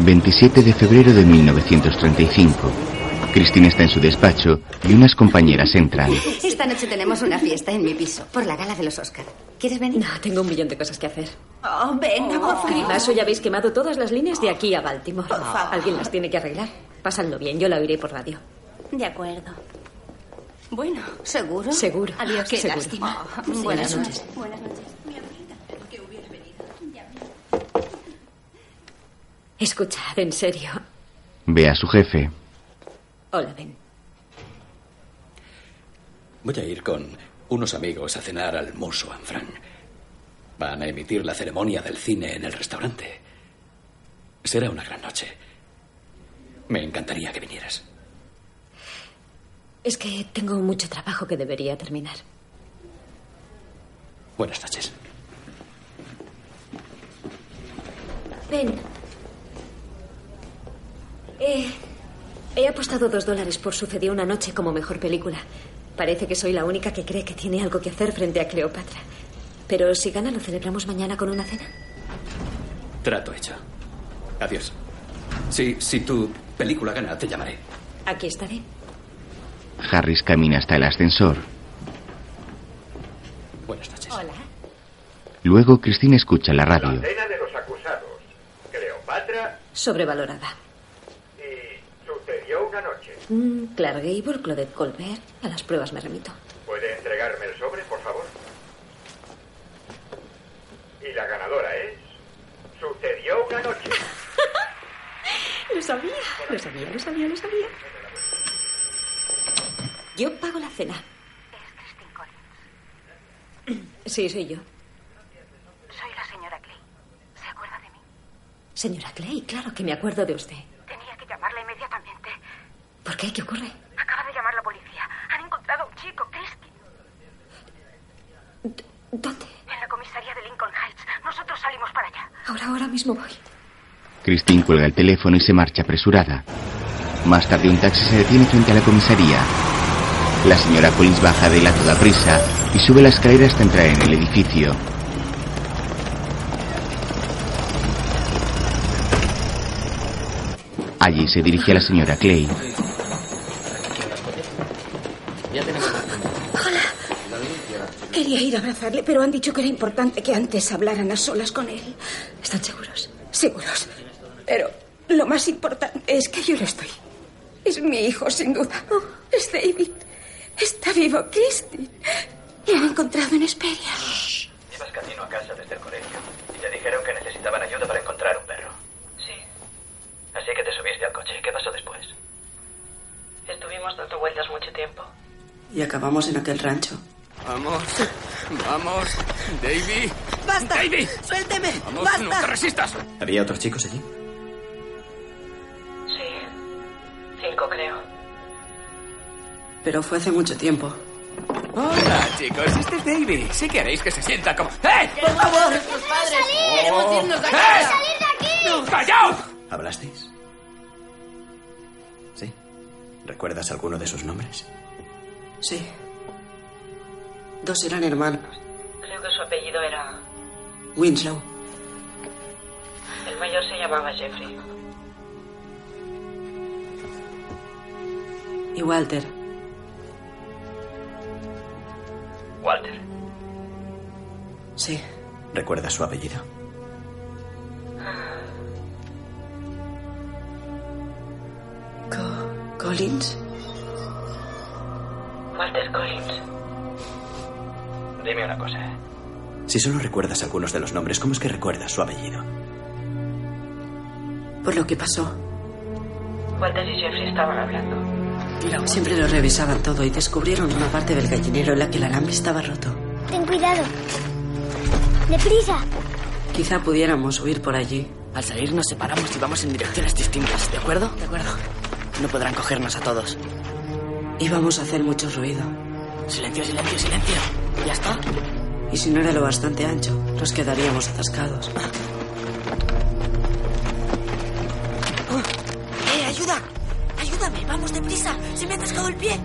...27 de febrero de 1935... Christine está en su despacho y unas compañeras entran. Esta noche tenemos una fiesta en mi piso, por la gala de los Oscar. ¿Quieres venir? No, tengo un millón de cosas que hacer. Oh, venga, por favor. Grimazo, ya habéis quemado todas las líneas de aquí a Baltimore. Alguien las tiene que arreglar. Pásadlo bien, yo la oiré por radio. De acuerdo. Bueno, ¿seguro? Seguro. Adiós, qué Seguro. lástima. Sí, Buenas no. noches. Buenas noches. Escuchad, en serio. Ve a su jefe. Hola, Ben. Voy a ir con unos amigos a cenar al Musso en Frank. Van a emitir la ceremonia del cine en el restaurante. Será una gran noche. Me encantaría que vinieras. Es que tengo mucho trabajo que debería terminar. Buenas noches. Ben. Eh, he apostado dos dólares por Sucedió una noche como mejor película. Parece que soy la única que cree que tiene algo que hacer frente a Cleopatra. Pero si gana, lo celebramos mañana con una cena. Trato hecho. Adiós. Si, si tu película gana, te llamaré. Aquí estaré. Harris camina hasta el ascensor. Buenas noches. Hola. Luego Christine escucha la radio. Cena de los acusados. Cleopatra Sobrevalorada. y sucedió una noche. Mm, Clark Gable, Claudette Colbert. A las pruebas me remito. ¿Puede entregarme el sobre, por favor? Y la ganadora es... Sucedió una noche. Lo sabía, lo sabía, lo sabía, lo sabía. Yo pago la cena. Sí, soy yo. Soy la señora Clay. ¿Se acuerda de mí? Señora Clay, claro que me acuerdo de usted. Tenía que llamarla inmediatamente. ¿Por qué? ¿Qué ocurre? Acaba de llamar la policía. Han encontrado a un chico, Christy. ¿Dónde? En la comisaría de Lincoln Heights. Nosotros salimos para allá. Ahora, ahora mismo voy. Christine cuelga el teléfono y se marcha apresurada. Más tarde un taxi se detiene frente a la comisaría. La señora Collins baja de él a toda prisa y sube la escalera hasta entrar en el edificio. Allí se dirige a la señora Clay. Quería ir a abrazarle, pero han dicho que era importante que antes hablaran a solas con él. ¿Están seguros? Seguros. Pero lo más importante es que yo lo estoy. Es mi hijo, sin duda. es David. Está vivo, Christy. Le han encontrado en Esperia. Ibas camino a casa desde el colegio y te dijeron que necesitaban ayuda para encontrar un perro. Sí, Así que te subiste al coche. ¿Qué pasó después? estuvimos dando vueltas mucho tiempo. Y acabamos en aquel rancho. Vamos, vamos, Davy. ¡Basta! Davy. ¡Suélteme! Vamos, ¡Basta! no te resistas. ¿Había otros chicos allí? Sí, cinco creo. Pero fue hace mucho tiempo. Hola, chicos, este es Davy. Sí que haréis que se sienta como... ¡Eh! ¡Por favor! ¡Nuestros padres! ¡Queremos irnos de aquí! ¡Eh! ¡Salir de aquí! ¡Callaos! ¿Hablasteis? ¿Sí? ¿Recuerdas alguno de sus nombres? Sí. Dos eran hermanos. Creo que su apellido era... Winslow. El mayor se llamaba Jeffrey. Y Walter. Walter. Sí. ¿Recuerdas su apellido? Co- Collins. Walter Collins. Dime una cosa. Si solo recuerdas algunos de los nombres, ¿cómo es que recuerdas su apellido? Por lo que pasó. Walter y Jeffrey estaban hablando. Siempre lo revisaban todo y descubrieron una parte del gallinero en la que el alambre estaba roto. Ten cuidado. ¡Deprisa! Quizá pudiéramos huir por allí. Al salir nos separamos y vamos en direcciones distintas, ¿de acuerdo? De acuerdo. No podrán cogernos a todos. Íbamos a hacer mucho ruido. Silencio, silencio, silencio. ¿Ya está? Y si no era lo bastante ancho, nos quedaríamos atascados. ¡Eh, ayuda! ¡Ayúdame! ¡Vamos, deprisa! ¡Se me ha atascado el pie!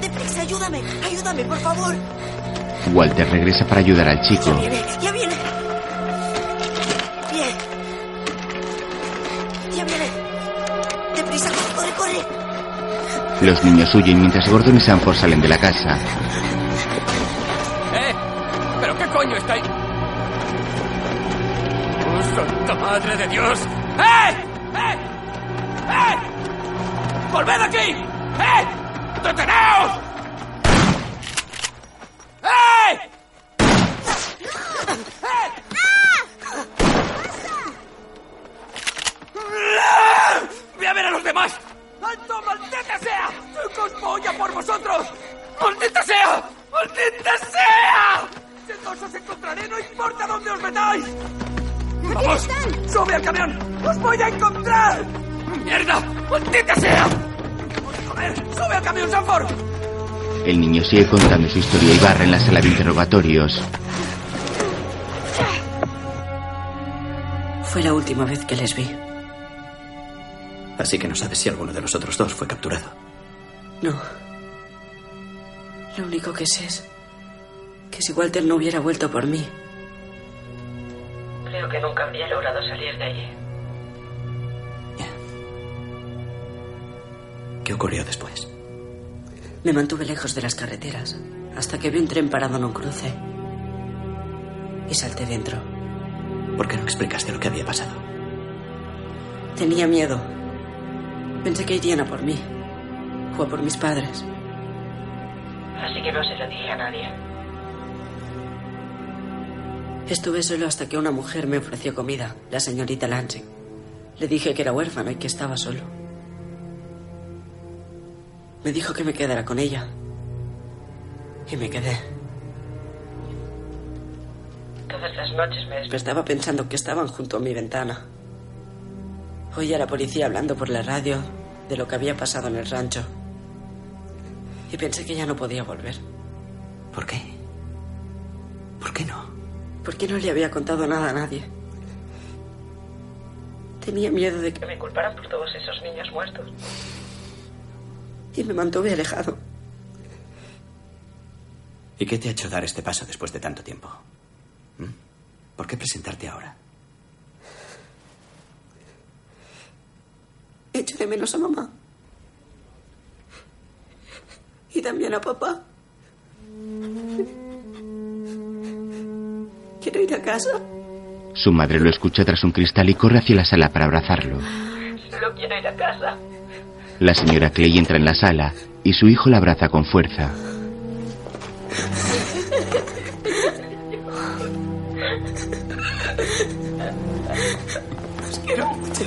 ¡Deprisa, ayúdame! ¡Ayúdame, por favor! Walter regresa para ayudar al chico. ¡Ya viene! ¡Ya viene! ¡Bien! ¡Ya viene! ¡Deprisa, corre, corre, corre! Los niños huyen mientras Gordon y Sanford salen de la casa. Dios! Sigue contando su historia y barra en la sala de interrogatorios. Fue la última vez que les vi. Así que no sabes si alguno de los otros dos fue capturado. No. Lo único que sé es que si Walter no hubiera vuelto por mí, creo que nunca habría logrado salir de allí. ¿Qué ocurrió después? Me mantuve lejos de las carreteras hasta que vi un tren parado en un cruce y salté dentro. ¿Por qué no explicaste lo que había pasado? Tenía miedo. Pensé que irían a por mí o a por mis padres. Así que no se lo dije a nadie. Estuve solo hasta que una mujer me ofreció comida, la señorita Lansing. Le dije que era huérfano y que estaba solo. Me dijo que me quedara con ella. Y me quedé. Todas las noches me despertaba pensando que estaban junto a mi ventana. Oía a la policía hablando por la radio de lo que había pasado en el rancho. Y pensé que ya no podía volver. ¿Por qué? ¿Por qué no? Porque no le había contado nada a nadie. Tenía miedo de que me culparan por todos esos niños muertos. Y me mantuve alejado. ¿Y qué te ha hecho dar este paso después de tanto tiempo? ¿Mm? ¿Por qué presentarte ahora? Echo de menos a mamá. Y también a papá. Quiero ir a casa. Su madre lo escucha tras un cristal y corre hacia la sala para abrazarlo. Solo quiero ir a casa. La señora Clay entra en la sala y su hijo la abraza con fuerza. Os quiero mucho.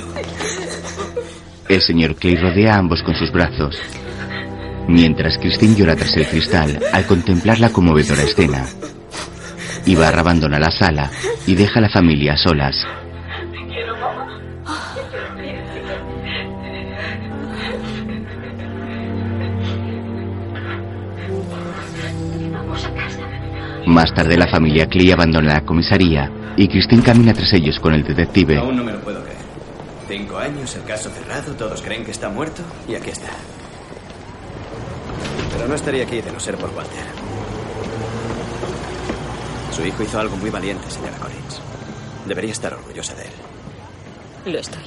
El señor Clay rodea a ambos con sus brazos. Mientras Christine llora tras el cristal al contemplar la conmovedora escena. Ibarra abandona la sala y deja a la familia a solas. Más tarde la familia Clay abandona la comisaría y Christine camina tras ellos con el detective. Aún no me lo puedo creer. Cinco años, el caso cerrado, todos creen que está muerto y aquí está. Pero no estaría aquí de no ser por Walter. Su hijo hizo algo muy valiente, señora Collins. Debería estar orgullosa de él. Lo estoy.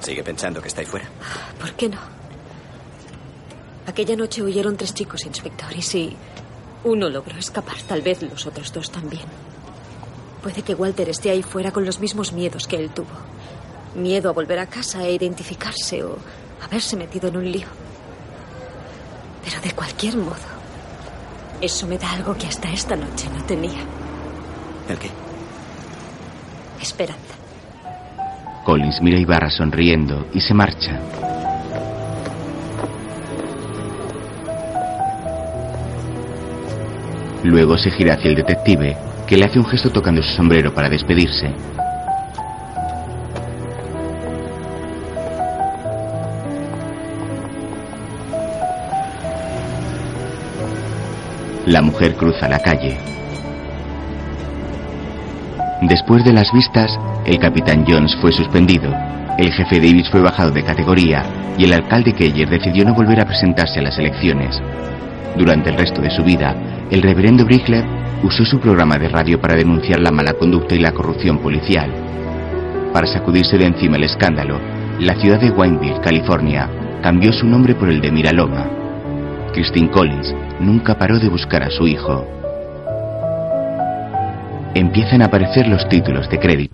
¿Sigue pensando que está ahí fuera? ¿Por qué no? Aquella noche huyeron tres chicos, inspector, y si uno logró escapar, tal vez los otros dos también. Puede que Walter esté ahí fuera con los mismos miedos que él tuvo. Miedo a volver a casa e identificarse o haberse metido en un lío. Pero de cualquier modo, eso me da algo que hasta esta noche no tenía. ¿El qué? Esperanza. Collins mira a Ibarra sonriendo y se marcha. Luego se gira hacia el detective, que le hace un gesto tocando su sombrero para despedirse. La mujer cruza la calle. Después de las vistas, el capitán Jones fue suspendido, el jefe Davis fue bajado de categoría y el alcalde Keller decidió no volver a presentarse a las elecciones. Durante el resto de su vida, el reverendo Brickler usó su programa de radio para denunciar la mala conducta y la corrupción policial. Para sacudirse de encima el escándalo, la ciudad de Wineville, California, cambió su nombre por el de Miraloma. Christine Collins nunca paró de buscar a su hijo. Empiezan a aparecer los títulos de crédito.